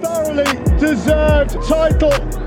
Thoroughly deserved title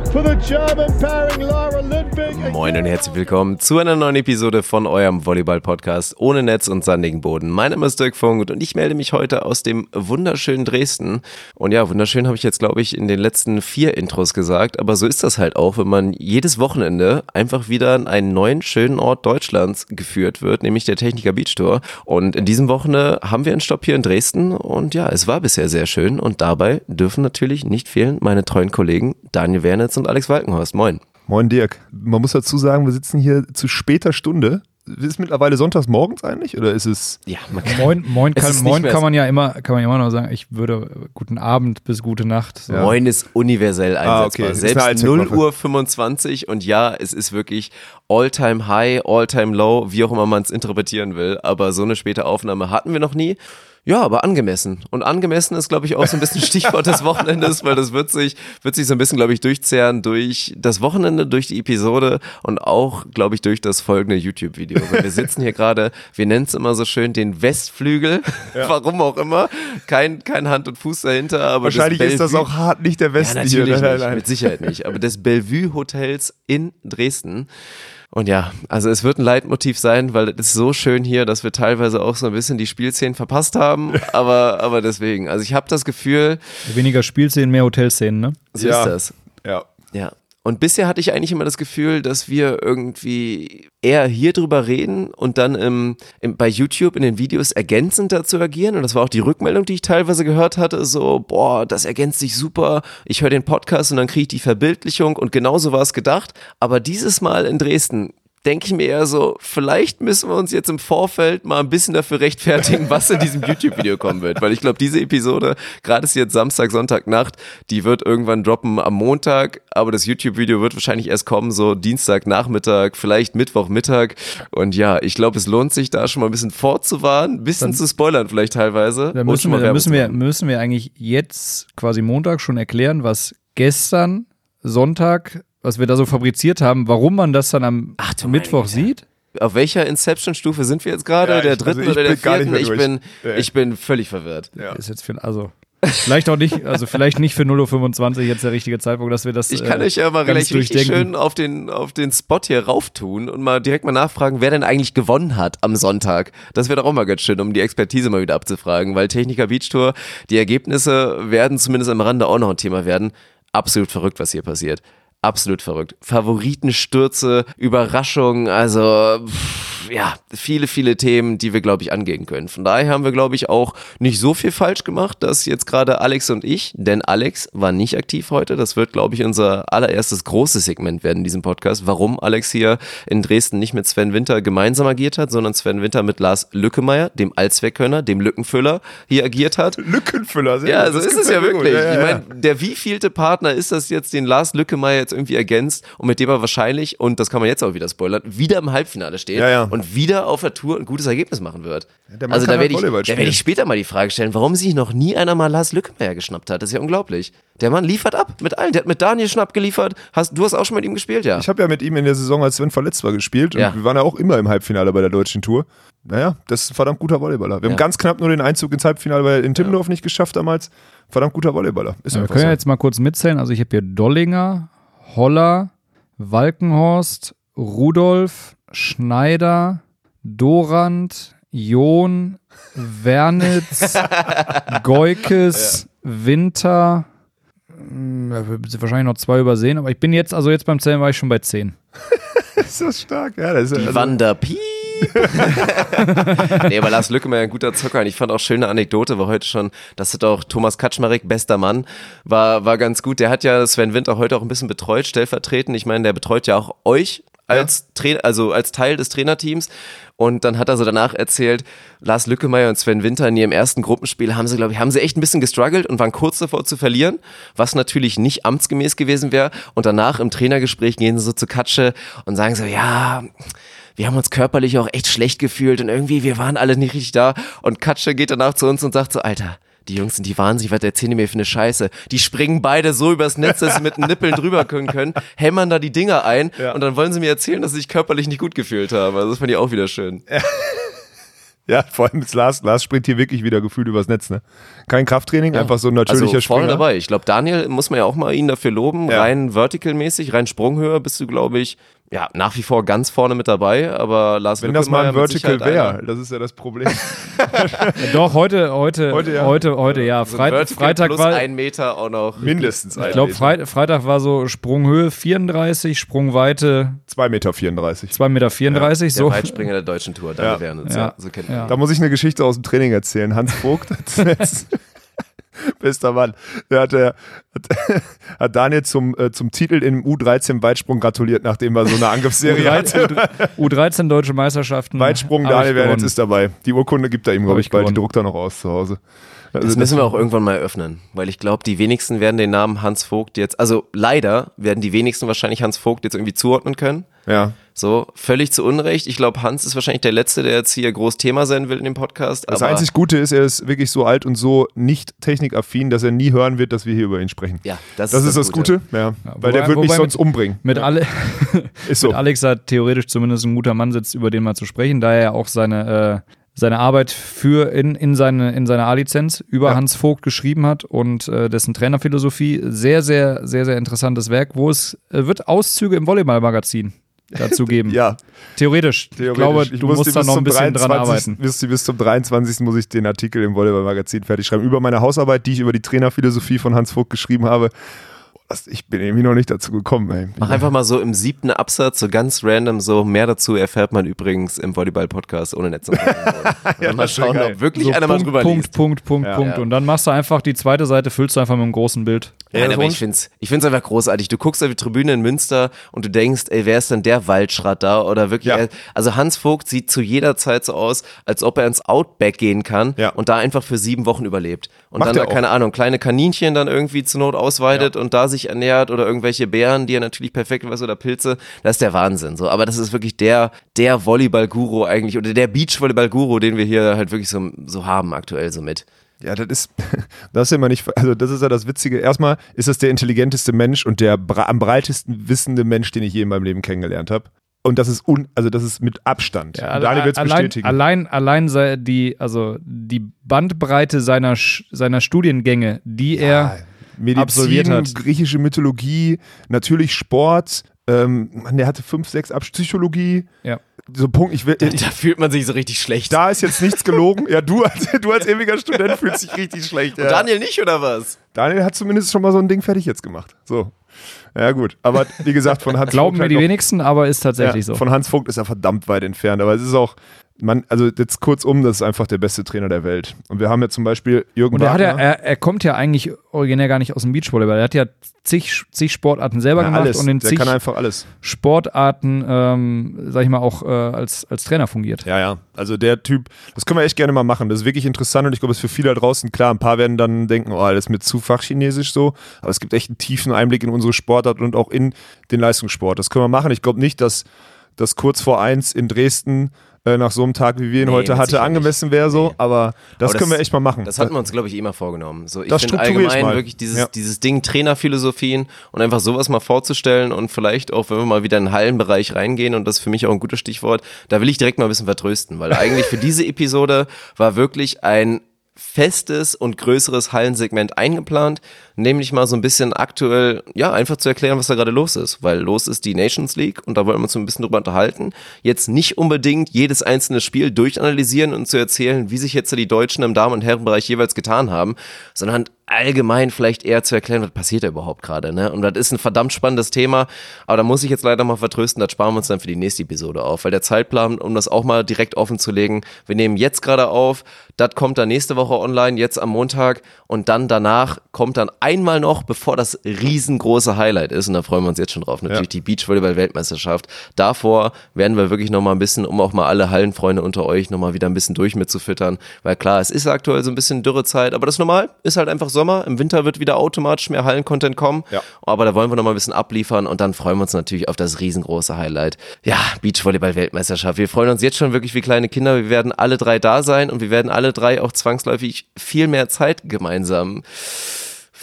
Moin und herzlich willkommen zu einer neuen Episode von eurem Volleyball-Podcast ohne Netz und sandigen Boden. Mein Name ist Dirk Funk und ich melde mich heute aus dem wunderschönen Dresden. Und ja, wunderschön habe ich jetzt, glaube ich, in den letzten vier Intros gesagt, aber so ist das halt auch, wenn man jedes Wochenende einfach wieder an einen neuen schönen Ort Deutschlands geführt wird, nämlich der Techniker Beach Tour. Und in diesem Wochenende haben wir einen Stopp hier in Dresden und ja, es war bisher sehr schön und dabei dürfen natürlich nicht fehlen meine treuen Kollegen Daniel Wernitz und Alex Walkenhorst. Moin. Moin Dirk. Man muss dazu sagen, wir sitzen hier zu später Stunde. Ist es mittlerweile sonntags morgens eigentlich oder ist es? Ja, man kann, Moin, moin, Es kann, moin kann man ja immer, kann man ja immer noch sagen, ich würde guten Abend bis gute Nacht. So. Moin ist universell Ah, einsetzbar. okay. Ist eine Selbst 0 Allzweckwaffe. Uhr 25 und ja, es ist wirklich all-time high, all-time low, wie auch immer man es interpretieren will. Aber so eine späte Aufnahme hatten wir noch nie. Ja, aber angemessen. Und angemessen ist, glaube ich, auch so ein bisschen Stichwort des Wochenendes, weil das wird sich, wird sich so ein bisschen, glaube ich, durchzehren durch das Wochenende, durch die Episode und auch, glaube ich, durch das folgende YouTube-Video. Also wir sitzen hier gerade, wir nennen es immer so schön den Westflügel, warum auch immer. Kein, kein Hand und Fuß dahinter, aber das Wahrscheinlich ist das auch hart nicht der Westen ja, hier. natürlich Nein, nicht, nein, nein. mit Sicherheit nicht. Aber des Bellevue Hotels in Dresden. Und ja, also es wird ein Leitmotiv sein, weil es ist so schön hier, dass wir teilweise auch so ein bisschen die Spielszenen verpasst haben. Aber, aber deswegen, also ich habe das Gefühl, Weniger Spielszenen, mehr Hotelszenen, ne? so Ja. ist das. Ja. Ja. Und bisher hatte ich eigentlich immer das Gefühl, dass wir irgendwie eher hier drüber reden und dann im, im, bei YouTube in den Videos ergänzend dazu agieren. Und das war auch die Rückmeldung, die ich teilweise gehört hatte, so, boah, das ergänzt sich super. Ich höre den Podcast und dann kriege ich die Verbildlichung und genauso war es gedacht. Aber dieses Mal in Dresden denke ich mir eher so, vielleicht müssen wir uns jetzt im Vorfeld mal ein bisschen dafür rechtfertigen, was in diesem YouTube-Video kommen wird. Weil ich glaube, diese Episode, gerade ist jetzt Samstag, Sonntag Nacht, die wird irgendwann droppen am Montag, aber das YouTube-Video wird wahrscheinlich erst kommen, so Dienstag, Nachmittag, vielleicht Mittwoch, Mittag. Und ja, ich glaube, es lohnt sich da schon mal ein bisschen vorzuwarnen, ein bisschen zu spoilern vielleicht teilweise. Da und müssen wir, mal da Werbung müssen wir, müssen wir eigentlich jetzt quasi Montag schon erklären, was gestern Sonntag, was wir da so fabriziert haben, warum man das dann am Ach Mittwoch sieht. Auf welcher Inception-Stufe sind wir jetzt gerade? Ja, der ich- dritten also ich oder der vierten? Ich bin, Ja. ich bin völlig verwirrt. Ja. Ist jetzt für, also vielleicht auch nicht, also vielleicht nicht für 0.25 Uhr jetzt der richtige Zeitpunkt, dass wir das Ich kann äh, euch ja mal gleich richtig durchdenken. schön auf den, auf den Spot hier rauftun und mal direkt mal nachfragen, wer denn eigentlich gewonnen hat am Sonntag. Das wäre doch auch mal ganz schön, um die Expertise mal wieder abzufragen, weil Techniker Beach Tour, die Ergebnisse werden zumindest am Rande auch noch ein Thema werden. Absolut verrückt, was hier passiert. Absolut verrückt. Favoritenstürze, Überraschungen, also pff, ja, viele, viele Themen, die wir, glaube ich, angehen können. Von daher haben wir, glaube ich, auch nicht so viel falsch gemacht, dass jetzt gerade Alex und ich, denn Alex war nicht aktiv heute, das wird, glaube ich, unser allererstes großes Segment werden in diesem Podcast, warum Alex hier in Dresden nicht mit Sven Winter gemeinsam agiert hat, sondern Sven Winter mit Lars Lückemeier, dem Allzweckkönner, dem Lückenfüller, hier agiert hat. Lückenfüller. sehr Ja, so ist es ja wirklich. Ja, ja, Ich meine, der wievielte Partner ist das jetzt, den Lars Lückemeier jetzt irgendwie ergänzt und mit dem er wahrscheinlich, und das kann man jetzt auch wieder spoilern, wieder im Halbfinale steht ja. Und wieder auf der Tour ein gutes Ergebnis machen wird. Mann also da halt werde ich, da werde spielen. ich später mal die Frage stellen, warum sich noch nie einer mal Lars Lückemeier geschnappt hat. Das ist ja unglaublich. Der Mann liefert ab mit allen. Der hat mit Daniel Schnapp geliefert. Hast, du hast auch schon mit ihm gespielt, ja? Ich habe ja mit ihm in der Saison, als Sven verletzt war, gespielt. Und Ja. wir waren ja auch immer im Halbfinale bei der deutschen Tour. Naja, das ist ein verdammt guter Volleyballer. Wir Ja. haben ganz knapp nur den Einzug ins Halbfinale bei, in Timmendorf nicht geschafft damals. Verdammt guter Volleyballer. Ist Ja, wir können so. ja jetzt mal kurz mitzählen. Also ich habe hier Dollinger, Holler, Walkenhorst, Rudolf, Schneider, Dorand, John, Wernitz, Goikes, Winter. Hm, ja, wir sind wahrscheinlich noch zwei übersehen, aber ich bin jetzt, also jetzt beim Zählen war ich schon bei zehn. ist das stark. Ja, das ist Die also, Wanderpiep. nee, aber Lars Lückemeier ein guter Zocker. Und ich fand auch schöne Anekdote, war heute schon, das hat auch Thomas Kaczmarek, bester Mann, war, war ganz gut. Der hat ja Sven Winter heute auch ein bisschen betreut, stellvertretend. Ich meine, der betreut ja auch euch als Trainer, also als Teil des Trainerteams. Und dann hat er so danach erzählt, Lars Lückemeier und Sven Winter in ihrem ersten Gruppenspiel haben sie, glaube ich, haben sie echt ein bisschen gestruggelt und waren kurz davor zu verlieren, was natürlich nicht amtsgemäß gewesen wäre. Und danach im Trainergespräch gehen sie so zu Katsche und sagen so, ja, wir haben uns körperlich auch echt schlecht gefühlt und irgendwie, wir waren alle nicht richtig da. Und Katsche geht danach zu uns und sagt so, Alter, die Jungs sind die wahnsinnig, was erzählen die mir für eine Scheiße? Die springen beide so übers Netz, dass sie mit den Nippeln drüber können können, hämmern da die Dinger ein Ja. und dann wollen sie mir erzählen, dass sie sich körperlich nicht gut gefühlt haben. Also das fand ich auch wieder schön. Ja, vor allem jetzt Lars, Lars springt hier wirklich wieder gefühlt übers Netz, ne? Kein Krafttraining, einfach so ein natürlicher also Springer. dabei. Ich glaube, Daniel muss man ja auch mal ihn dafür loben. Ja. Rein vertical-mäßig, rein Sprunghöhe bist du, glaube ich, ja, nach wie vor ganz vorne mit dabei. Aber Lars Wenn das mal ein Vertical wäre, das ist ja das Problem. Doch, heute, heute, Heute, heute, ja. heute, ja. So ein Freit Vertical Freitag plus war, ein Meter auch noch. Mindestens ich glaube, Freit Freitag war so Sprunghöhe 34, Sprungweite 2,34 Meter. 34. 2,34 Meter. Der so. Weitspringer der deutschen Tour, Daniel Ja. Wernitz. Ja. Ja. so Ja. ihn. Da muss ich eine Geschichte aus dem Training erzählen. Hans Vogt, jetzt- bester Mann, der hat, der, hat, hat Daniel zum, äh, zum Titel im U13 Weitsprung gratuliert, nachdem er so eine Angriffsserie hatte. U13, U13 deutsche Meisterschaften. Weitsprung, Daniel Wernitz ist dabei. Die Urkunde gibt er ihm, glaube ich, bald. Die druckt er noch aus zu Hause. Also Das müssen wir auch irgendwann mal öffnen, weil ich glaube, die wenigsten werden den Namen Hans Vogt jetzt, also leider werden die wenigsten wahrscheinlich Hans Vogt jetzt irgendwie zuordnen können. ja. So, völlig zu Unrecht. Ich glaube, Hans ist wahrscheinlich der Letzte, der jetzt hier groß Thema sein will in dem Podcast. Das einzig Gute ist, er ist wirklich so alt und so nicht technikaffin, dass er nie hören wird, dass wir hier über ihn sprechen. ja, das, Das ist das Gute, ja. Weil der wobei- wird mich wobei sonst mit- umbringen. Mit, alle, Ist so. mit Alex hat theoretisch zumindest ein guter Mann sitzt, über den mal zu sprechen, da er ja auch seine, äh, seine Arbeit für in, in seine, in seine A-Lizenz über Ja. Hans Vogt geschrieben hat und äh, dessen Trainerphilosophie sehr, sehr, sehr, sehr interessantes Werk, wo es äh, wird Auszüge im Volleyball-Magazin dazu geben. Ja, Theoretisch. Ich glaube, Ich du muss musst da noch ein bisschen dran 23. arbeiten. Bis, bis zum 23. muss ich den Artikel im Volleyball-Magazin fertig schreiben. Über meine Hausarbeit, die ich über die Trainerphilosophie von Hans Vogt geschrieben habe. Ich bin irgendwie noch nicht dazu gekommen, ey. Mach einfach mal so im siebten Absatz, so ganz random, so mehr dazu erfährt man übrigens im Volleyball-Podcast ohne Netz. Und dann mal schauen, ob wirklich So einer mal Punkt, drüber Punkt, liest. Punkt, Punkt, Ja. Punkt. Ja. Und dann machst du einfach die zweite Seite, füllst du einfach mit einem großen Bild. Nein, aber ich find's, ich find's einfach großartig. Du guckst auf die Tribüne in Münster und du denkst, ey, wer ist denn der Waldschrat da? Oder wirklich, Ja. er- also Hans Vogt sieht zu jeder Zeit so aus, als ob er ins Outback gehen kann Ja. und da einfach für sieben Wochen überlebt. Und Macht dann, keine Ahnung, kleine Kaninchen dann irgendwie zur Not ausweitet und da sich ernährt oder irgendwelche Beeren, die er natürlich perfekt weiß oder Pilze. Das ist der Wahnsinn. So, aber das ist wirklich der, der Volleyball-Guru eigentlich oder der Beach-Volleyball-Guru, den wir hier halt wirklich so, so haben aktuell so mit. Ja, das ist, das ist immer nicht, also das ist ja das Witzige. Erstmal ist das der intelligenteste Mensch und der am breitesten wissende Mensch, den ich je in meinem Leben kennengelernt habe. Und das ist un, also das ist mit Abstand. Ja, und Daniel wird es allein, bestätigen. Allein, allein sei die, also die Bandbreite seiner, seiner Studiengänge, die er Medizin, absolviert hat. griechische Mythologie, natürlich Sport. Ähm, Mann, der hatte fünf, sechs Ab Psychologie. Ja. So Punkt. Ich will, Da, da fühlt man sich so richtig schlecht. da ist jetzt nichts gelogen. Ja, du als, du als ewiger Student fühlst dich richtig schlecht. Ja. Und Daniel nicht, oder was? Daniel hat zumindest schon mal so ein Ding fertig jetzt gemacht. So. Ja, gut. Aber wie gesagt, von Hans glauben Vogt mir die noch- wenigsten, aber ist tatsächlich ja, so. Von Hans Vogt ist er verdammt weit entfernt. Aber es ist auch, man, also jetzt kurzum, das ist einfach der beste Trainer der Welt. Und wir haben ja zum Beispiel Jürgen Und er, hat ja, Wagner. er, er kommt ja eigentlich originär gar nicht aus dem Beachvolleyball. Er hat ja zig, zig Sportarten selber ja, gemacht alles. und in der zig kann einfach alles. Sportarten, ähm, sag ich mal, auch äh, als, als Trainer fungiert. Ja, ja. Also der Typ, das können wir echt gerne mal machen. Das ist wirklich interessant und ich glaube, es ist für viele da draußen klar. Ein paar werden dann denken, oh, das ist mir zu fachchinesisch so. Aber es gibt echt einen tiefen Einblick in unsere Sportart und auch in den Leistungssport. Das können wir machen. Ich glaube nicht, dass das kurz vor eins in Dresden äh, nach so einem Tag, wie wir ihn Nee, heute hatte, angemessen wäre so. Nee. Aber das Aber können wir echt mal machen. Das hatten wir uns, glaube ich, eh mal vorgenommen. So, ich Das finde ich allgemein mal. wirklich dieses, Ja. dieses Ding Trainerphilosophien und einfach sowas mal vorzustellen und vielleicht auch, wenn wir mal wieder in den Hallenbereich reingehen und das ist für mich auch ein gutes Stichwort, da will ich direkt mal ein bisschen vertrösten, weil eigentlich für diese Episode war wirklich ein festes und größeres Hallensegment eingeplant, nämlich mal so ein bisschen aktuell, ja, einfach zu erklären, was da gerade los ist, weil los ist die Nations League und da wollen wir uns so ein bisschen drüber unterhalten. Jetzt nicht unbedingt jedes einzelne Spiel durchanalysieren und zu erzählen, wie sich jetzt die Deutschen im Damen- und Herrenbereich jeweils getan haben, sondern allgemein vielleicht eher zu erklären, was passiert da überhaupt gerade, ne? Und das ist ein verdammt spannendes Thema, aber da muss ich jetzt leider mal vertrösten, das sparen wir uns dann für die nächste Episode auf, weil der Zeitplan, um das auch mal direkt offen zu legen, wir nehmen jetzt gerade auf, das kommt dann nächste Woche online, jetzt am Montag und dann danach kommt dann einmal noch, bevor das riesengroße Highlight ist, und da freuen wir uns jetzt schon drauf, natürlich Ja. die Beachvolleyball-Weltmeisterschaft. Davor werden wir wirklich nochmal ein bisschen, um auch mal alle Hallenfreunde unter euch nochmal wieder ein bisschen durch mitzufüttern, weil klar, es ist aktuell so ein bisschen Dürrezeit, aber das ist normal, ist halt einfach Sommer. Im Winter wird wieder automatisch mehr Hallen-Content kommen, Ja. aber da wollen wir nochmal ein bisschen abliefern und dann freuen wir uns natürlich auf das riesengroße Highlight. Ja, Beachvolleyball-Weltmeisterschaft. Wir freuen uns jetzt schon wirklich wie kleine Kinder. Wir werden alle drei da sein und wir werden alle drei auch zwangsläufig viel mehr Zeit gemeinsam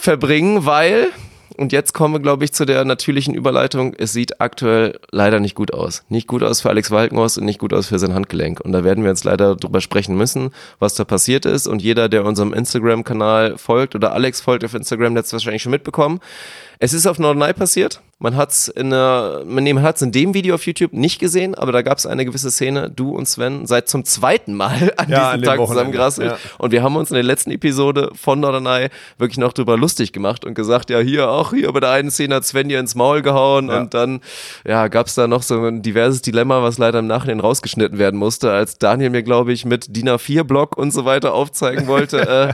verbringen, weil, und jetzt kommen wir, glaube ich, zu der natürlichen Überleitung, es sieht aktuell leider nicht gut aus. Nicht gut aus für Alex Walkenhorst und nicht gut aus für sein Handgelenk. Und da werden wir jetzt leider drüber sprechen müssen, was da passiert ist. Und jeder, der unserem Instagram-Kanal folgt oder Alex folgt auf Instagram, der hat es wahrscheinlich schon mitbekommen. Es ist auf Norderney passiert. Man hat es in, man hat's in dem Video auf YouTube nicht gesehen, aber da gab es eine gewisse Szene. Du und Sven seid zum zweiten Mal an Ja, diesem an Tag zusammengerasselt. ja. Und wir haben uns in der letzten Episode von Norderney wirklich noch drüber lustig gemacht und gesagt, ja, hier auch, hier bei der einen Szene hat Sven dir ins Maul gehauen Ja. und dann, ja, gab es da noch so ein diverses Dilemma, was leider im Nachhinein rausgeschnitten werden musste, als Daniel mir, glaube ich, mit DIN A4-Block und so weiter aufzeigen wollte, äh,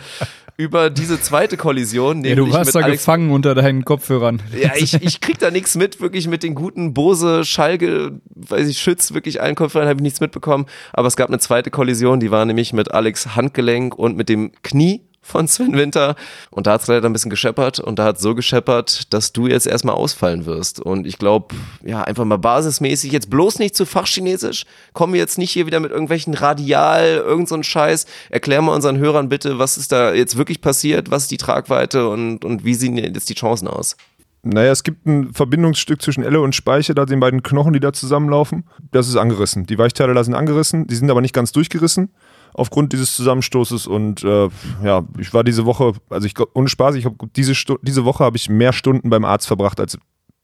über diese zweite Kollision, Ja, nämlich du warst mit da Alex gefangen unter deinen Kopfhörern. Ja, ich, ich krieg da nichts mit, wirklich mit den guten Bose, Schalke, weiß ich, Schütz, wirklich allen Kopfhörern habe ich nichts mitbekommen. Aber es gab eine zweite Kollision, die war nämlich mit Alex Handgelenk und mit dem Knie von Sven Winter. Und da hat es leider ein bisschen gescheppert und da hat so gescheppert, dass du jetzt erstmal ausfallen wirst. Und ich glaube, ja, einfach mal basismäßig, jetzt bloß nicht zu Fachchinesisch. Kommen wir jetzt nicht hier wieder mit irgendwelchen Radial, irgend so ein Scheiß. Erklär mal unseren Hörern bitte, was ist da jetzt wirklich passiert, was ist die Tragweite und, und wie sehen jetzt die Chancen aus? Naja, es gibt ein Verbindungsstück zwischen Elle und Speiche, da den beiden Knochen, die da zusammenlaufen. Das ist angerissen. Die Weichteile da sind angerissen, die sind aber nicht ganz durchgerissen aufgrund dieses Zusammenstoßes. Und äh, ja, ich war diese Woche, also ich ohne Spaß, ich hab, diese, Stu- diese Woche habe ich mehr Stunden beim Arzt verbracht als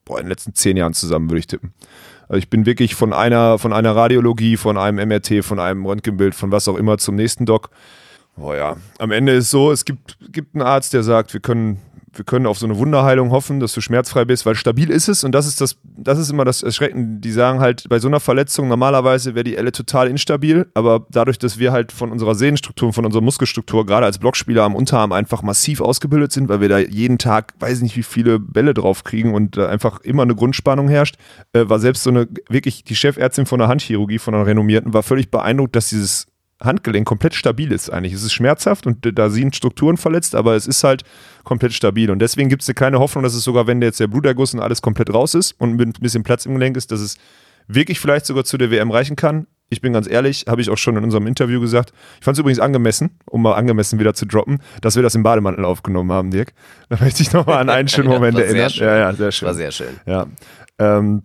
boah, in den letzten zehn Jahren zusammen, würde ich tippen. Also ich bin wirklich von einer, von einer Radiologie, von einem MRT, von einem Röntgenbild, von was auch immer zum nächsten Doc. Oh ja, am Ende ist so, es gibt, gibt einen Arzt, der sagt, wir können, wir können auf so eine Wunderheilung hoffen, dass du schmerzfrei bist, weil stabil ist es und das ist das, das ist immer das Erschreckende. Die sagen halt, bei so einer Verletzung normalerweise wäre die Elle total instabil, aber dadurch, dass wir halt von unserer Sehnenstruktur, von unserer Muskelstruktur, gerade als Blockspieler am Unterarm einfach massiv ausgebildet sind, weil wir da jeden Tag, weiß nicht wie viele Bälle drauf kriegen und einfach immer eine Grundspannung herrscht, äh, war selbst so eine, wirklich die Chefärztin von der Handchirurgie, von einer renommierten, war völlig beeindruckt, dass dieses Handgelenk komplett stabil ist eigentlich. Es ist schmerzhaft und da sind Strukturen verletzt, aber es ist halt komplett stabil. Und deswegen gibt es keine Hoffnung, dass es sogar, wenn jetzt der Bluterguss und alles komplett raus ist und mit ein bisschen Platz im Gelenk ist, dass es wirklich vielleicht sogar zu der WM reichen kann. Ich bin ganz ehrlich, habe ich auch schon in unserem Interview gesagt. Ich fand es übrigens angemessen, um mal angemessen wieder zu droppen, dass wir das im Bademantel aufgenommen haben, Dirk. Da möchte ich nochmal an einen schönen Ja, Moment sehr erinnern. schön. Ja, ja, sehr schön. War sehr schön. Ja, ähm,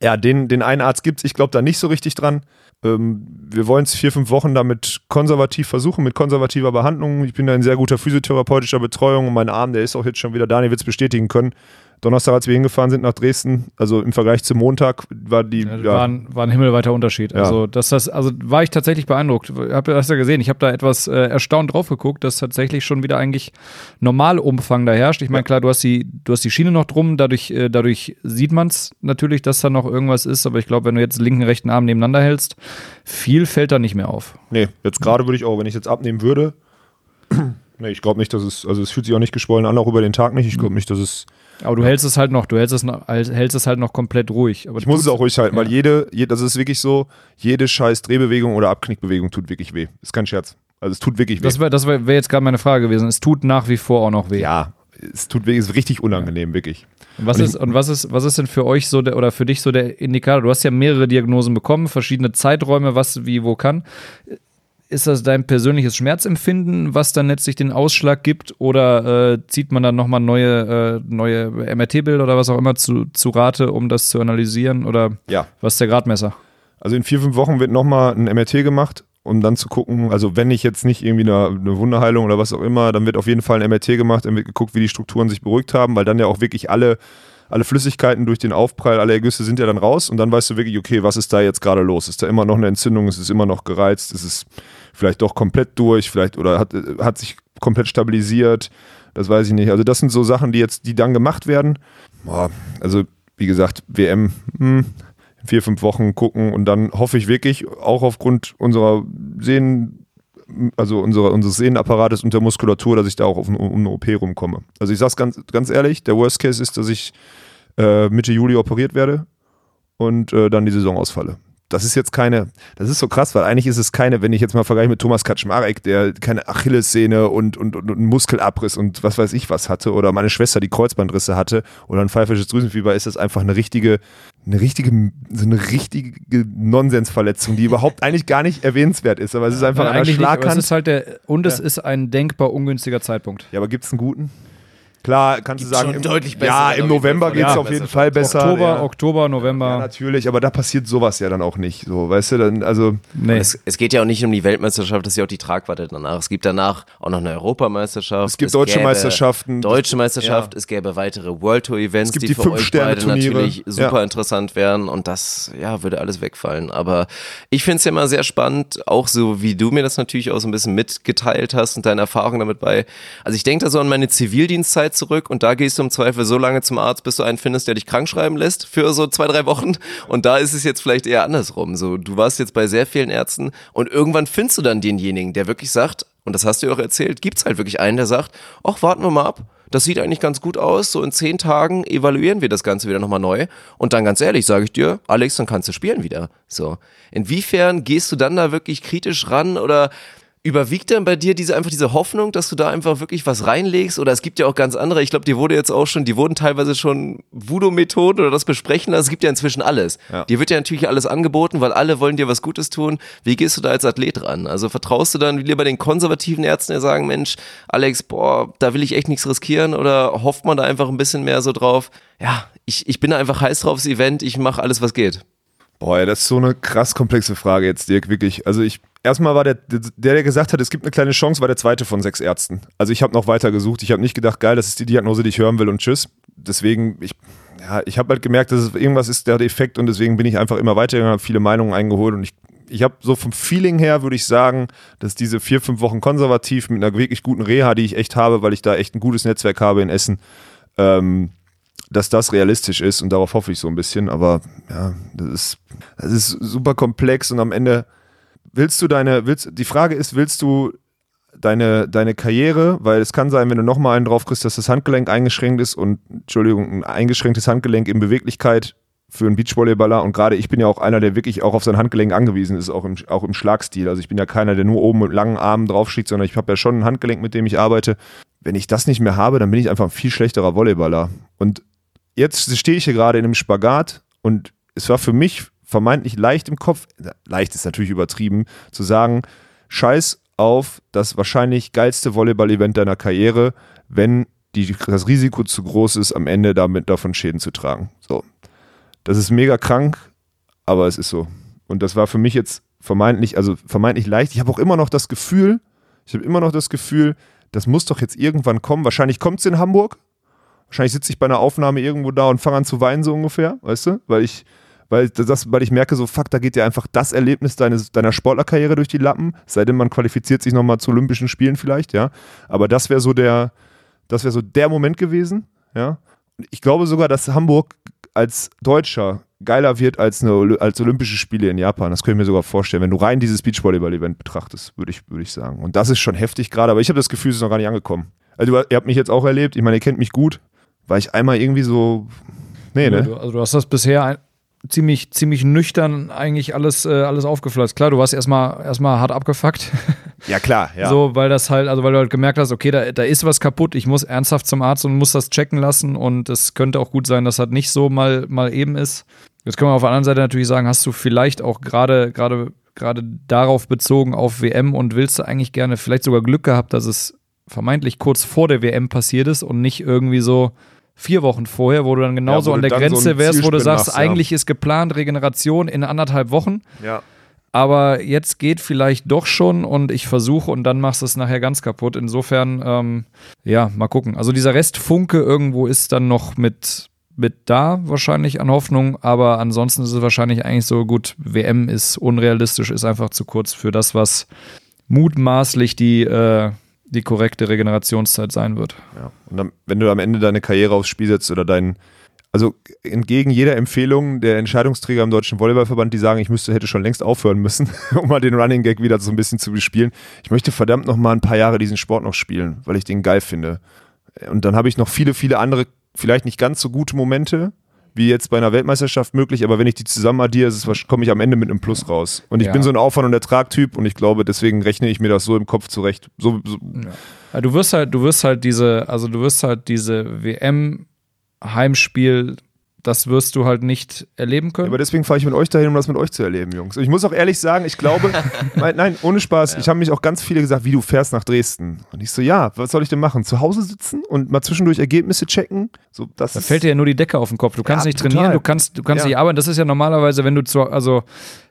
ja den, den einen Arzt gibt es. Ich glaube da nicht so richtig dran. Ähm, wir wollen es vier, fünf Wochen damit konservativ versuchen, mit konservativer Behandlung. Ich bin da in sehr guter physiotherapeutischer Betreuung und mein Arm, der ist auch jetzt schon wieder, Daniel wird es bestätigen können. Donnerstag, als wir hingefahren sind nach Dresden, also im Vergleich zum Montag, war die. Ja, Ja, war, ein, war ein himmelweiter Unterschied. Ja. Also, dass das, also war ich tatsächlich beeindruckt. Hab, hast ja gesehen, ich habe da etwas äh, erstaunt drauf geguckt, dass tatsächlich schon wieder eigentlich Normalumfang da herrscht. Ich meine, klar, du hast die, du hast die Schiene noch drum, dadurch, äh, dadurch sieht man es natürlich, dass da noch irgendwas ist, aber ich glaube, wenn du jetzt den linken, rechten Arm nebeneinander hältst, viel fällt da nicht mehr auf. nee, jetzt gerade würde ich auch, wenn ich jetzt abnehmen würde, nee, ich glaube nicht, dass es, also es fühlt sich auch nicht geschwollen an, auch über den Tag nicht. Ich glaube nicht, dass es Aber du hältst es halt noch, du hältst es, noch, hältst es halt noch komplett ruhig. Aber Ich muss es auch ruhig halten, weil Ja. jede, je, das ist wirklich so, jede scheiß Drehbewegung oder Abknickbewegung tut wirklich weh. Ist kein Scherz. Also es tut wirklich weh. Das wäre das wär, wär jetzt gerade meine Frage gewesen. Es tut nach wie vor auch noch weh. ja, es tut weh, ist richtig unangenehm, wirklich. Und was Und ist, und was ist, was ist denn für euch so der, oder für dich so der Indikator? Du hast ja mehrere Diagnosen bekommen, verschiedene Zeiträume, was wie wo kann. Ist das dein persönliches Schmerzempfinden, was dann letztlich den Ausschlag gibt? Oder äh, zieht man dann nochmal neue, äh, neue MRT-Bilder oder was auch immer zu, zu Rate, um das zu analysieren? Oder Ja. was ist der Gradmesser? Also in vier, fünf Wochen wird nochmal ein MRT gemacht, um dann zu gucken, also wenn ich jetzt nicht irgendwie eine, eine Wunderheilung oder was auch immer, dann wird auf jeden Fall ein MRT gemacht, dann wird geguckt, wie die Strukturen sich beruhigt haben, weil dann ja auch wirklich alle, alle Flüssigkeiten durch den Aufprall, alle Ergüsse sind ja dann raus und dann weißt du wirklich, okay, was ist da jetzt gerade los? Ist da immer noch eine Entzündung? Ist es immer noch gereizt? Ist es vielleicht doch komplett durch? Vielleicht oder hat, hat sich komplett stabilisiert? Das weiß ich nicht. Also das sind so Sachen, die jetzt, die dann gemacht werden. Boah, also wie gesagt, WM, hm, vier, fünf Wochen gucken und dann hoffe ich wirklich, auch aufgrund unserer also unsere, unseres Sehnenapparates und der Muskulatur, dass ich da auch auf, um eine OP rumkomme. Also ich sag's ganz, ganz ehrlich, der Worst Case ist, dass ich äh, Mitte Juli operiert werde und äh, dann die Saison ausfalle das ist jetzt keine, das ist so krass, weil eigentlich ist es keine, wenn ich jetzt mal vergleiche mit Thomas Kaczmarek, der keine Achillessehne und, und, und, und Muskelabriss und was weiß ich was hatte, oder meine Schwester, die Kreuzbandrisse hatte, oder ein pfeifisches Drüsenfieber, ist das einfach eine richtige, eine richtige, so eine richtige Nonsensverletzung, die überhaupt eigentlich gar nicht erwähnenswert ist, aber es ist einfach ja, an der Schlaghand. Nicht, es ist halt der, und es ja. ist ein denkbar ungünstiger Zeitpunkt. Ja, aber gibt es einen guten? Klar, kannst Gibt's du sagen, im, deutlich besser, ja, im November geht es auf jeden Fall besser. Oktober, ja. Oktober, November. Ja, natürlich, aber da passiert sowas ja dann auch nicht. So, weißt du, dann, also. Nee. Es, es, geht ja auch nicht um die Weltmeisterschaft, das ist ja auch die Tragweite danach. Es gibt danach auch noch eine Europameisterschaft. Es gibt es deutsche Meisterschaften. Deutsche Meisterschaft, ja. es gäbe weitere World Tour Events, die, die, für euch beide natürlich super interessant wären und das, ja, würde alles wegfallen. Aber ich finde es ja immer sehr spannend, auch so wie du mir das natürlich auch so ein bisschen mitgeteilt hast und deine Erfahrungen damit bei. Also ich denke da so an meine Zivildienstzeit zurück und da gehst du im Zweifel so lange zum Arzt, bis du einen findest, der dich krank schreiben lässt für so zwei, drei Wochen. Und da ist es jetzt vielleicht eher andersrum. So, du warst jetzt bei sehr vielen Ärzten und irgendwann findest du dann denjenigen, der wirklich sagt, und das hast du ja auch erzählt, gibt es halt wirklich einen, der sagt, ach, warten wir mal ab. Das sieht eigentlich ganz gut aus. So in zehn Tagen evaluieren wir das Ganze wieder nochmal neu. Und dann ganz ehrlich, sage ich dir, Alex, dann kannst du spielen wieder. So. Inwiefern gehst du dann da wirklich kritisch ran oder Überwiegt dann bei dir diese einfach diese Hoffnung, dass du da einfach wirklich was reinlegst? Oder es gibt ja auch ganz andere, ich glaube, dir wurde jetzt auch schon, die wurden teilweise schon Voodoo-Methoden oder das besprechen lassen. Es gibt ja inzwischen alles. Ja. Dir wird ja natürlich alles angeboten, weil alle wollen dir was Gutes tun. Wie gehst du da als Athlet ran? Also vertraust du dann lieber den konservativen Ärzten, die sagen, Mensch, Alex, boah, da will ich echt nichts riskieren? Oder hofft man da einfach ein bisschen mehr so drauf? Ja, ich, ich bin da einfach heiß drauf, das Event, ich mache alles, was geht. Boah, das ist so eine krass komplexe Frage jetzt, Dirk, wirklich. Also ich, erstmal war der, der, der gesagt hat, es gibt eine kleine Chance, war der zweite von sechs Ärzten. Also ich habe noch weiter gesucht. Ich habe nicht gedacht, geil, das ist die Diagnose, die ich hören will und tschüss. Deswegen, ich, ja, ich habe halt gemerkt, dass es irgendwas ist der Defekt und deswegen bin ich einfach immer weitergegangen, habe viele Meinungen eingeholt und ich, ich habe so vom Feeling her, würde ich sagen, dass diese vier, fünf Wochen konservativ mit einer wirklich guten Reha, die ich echt habe, weil ich da echt ein gutes Netzwerk habe in Essen, ähm, dass das realistisch ist und darauf hoffe ich so ein bisschen. Aber ja, das ist, das ist super komplex und am Ende willst du deine, willst, die Frage ist, willst du deine, deine Karriere, weil es kann sein, wenn du nochmal einen drauf kriegst, dass das Handgelenk eingeschränkt ist und, Entschuldigung, ein eingeschränktes Handgelenk in Beweglichkeit für einen Beachvolleyballer und gerade ich bin ja auch einer, der wirklich auch auf sein Handgelenk angewiesen ist, auch im, auch im Schlagstil. Also ich bin ja keiner, der nur oben mit langen Armen draufschießt, sondern ich habe ja schon ein Handgelenk, mit dem ich arbeite. Wenn ich das nicht mehr habe, dann bin ich einfach ein viel schlechterer Volleyballer. Und jetzt stehe ich hier gerade in einem Spagat und es war für mich vermeintlich leicht im Kopf, leicht ist natürlich übertrieben, zu sagen, scheiß auf das wahrscheinlich geilste Volleyball-Event deiner Karriere, wenn die, das Risiko zu groß ist, am Ende damit davon Schäden zu tragen. So. Das ist mega krank, aber es ist so. Und das war für mich jetzt vermeintlich, also vermeintlich leicht. Ich habe auch immer noch das Gefühl, ich habe immer noch das Gefühl, das muss doch jetzt irgendwann kommen. Wahrscheinlich kommt es in Hamburg. Wahrscheinlich sitze ich bei einer Aufnahme irgendwo da und fange an zu weinen, so ungefähr, weißt du? Weil ich, weil, das, weil ich merke, so, fuck, da geht dir einfach das Erlebnis deines, deiner Sportlerkarriere durch die Lappen, seitdem man qualifiziert sich nochmal zu Olympischen Spielen vielleicht, ja. Aber das wäre so der, das wäre so der Moment gewesen, ja. Ich glaube sogar, dass Hamburg als Deutscher geiler wird als, eine, als Olympische Spiele in Japan. Das könnte ich mir sogar vorstellen, wenn du rein dieses Beachvolleyball-Event betrachtest, würde ich, würd ich sagen. Und das ist schon heftig gerade, aber ich habe das Gefühl, es ist noch gar nicht angekommen. Also ihr habt mich jetzt auch erlebt, ich meine, ihr kennt mich gut, weil ich einmal irgendwie so. Nee, ne? Also du hast das bisher ziemlich, ziemlich nüchtern eigentlich alles, äh, alles aufgeflasst. Klar, du warst erstmal erstmal hart abgefuckt. Ja, klar, ja. So, weil das halt, also weil du halt gemerkt hast, okay, da, da ist was kaputt, ich muss ernsthaft zum Arzt und muss das checken lassen und es könnte auch gut sein, dass das nicht so mal, mal eben ist. Jetzt kann man auf der anderen Seite natürlich sagen, hast du vielleicht auch gerade, gerade, gerade darauf bezogen auf WM und willst du eigentlich gerne vielleicht sogar Glück gehabt, dass es vermeintlich kurz vor der WM passiert ist und nicht irgendwie so vier Wochen vorher, wo du dann genauso ja, an der Grenze so wärst, wo du sagst, machst, eigentlich ist geplant Regeneration in anderthalb Wochen. Ja. Aber jetzt geht vielleicht doch schon und ich versuche und dann machst du es nachher ganz kaputt. Insofern, ähm, ja, mal gucken. Also dieser Restfunke irgendwo ist dann noch mit, mit da wahrscheinlich an Hoffnung, aber ansonsten ist es wahrscheinlich eigentlich so gut, WM ist unrealistisch, ist einfach zu kurz für das, was mutmaßlich die äh, die korrekte Regenerationszeit sein wird. Ja. Und dann, wenn du am Ende deine Karriere aufs Spiel setzt oder dein, also entgegen jeder Empfehlung der Entscheidungsträger im Deutschen Volleyballverband, die sagen, ich müsste, hätte schon längst aufhören müssen, um mal den Running Gag wieder so ein bisschen zu bespielen. Ich möchte verdammt noch mal ein paar Jahre diesen Sport noch spielen, weil ich den geil finde. Und dann habe ich noch viele, viele andere, vielleicht nicht ganz so gute Momente, wie jetzt bei einer Weltmeisterschaft möglich, aber wenn ich die zusammen addiere, komme ich am Ende mit einem Plus raus. Und ich Ja. bin so ein Aufwand- und Ertragtyp und ich glaube, deswegen rechne ich mir das so im Kopf zurecht. So, so, Ja, du wirst halt, du wirst halt diese, also du wirst halt diese WM-Heimspiel, das wirst du halt nicht erleben können. Aber deswegen fahre ich mit euch dahin, um das mit euch zu erleben, Jungs. Und ich muss auch ehrlich sagen, ich glaube, mein, nein, ohne Spaß, ich habe mich auch ganz viele gesagt, wie du fährst nach Dresden. Und ich so, ja, was soll ich denn machen? Zu Hause sitzen und mal zwischendurch Ergebnisse checken? So, das Da fällt dir ja nur die Decke auf den Kopf. Du kannst Ja, nicht total. trainieren, du kannst, du kannst Ja. nicht arbeiten. Das ist ja normalerweise, wenn du zu, also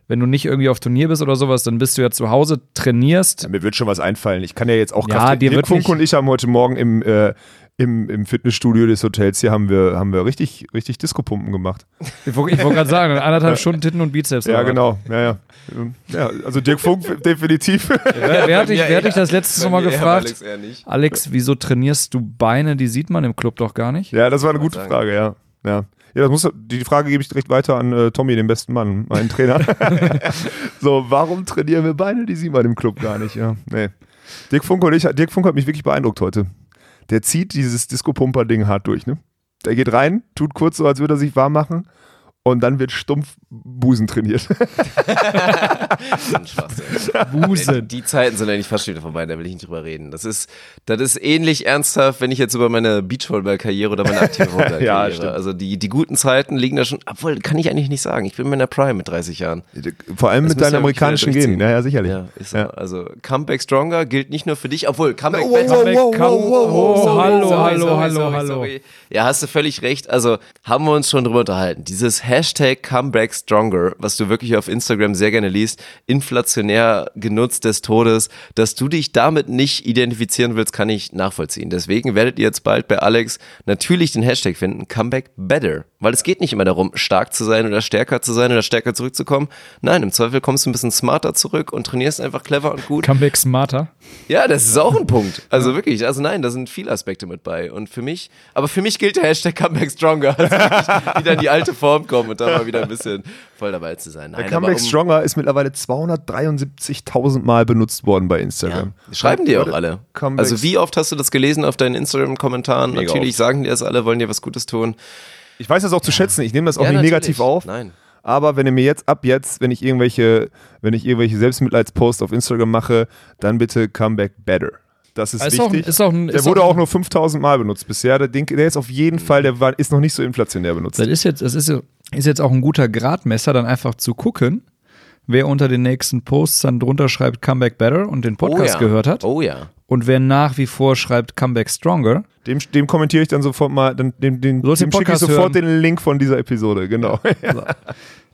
wenn du nicht irgendwie auf Turnier bist oder sowas, dann bist du ja zu Hause, trainierst. Ja, mir wird schon was einfallen. Ich kann ja jetzt auch Ja, Kraft- dir Dirk wird Funk und ich haben heute Morgen im, äh, im, im Fitnessstudio des Hotels hier haben wir, haben wir richtig, richtig Disco-Pumpen gemacht. Ich wollte gerade sagen, anderthalb Stunden Titten und Bizeps. Ja, genau. Ja, ja. ja also Dirk Funk definitiv. Wer, wer hat dich, Ja, wer hat ja. dich das letzte Mal mir, gefragt? Alex, eher nicht. Alex, wieso trainierst du Beine? Die sieht man im Club doch gar nicht. Ja, das war eine gute. Frage, ja. Ja, ja das muss, die Frage gebe ich direkt weiter an äh, Tommy, den besten Mann, meinen Trainer. so, warum trainieren wir Beine? Die sieht man im Club gar nicht, ja. Nee. Dirk Funk und ich, Dirk Funk hat mich wirklich beeindruckt heute. Der zieht dieses Disco-Pumper-Ding hart durch, ne? Der geht rein, tut kurz so, als würde er sich warm machen und dann wird stumpf Busen trainiert. So ein Schwachsinn. Busen. Die Zeiten sind eigentlich fast schon wieder vorbei, da will ich nicht drüber reden. Das ist, das ist ähnlich ernsthaft, wenn ich jetzt über meine Beachvolleyball-Karriere oder meine aktive Volleyball-Karriere. Ja, stimmt. also die, die guten Zeiten liegen da schon, obwohl, kann ich eigentlich nicht sagen. Ich bin in meiner Prime mit 30 Jahren. Vor allem Das mit deinen amerikanischen Genen. Ja, ja, sicherlich. Ja, ist so. Ja. Also Comeback Stronger gilt nicht nur für dich, obwohl Comeback Comeback, wow, come- wow, wow, oh, sorry, hallo, Sorry, hallo, sorry, hallo, sorry, hallo. sorry. Ja, hast du völlig recht. Also haben wir uns schon drüber unterhalten. Dieses Hashtag Comeback Stronger, was du wirklich auf Instagram sehr gerne liest, inflationär genutzt des Todes, dass du dich damit nicht identifizieren willst, kann ich nachvollziehen. Deswegen werdet ihr jetzt bald bei Alex natürlich den Hashtag finden, Comeback Better. Weil es geht nicht immer darum, stark zu sein oder stärker zu sein oder stärker zurückzukommen. Nein, im Zweifel kommst du ein bisschen smarter zurück und trainierst einfach clever und gut. Comeback smarter. Ja, das ist auch ein Punkt. Also wirklich, also nein, da sind viele Aspekte mit bei. Und für mich, aber für mich gilt der Hashtag Comeback Stronger. Also wirklich wieder in die alte Form kommen und da mal wieder ein bisschen voll dabei zu sein. Nein, Der Comeback um, Stronger ist mittlerweile 273.000 Mal benutzt worden bei Instagram. ja, schreiben die auch alle. Comebacks- Also wie oft hast du das gelesen auf deinen Instagram-Kommentaren? Natürlich oft. sagen die das alle, wollen dir was Gutes tun. Ich weiß das auch zu schätzen. Ich nehme das auch Ja, nicht natürlich. negativ auf. Nein. Aber wenn ihr mir jetzt ab jetzt, wenn ich irgendwelche, wenn ich irgendwelche Selbstmitleidsposts auf Instagram mache, dann bitte Comeback Better. Das ist Ist auch wichtig. ist auch ein- der ist wurde auch auch nur 5000 Mal benutzt bisher. Der, Ding, der ist auf jeden Fall, der war, ist noch nicht so inflationär benutzt. Das ist jetzt, das ist, ist jetzt auch ein guter Gradmesser, dann einfach zu gucken, wer unter den nächsten Posts dann drunter schreibt Comeback Better und den Podcast oh ja. gehört hat. Oh ja. Und wer nach wie vor schreibt Comeback Stronger, Dem, dem kommentiere ich dann sofort mal, dann, dem, dem, dem schicke ich sofort hören. den Link von dieser Episode, genau.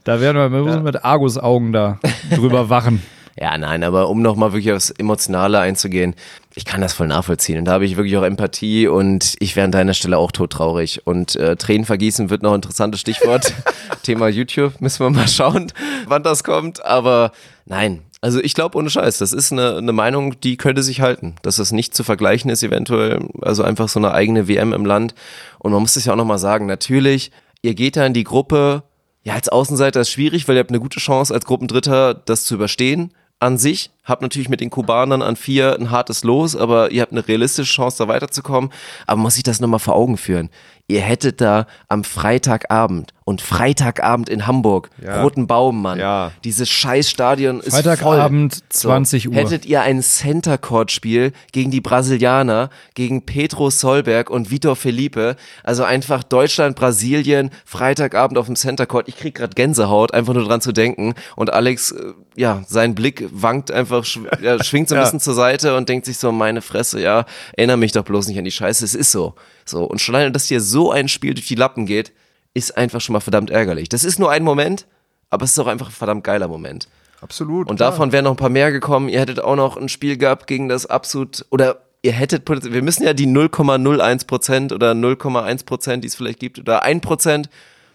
da werden wir, wir müssen mit Argus-Augen da drüber wachen. Ja, nein, aber um nochmal wirklich aufs Emotionale einzugehen, ich kann das voll nachvollziehen. Und da habe ich wirklich auch Empathie und ich wäre an deiner Stelle auch todtraurig. Und äh, Tränen vergießen wird noch ein interessantes Stichwort. Thema YouTube, müssen wir mal schauen, wann das kommt. Aber nein, also ich glaube ohne Scheiß, das ist eine, eine Meinung, die könnte sich halten. Dass das nicht zu vergleichen ist eventuell, also einfach so eine eigene WM im Land. Und man muss das ja auch nochmal sagen, natürlich, ihr geht da in die Gruppe, ja, als Außenseiter ist schwierig, weil ihr habt eine gute Chance, als Gruppendritter das zu überstehen. An sich habt natürlich mit den Kubanern an vier ein hartes Los, aber ihr habt eine realistische Chance, da weiterzukommen. Aber muss sich das nochmal vor Augen führen. Ihr hättet da am Freitagabend und Freitagabend in Hamburg, Ja. Roten Baum, Mann. Ja. Dieses scheiß Stadion ist Freitagabend, voll. 20 Uhr. Hättet ihr ein Center Court Spiel gegen die Brasilianer, gegen Petro Solberg und Vitor Felipe, also einfach Deutschland, Brasilien, Freitagabend auf dem Center Court. Ich krieg gerade Gänsehaut, einfach nur dran zu denken. Und Alex, äh, ja, sein Blick wankt einfach, schw ja, schwingt so ein Ja. bisschen zur Seite und denkt sich so, meine Fresse, ja, erinnere mich doch bloß nicht an die Scheiße. Es ist so. So. Und schon alleine, dass dir so ein Spiel durch die Lappen geht, ist einfach schon mal verdammt ärgerlich. Das ist nur ein Moment, aber es ist auch einfach ein verdammt geiler Moment. Absolut. Und klar. davon wären noch ein paar mehr gekommen. Ihr hättet auch noch ein Spiel gehabt gegen das absolut, oder ihr hättet, wir müssen ja die 0,01 Prozent oder 0,1 Prozent, die es vielleicht gibt, oder 1 Prozent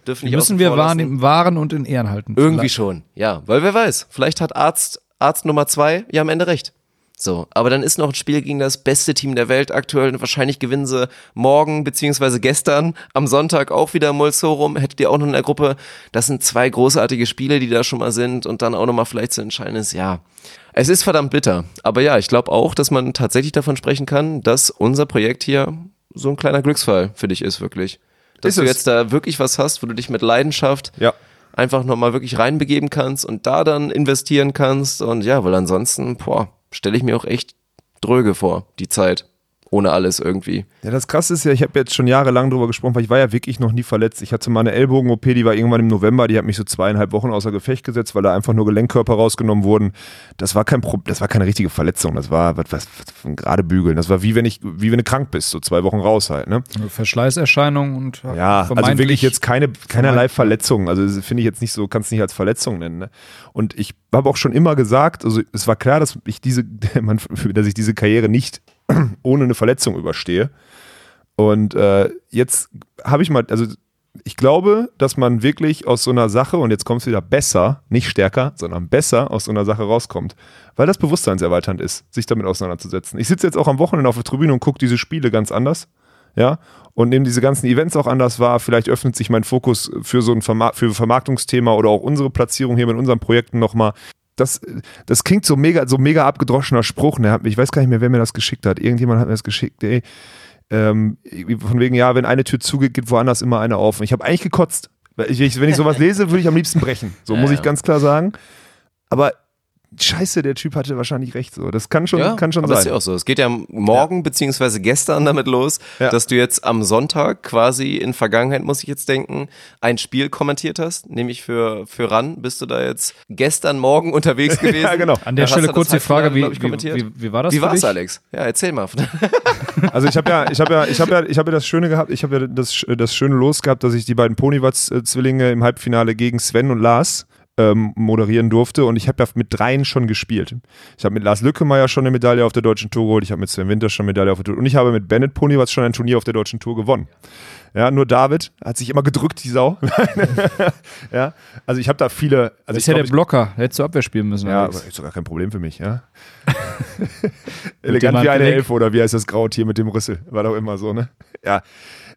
dürfen nicht Müssen wir wahren, lassen. wahren und in Ehren halten. Irgendwie Vielleicht. schon, ja. Weil wer weiß, vielleicht hat Arzt, Arzt Nummer zwei ja am Ende recht. So, aber dann ist noch ein Spiel gegen das beste Team der Welt aktuell. Und wahrscheinlich gewinnen sie morgen beziehungsweise gestern am Sonntag auch wieder Molsorum. Hättet ihr auch noch in der Gruppe. Das sind zwei großartige Spiele, die da schon mal sind und dann auch nochmal vielleicht zu entscheiden ist, ja. Es ist verdammt bitter. Aber ja, ich glaube auch, dass man tatsächlich davon sprechen kann, dass unser Projekt hier so ein kleiner Glücksfall für dich ist, wirklich. Dass Ist du es. jetzt da wirklich was hast, wo du dich mit Leidenschaft Ja. Einfach nochmal wirklich reinbegeben kannst und da dann investieren kannst. Und ja, weil ansonsten, boah, stelle ich mir auch echt dröge vor, die Zeit. Ohne alles irgendwie. Ja, das krasse ist ja, ich habe jetzt schon jahrelang drüber gesprochen, weil ich war ja wirklich noch nie verletzt. Ich hatte mal eine Ellbogen-OP, die war irgendwann im November, die hat mich so zweieinhalb Wochen außer Gefecht gesetzt, weil da einfach nur Gelenkkörper rausgenommen wurden. Das war kein Pro das war keine richtige Verletzung, das war was, was, was gerade bügeln. Das war wie wenn ich, wie wenn du krank bist, so zwei Wochen raus halt, ne? Verschleißerscheinungen und Ja, also wirklich jetzt keine, keinerlei vermeintlich- Verletzung. Also das finde ich jetzt nicht so, kannst nicht als Verletzung nennen. Ne? Und ich habe auch schon immer gesagt, also es war klar, dass ich diese, dass ich diese Karriere nicht ohne eine Verletzung überstehe. Und äh, jetzt habe ich mal, also ich glaube, dass man wirklich aus so einer Sache, und jetzt kommt es wieder besser, nicht stärker, sondern besser aus so einer Sache rauskommt. Weil das bewusstseinserweiternd ist, sich damit auseinanderzusetzen. Ich sitze jetzt auch am Wochenende auf der Tribüne und gucke diese Spiele ganz anders. Ja, und nehme diese ganzen Events auch anders wahr. Vielleicht öffnet sich mein Fokus für so ein Verma für Vermarktungsthema oder auch unsere Platzierung hier mit unseren Projekten nochmal. Das, das klingt so mega, so mega abgedroschener Spruch. Ne? Ich weiß gar nicht mehr, wer mir das geschickt hat. Irgendjemand hat mir das geschickt. Ey, ähm, von wegen, ja, wenn eine Tür zugeht, geht woanders immer eine auf. Und ich habe eigentlich gekotzt. Ich, wenn ich sowas lese, würde ich am liebsten brechen. So Ja, muss ich ja. ganz klar sagen. Aber scheiße, der Typ hatte wahrscheinlich recht. So. Das kann schon, kann schon aber sein. ist ja auch so. Es geht ja morgen beziehungsweise gestern damit los, Ja. dass du jetzt am Sonntag quasi in Vergangenheit, muss ich jetzt denken, ein Spiel kommentiert hast, nämlich für, für RAN. Bist du da jetzt gestern Morgen unterwegs gewesen? Ja, genau. An der Stelle kurz das die Frage, wie, wie, wie, wie war das Wie war's? Alex? Ja, erzähl mal. Also ich habe ja, ich habe ja, ich habe ja, ich habe ja das Schöne gehabt, ich habe ja das, das schöne Los gehabt, dass ich die beiden Ponywatz-Zwillinge im Halbfinale gegen Sven und Lars ähm, moderieren durfte und ich habe ja mit dreien schon gespielt. Ich habe mit Lars Lückemeier schon eine Medaille auf der deutschen Tour geholt, ich habe mit Sven Winter schon eine Medaille auf der Tour und ich habe mit Bennett Ponywatz schon ein Turnier auf der deutschen Tour gewonnen. Ja, nur David hat sich immer gedrückt, die Sau. ja, also ich habe da viele. Also Das ich ist ja der Blocker. Hättest du Abwehr spielen müssen. ja, Alex. aber ist doch gar kein Problem für mich, ja. Elegant wie eine. Elfe oder wie heißt das Grautier mit dem Rüssel? War doch immer so, ne? Ja.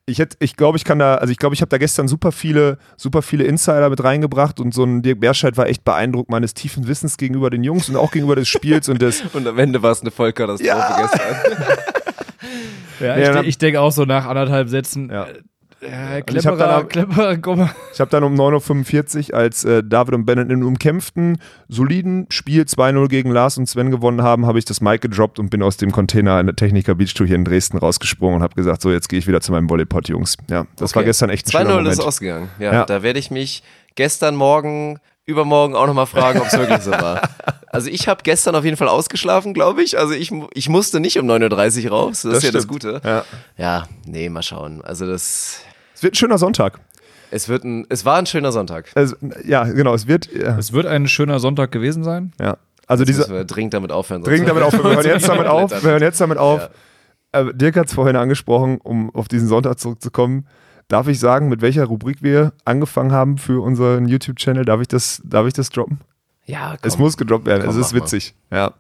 Ich hätte, ich glaube, ich kann da, also ich glaube, ich habe da gestern super viele, super viele Insider mit reingebracht und so ein Dirk Berscheid war echt beeindruckt meines tiefen Wissens gegenüber den Jungs und auch gegenüber des Spiels und des, Und am Ende war es eine Vollkatastrophe Ja. gestern. Ja, Ja, ich, ich denke auch so nach anderthalb Sätzen. Ja. Äh, Und ich hab cleverer, dann- mal. Ich habe dann um 9.45 Uhr, als äh, David und Bennett in einem umkämpften, soliden Spiel 2-0 gegen Lars und Sven gewonnen haben, habe ich das Mic gedroppt und bin aus dem Container in der Techniker Beach Tour hier in Dresden rausgesprungen und habe gesagt, so jetzt gehe ich wieder zu meinem Volleypot, Jungs. Ja, das war Okay. gestern echt ein schöner 2-0 Moment. ist ausgegangen. Ja, Ja. da werde ich mich gestern Morgen, übermorgen auch nochmal fragen, ob es wirklich so war. Also ich habe gestern auf jeden Fall ausgeschlafen, glaube ich. Also ich, ich musste nicht um 9.30 Uhr raus. Das, ist ja das. Gute. Ja. Ja, nee, mal schauen. Also das, Es wird ein schöner Sonntag. es wird ein, es war ein schöner Sonntag. Also, ja, genau, es wird, ja. Es wird ein schöner Sonntag gewesen sein. ja. Also Müssen diese, wir dringend damit aufhören. dringend damit auf, wir hören jetzt damit auf, wir hören jetzt damit auf. Ja. Äh, Dirk hat es vorhin angesprochen, um auf diesen Sonntag zurückzukommen. Darf ich sagen, mit welcher Rubrik wir angefangen haben für unseren YouTube-Channel? Darf ich das, darf ich das droppen? Ja, komm. Es muss gedroppt werden, Komm, es ist mach mal. witzig. Ja.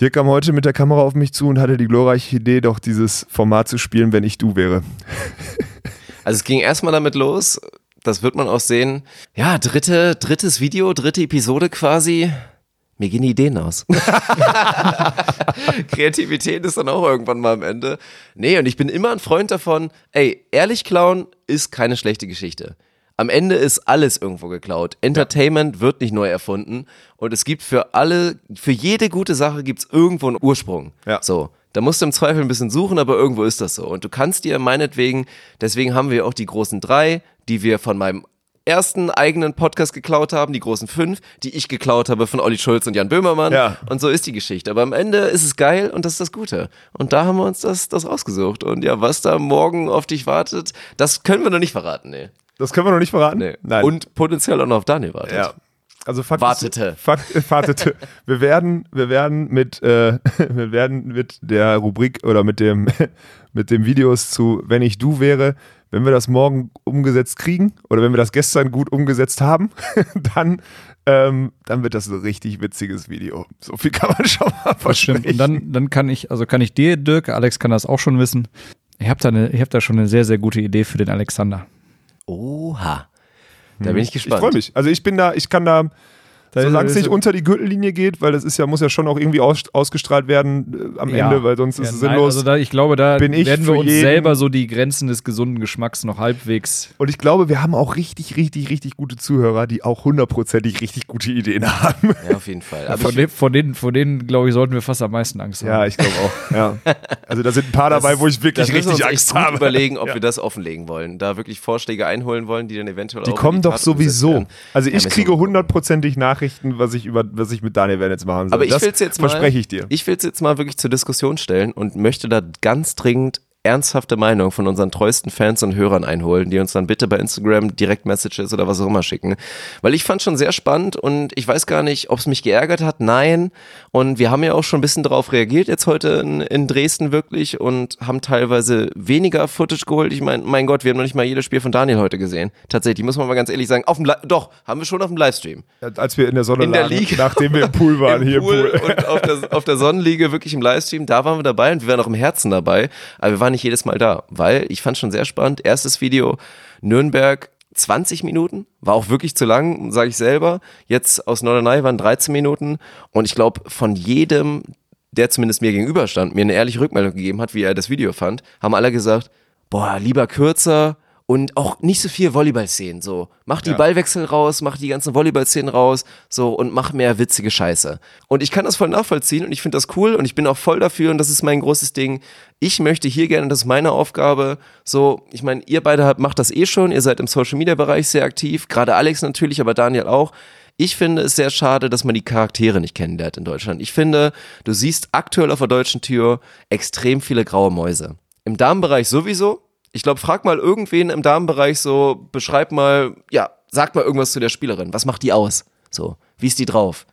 Dirk kam heute mit der Kamera auf mich zu und hatte die glorreiche Idee, doch dieses Format zu spielen, wenn ich du wäre. Also es ging erstmal damit los, das wird man auch sehen. Ja, dritte, drittes Video, dritte Episode quasi. Mir gehen die Ideen aus. Kreativität ist dann auch irgendwann mal am Ende. Nee, und ich bin immer ein Freund davon, ey, ehrlich klauen ist keine schlechte Geschichte. Am Ende ist alles irgendwo geklaut. Entertainment wird nicht neu erfunden und es gibt für alle, für jede gute Sache gibt es irgendwo einen Ursprung. Ja. So. Da musst du im Zweifel ein bisschen suchen, aber irgendwo ist das so. Und du kannst dir meinetwegen, deswegen haben wir auch die großen drei, die wir von meinem ersten eigenen Podcast geklaut haben, die großen fünf, die ich geklaut habe von Olli Schulz und Jan Böhmermann. Ja. Und so ist die Geschichte. Aber am Ende ist es geil und das ist das Gute. Und da haben wir uns das, das ausgesucht. Und ja, was da morgen auf dich wartet, das können wir noch nicht verraten, nee. Das können wir noch nicht verraten. nee. Nein. Und potenziell auch noch auf Daniel wartet. ja. Also Fakt Wartete. Ist, Fakt, äh, wartete. Wir werden, wir werden mit, äh, wir werden mit der Rubrik oder mit dem, mit dem Videos zu Wenn ich du wäre, wenn wir das morgen umgesetzt kriegen oder wenn wir das gestern gut umgesetzt haben, dann, ähm, dann wird das ein richtig witziges Video. So viel kann man schon mal Das stimmt. versprechen. Und dann, dann kann ich, also kann ich dir, Dirk, Alex kann das auch schon wissen. Ich habe da, eine- ich hab da schon eine sehr, sehr gute Idee für den Alexander. Oha. Da bin ich ich gespannt. freue mich. Also ich bin da, ich kann da, solange es nicht unter die Gürtellinie geht, weil das ist ja, muss ja schon auch irgendwie aus, ausgestrahlt werden äh, am Ja. Ende, weil sonst ist Ja, es nein, sinnlos. Also da, ich glaube, da Bin ich werden wir für uns jeden- selber so die Grenzen des gesunden Geschmacks noch halbwegs. Und ich glaube, wir haben auch richtig, richtig, richtig gute Zuhörer, die auch hundertprozentig richtig gute Ideen haben. Ja, auf jeden Fall. Aber Von, den, von, denen, von denen, glaube ich, sollten wir fast am meisten Angst haben. Ja, ich glaube auch. Ja. Also da sind ein paar dabei, wo ich wirklich das richtig uns Angst echt gut habe. überlegen, ob Ja. wir das offenlegen wollen. Da wirklich Vorschläge einholen wollen, die dann eventuell Die auch kommen die doch Tat umgesetzt sowieso. Also ich kriege hundertprozentig Nachrichten, was ich über, was ich mit Daniel Wernitz machen soll. Aber ich will es jetzt mal, verspreche ich dir. Ich will es jetzt mal wirklich zur Diskussion stellen und möchte da ganz dringend ernsthafte Meinung von unseren treuesten Fans und Hörern einholen, die uns dann bitte bei Instagram Direktmessages oder was auch immer schicken. Weil ich fand schon sehr spannend und ich weiß gar nicht, ob es mich geärgert hat. Nein. Und wir haben ja auch schon ein bisschen darauf reagiert jetzt heute in, in Dresden wirklich und haben teilweise weniger Footage geholt. Ich meine, mein Gott, wir haben noch nicht mal jedes Spiel von Daniel heute gesehen. Tatsächlich, muss man mal ganz ehrlich sagen. Auf dem Li doch, haben wir schon auf dem Livestream. Als wir in der Sonne In der lagen, Liga. nachdem wir im Pool waren, Im hier Pool im Pool. und auf der, auf der Sonnenliege wirklich im Livestream, da waren wir dabei und wir waren auch im Herzen dabei, aber wir waren nicht jedes Mal da, weil ich fand schon sehr spannend, erstes Video Nürnberg 20 Minuten, war auch wirklich zu lang, sage ich selber. Jetzt aus Norderney waren 13 Minuten. Und ich glaube von jedem, der zumindest mir gegenüberstand, mir eine ehrliche Rückmeldung gegeben hat, wie er das Video fand, haben alle gesagt, boah, lieber kürzer und auch nicht so viel Volleyball-Szenen, so. Mach die Ja. Ballwechsel raus, mach die ganzen Volleyball-Szenen raus, so, und mach mehr witzige Scheiße. Und ich kann das voll nachvollziehen und ich finde das cool und ich bin auch voll dafür und das ist mein großes Ding. Ich möchte hier gerne, das ist meine Aufgabe, so, ich meine, ihr beide habt, macht das eh schon, ihr seid im Social-Media-Bereich sehr aktiv, gerade Alex natürlich, aber Daniel auch. Ich finde es sehr schade, dass man die Charaktere nicht kennenlernt in Deutschland. Ich finde, du siehst aktuell auf der deutschen Tür extrem viele graue Mäuse. Im Damenbereich sowieso. Ich glaube, frag mal irgendwen im Damenbereich so, beschreib mal, ja, sag mal irgendwas zu der Spielerin. Was macht die aus? So, wie ist die drauf?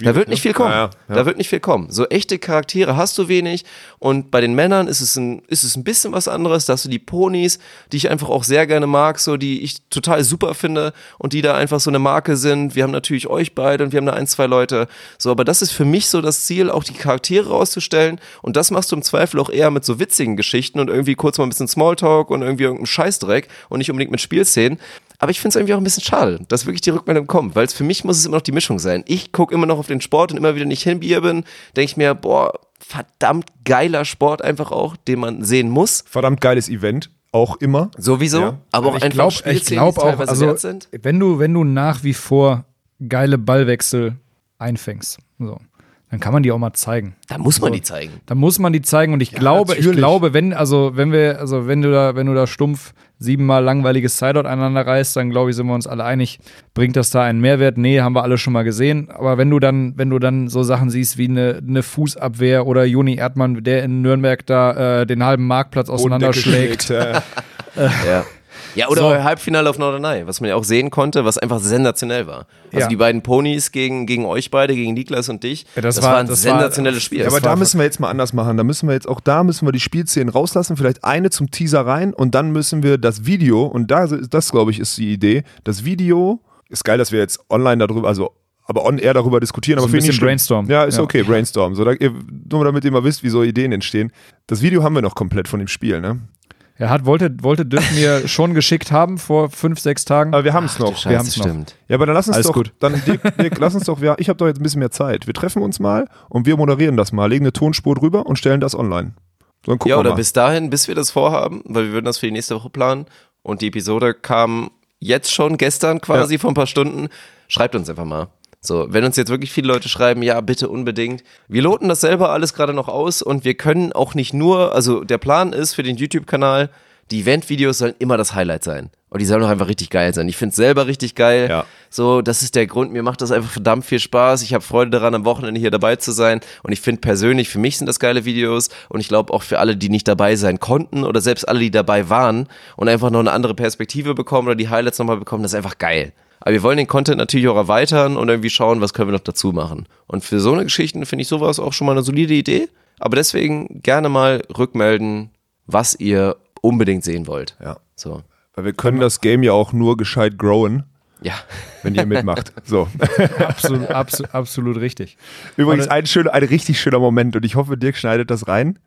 Da wird nicht viel kommen. Ja, ja. Da wird nicht viel kommen. So echte Charaktere hast du wenig. Und bei den Männern ist es ein, ist es ein bisschen was anderes. Da hast du die Ponys, die ich einfach auch sehr gerne mag, so die ich total super finde und die da einfach so eine Marke sind. Wir haben natürlich euch beide und wir haben da ein, zwei Leute. So, aber das ist für mich so das Ziel, auch die Charaktere rauszustellen. Und das machst du im Zweifel auch eher mit so witzigen Geschichten und irgendwie kurz mal ein bisschen Smalltalk und irgendwie irgendeinen Scheißdreck und nicht unbedingt mit Spielszenen. Aber ich finde es irgendwie auch ein bisschen schade, dass wirklich die Rückmeldung kommt, weil es für mich muss es immer noch die Mischung sein. Ich gucke immer noch auf den Sport und immer wieder nicht hinbier bin, denke ich mir, boah, verdammt geiler Sport einfach auch, den man sehen muss. Verdammt geiles Event, auch immer. Sowieso, Ja. aber auch ich einfach glaube Spielszenen, ich glaub die auch, teilweise also, sind. wenn du, wenn du nach wie vor geile Ballwechsel einfängst, so, dann kann man die auch mal zeigen. Da muss man So. die zeigen. Da muss man die zeigen und ich glaube, ich natürlich. glaube, wenn, also wenn wir, also wenn du da, wenn du da stumpf siebenmal langweiliges Sideout aneinander reißt, dann glaube ich, sind wir uns alle einig, bringt das da einen Mehrwert? Nee, haben wir alle schon mal gesehen. Aber wenn du dann, wenn du dann so Sachen siehst wie eine, eine Fußabwehr oder Juni Erdmann, der in Nürnberg da äh, den halben Marktplatz auseinanderschlägt, schlägt, Ja. Ja, oder So. Halbfinale auf Norderney, was man ja auch sehen konnte, was einfach sensationell war. Also Ja. die beiden Ponys gegen, gegen euch beide, gegen Niklas und dich. Ja, das das, war- war ein das war- sensationelles Spiel. Ja, aber war da müssen wir jetzt mal anders machen. Da müssen wir jetzt auch da müssen wir die Spielszenen rauslassen, vielleicht eine zum Teaser rein und dann müssen wir das Video und da ist das glaube ich ist die Idee. Das Video ist geil, dass wir jetzt online darüber, also aber on air darüber diskutieren, So aber ein bisschen. Brainstorm. Ja, ist Ja. okay, Brainstorm. So, da, ihr, nur damit ihr mal wisst, wie so Ideen entstehen. Das Video haben wir noch komplett von dem Spiel, ne? Er hat, wollte, wollte Dirk mir schon geschickt haben vor fünf, sechs Tagen. Aber wir haben es noch. Scheiße, wir haben's noch. stimmt. Ja, aber dann lass uns Alles doch, gut. dann Dirk, Dirk, lass uns doch, ja, ich habe doch jetzt ein bisschen mehr Zeit. Wir treffen uns mal und wir moderieren das mal, legen eine Tonspur drüber und stellen das online. So, dann gucken Ja, oder mal. bis dahin, bis wir das vorhaben, weil wir würden das für die nächste Woche planen und die Episode kam jetzt schon gestern quasi vor ein paar Stunden. Schreibt uns einfach mal. So, wenn uns jetzt wirklich viele Leute schreiben, ja, bitte unbedingt. Wir loten das selber alles gerade noch aus und wir können auch nicht nur, also der Plan ist für den YouTube-Kanal, die Event-Videos sollen immer das Highlight sein. Und die sollen auch einfach richtig geil sein. Ich finde es selber richtig geil. Ja. So, das ist der Grund. Mir macht das einfach verdammt viel Spaß. Ich habe Freude daran, am Wochenende hier dabei zu sein. Und ich finde persönlich, für mich sind das geile Videos. Und ich glaube auch für alle, die nicht dabei sein konnten oder selbst alle, die dabei waren und einfach noch eine andere Perspektive bekommen oder die Highlights nochmal bekommen, das ist einfach geil. Aber wir wollen den Content natürlich auch erweitern und irgendwie schauen, was können wir noch dazu machen. Und für so eine Geschichte finde ich sowas auch schon mal eine solide Idee. Aber deswegen gerne mal rückmelden, was ihr unbedingt sehen wollt. Ja. So. Weil wir können das Game ja auch nur gescheit growen, Ja. wenn ihr mitmacht. So. Absolut, absolut, absolut richtig. Übrigens ein, schöner, ein richtig schöner Moment und ich hoffe, Dirk schneidet das rein.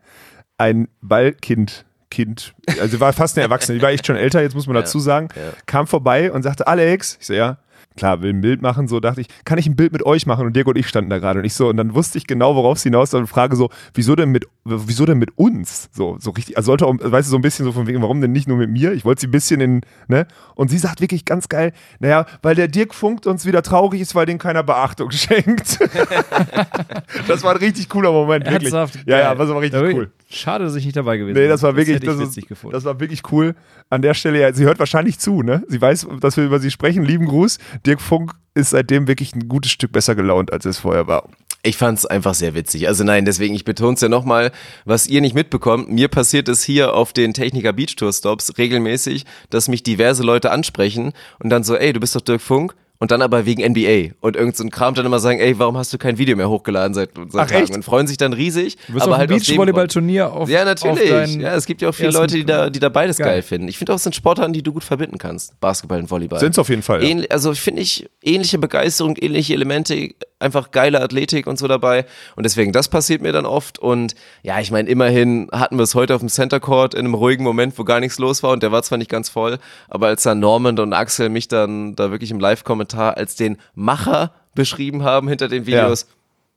Ein Ballkind, Kind, also war fast eine Erwachsene, die war echt schon älter, jetzt muss man dazu sagen, ja. kam vorbei und sagte, Alex, ich so, ja, klar, will ein Bild machen, so dachte ich, kann ich ein Bild mit euch machen? Und Dirk und ich standen da gerade und ich so, und dann wusste ich genau, worauf es hinaus und frage so, wieso denn mit, wieso denn mit uns? So, so richtig, also sollte weißt du, so ein bisschen so von wegen, warum denn nicht nur mit mir? Ich wollte sie ein bisschen in, ne? Und sie sagt wirklich ganz geil, naja, weil der Dirk funkt uns wieder traurig ist, weil dem keiner Beachtung schenkt. das war ein richtig cooler Moment, wirklich. Ernsthaft? Ja, ja, das war richtig cool. Schade, dass ich nicht dabei gewesen Nee, das war wirklich, das, ich ist, das war wirklich cool. An der Stelle, ja, sie hört wahrscheinlich zu, ne? Sie weiß, dass wir über sie sprechen. Lieben Gruß. Dirk Funk ist seitdem wirklich ein gutes Stück besser gelaunt, als es vorher war. Ich fand's einfach sehr witzig. Also nein, deswegen, ich betone es ja nochmal, was ihr nicht mitbekommt. Mir passiert es hier auf den Techniker Beach Tour Stops regelmäßig, dass mich diverse Leute ansprechen und dann so, ey, du bist doch Dirk Funk. Und dann aber wegen NBA und irgend so ein Kram dann immer sagen, ey, warum hast du kein Video mehr hochgeladen seit, seit Ach, Tagen? echt? Und freuen sich dann riesig. Du bist aber auf halt. Beachvolleyball-Turnier auf Ja, auf natürlich. deinen Ja, es gibt ja auch viele Leute, die da, die da beides geil, Geil. finden. Ich finde auch, es sind Sportarten, die du gut verbinden kannst. Basketball und Volleyball. Sind's auf jeden Fall. Ja. Ähnlich, also finde ich ähnliche Begeisterung, ähnliche Elemente, einfach geile Athletik und so dabei. Und deswegen, das passiert mir dann oft. Und ja, ich meine, immerhin hatten wir es heute auf dem Center Court in einem ruhigen Moment, wo gar nichts los war. Und der war zwar nicht ganz voll, aber als dann Normand und Axel mich dann da wirklich im Live-Kommentar als den Macher beschrieben haben hinter den Videos.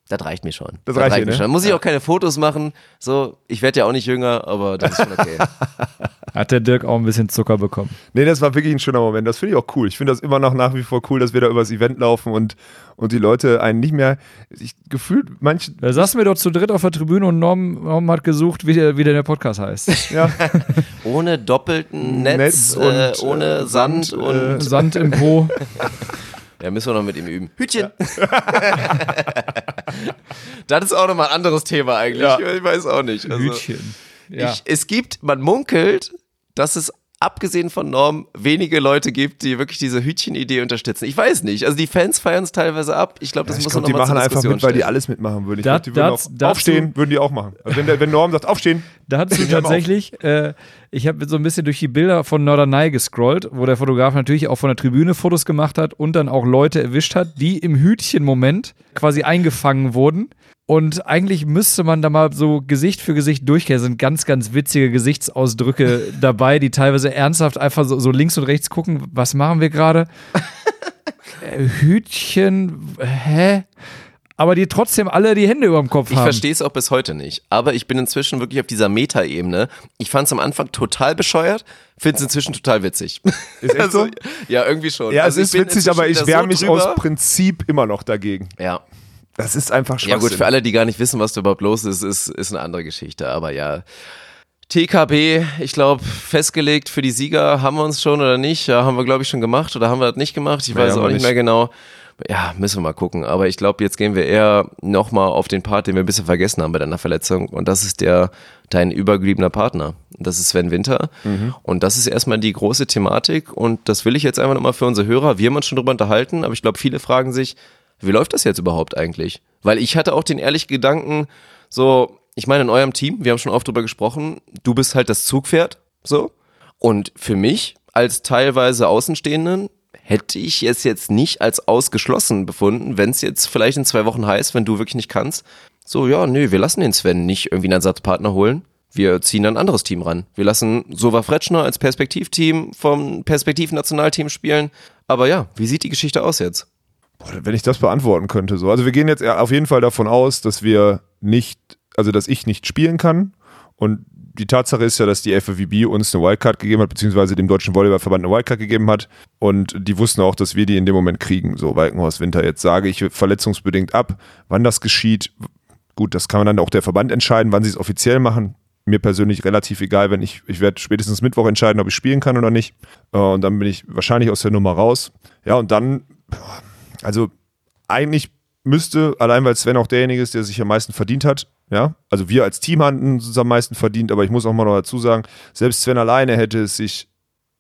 Das reicht mir schon. Das reicht dir, mir ne? schon. Muss ich auch keine Fotos machen. So, ich werde ja auch nicht jünger, aber das ist schon okay. Hat der Dirk auch ein bisschen Zucker bekommen. Nee, das war wirklich ein schöner Moment. Das finde ich auch cool. Ich finde das immer noch nach wie vor cool, dass wir da übers Event laufen und, und die Leute einen nicht mehr, ich gefühlt, manche, Da saßen wir doch zu dritt auf der Tribüne und Norm, Norm hat gesucht, wie der, wie der, der Podcast heißt. ja, Ohne doppelten Netz, Netz äh, und, ohne äh, Sand, Sand, und Sand im Po. Ja, müssen wir noch mit ihm üben. Hütchen. das ist auch nochmal ein anderes Thema eigentlich. Ja. Ich weiß auch nicht. Also, Hütchen. Ja. ich, es gibt, man munkelt, dass es abgesehen von Norm wenige Leute gibt, die wirklich diese Hütchen-Idee unterstützen. Ich weiß nicht. Also die Fans feiern es teilweise ab. Ich glaube, das ich muss glaube, man die noch mal machen einfach mit, weil die alles mitmachen würden. Ich Da- glaube, die würden das- auch dazu- aufstehen, würden die auch machen. Also wenn, der, wenn Norm sagt, aufstehen, Dazu Ja, tatsächlich, äh, ich habe so ein bisschen durch die Bilder von Norderney gescrollt, wo der Fotograf natürlich auch von der Tribüne Fotos gemacht hat und dann auch Leute erwischt hat, die im Hütchen-Moment quasi eingefangen wurden. Und eigentlich müsste man da mal so Gesicht für Gesicht durchgehen. Es sind ganz, ganz witzige Gesichtsausdrücke dabei, die teilweise ernsthaft einfach so, so links und rechts gucken, was machen wir gerade? Äh, Hütchen, hä? Aber die trotzdem alle die Hände über dem Kopf Ich haben. verstehe es auch bis heute nicht. Aber ich bin inzwischen wirklich auf dieser Meta-Ebene. Ich fand es am Anfang total bescheuert, finde es inzwischen total witzig. Ist echt so? Ja, irgendwie schon. Ja, Also es ich ist witzig, aber ich wehre da mich so drüber. aus Prinzip immer noch dagegen. Ja. Das ist einfach Ja Schwachsinn. gut, für alle, die gar nicht wissen, was da überhaupt los ist, ist, ist eine andere Geschichte. Aber ja, TKB, ich glaube, festgelegt für die Sieger haben wir uns schon oder nicht. Ja, haben wir, glaube ich, schon gemacht oder haben wir das nicht gemacht? Ich weiß haben auch nicht nicht. mehr genau. Ja, müssen wir mal gucken. Aber ich glaube, jetzt gehen wir eher nochmal auf den Part, den wir ein bisschen vergessen haben bei deiner Verletzung. Und das ist der, dein übergebliebener Partner. Das ist Sven Winter. Und das ist erstmal die große Thematik. Und das will ich jetzt einfach nochmal für unsere Hörer. Wir haben uns schon drüber unterhalten, aber ich glaube, viele fragen sich, wie läuft das jetzt überhaupt eigentlich? Weil ich hatte auch den ehrlichen Gedanken, so, ich meine, in eurem Team, wir haben schon oft drüber gesprochen, du bist halt das Zugpferd, so. Und für mich, als teilweise Außenstehenden, hätte ich es jetzt nicht als ausgeschlossen befunden, wenn es jetzt vielleicht in zwei Wochen heißt, wenn du wirklich nicht kannst, so, ja, nö, wir lassen den Sven nicht irgendwie einen Ersatzpartner holen. Wir ziehen ein anderes Team ran. Wir lassen Sova Fretschner als Perspektivteam vom Perspektiv-Nationalteam spielen. Aber ja, wie sieht die Geschichte aus jetzt? Boah, wenn ich das beantworten könnte. So. Also wir gehen jetzt auf jeden Fall davon aus, dass wir nicht, also dass ich nicht spielen kann. Und die Tatsache ist ja, dass die FFVB uns eine Wildcard gegeben hat, beziehungsweise dem Deutschen Volleyballverband eine Wildcard gegeben hat. Und die wussten auch, dass wir die in dem Moment kriegen. So, Walkenhorst Winter. Jetzt sage ich verletzungsbedingt ab. Wann das geschieht, gut, das kann dann auch der Verband entscheiden, wann sie es offiziell machen. Mir persönlich relativ egal, wenn ich, ich werde spätestens Mittwoch entscheiden, ob ich spielen kann oder nicht. Äh, Und dann bin ich wahrscheinlich aus der Nummer raus. Ja, und dann, also eigentlich müsste, allein weil Sven auch derjenige ist, der sich am meisten verdient hat, ja, also wir als Team hatten es am meisten verdient, aber ich muss auch mal noch dazu sagen, selbst Sven alleine hätte es sich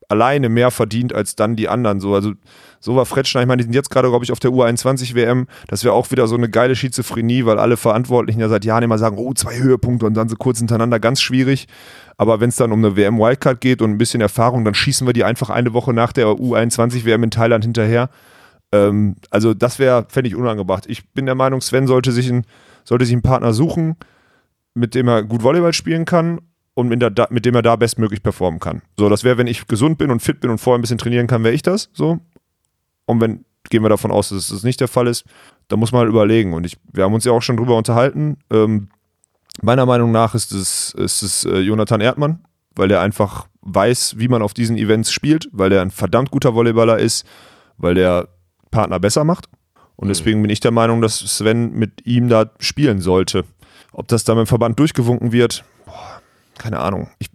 alleine mehr verdient als dann die anderen. So, also so war Fretschner, ich meine, die sind jetzt gerade, glaube ich, auf der U21 WM. Das wäre auch wieder so eine geile Schizophrenie, weil alle Verantwortlichen ja seit Jahren immer sagen, oh, zwei Höhepunkte und dann so kurz hintereinander, ganz schwierig. Aber wenn es dann um eine WM Wildcard geht und ein bisschen Erfahrung, dann schießen wir die einfach eine Woche nach der U21 WM in Thailand hinterher. Ähm, also das wäre, fände ich unangebracht. Ich bin der Meinung, Sven sollte sich, ein, sollte sich einen Partner suchen, mit dem er gut Volleyball spielen kann und mit, der, mit dem er da bestmöglich performen kann. So, das wäre, wenn ich gesund bin und fit bin und vorher ein bisschen trainieren kann, wäre ich das. So. Und wenn, gehen wir davon aus, dass das nicht der Fall ist, dann muss man halt überlegen. Und ich, wir haben uns ja auch schon drüber unterhalten. Ähm, meiner Meinung nach ist es, ist es äh, Jonathan Erdmann, weil der einfach weiß, wie man auf diesen Events spielt, weil der ein verdammt guter Volleyballer ist, weil der Partner besser macht. Und deswegen bin ich der Meinung, dass Sven mit ihm da spielen sollte. Ob das dann im Verband durchgewunken wird, boah, keine Ahnung. Ich,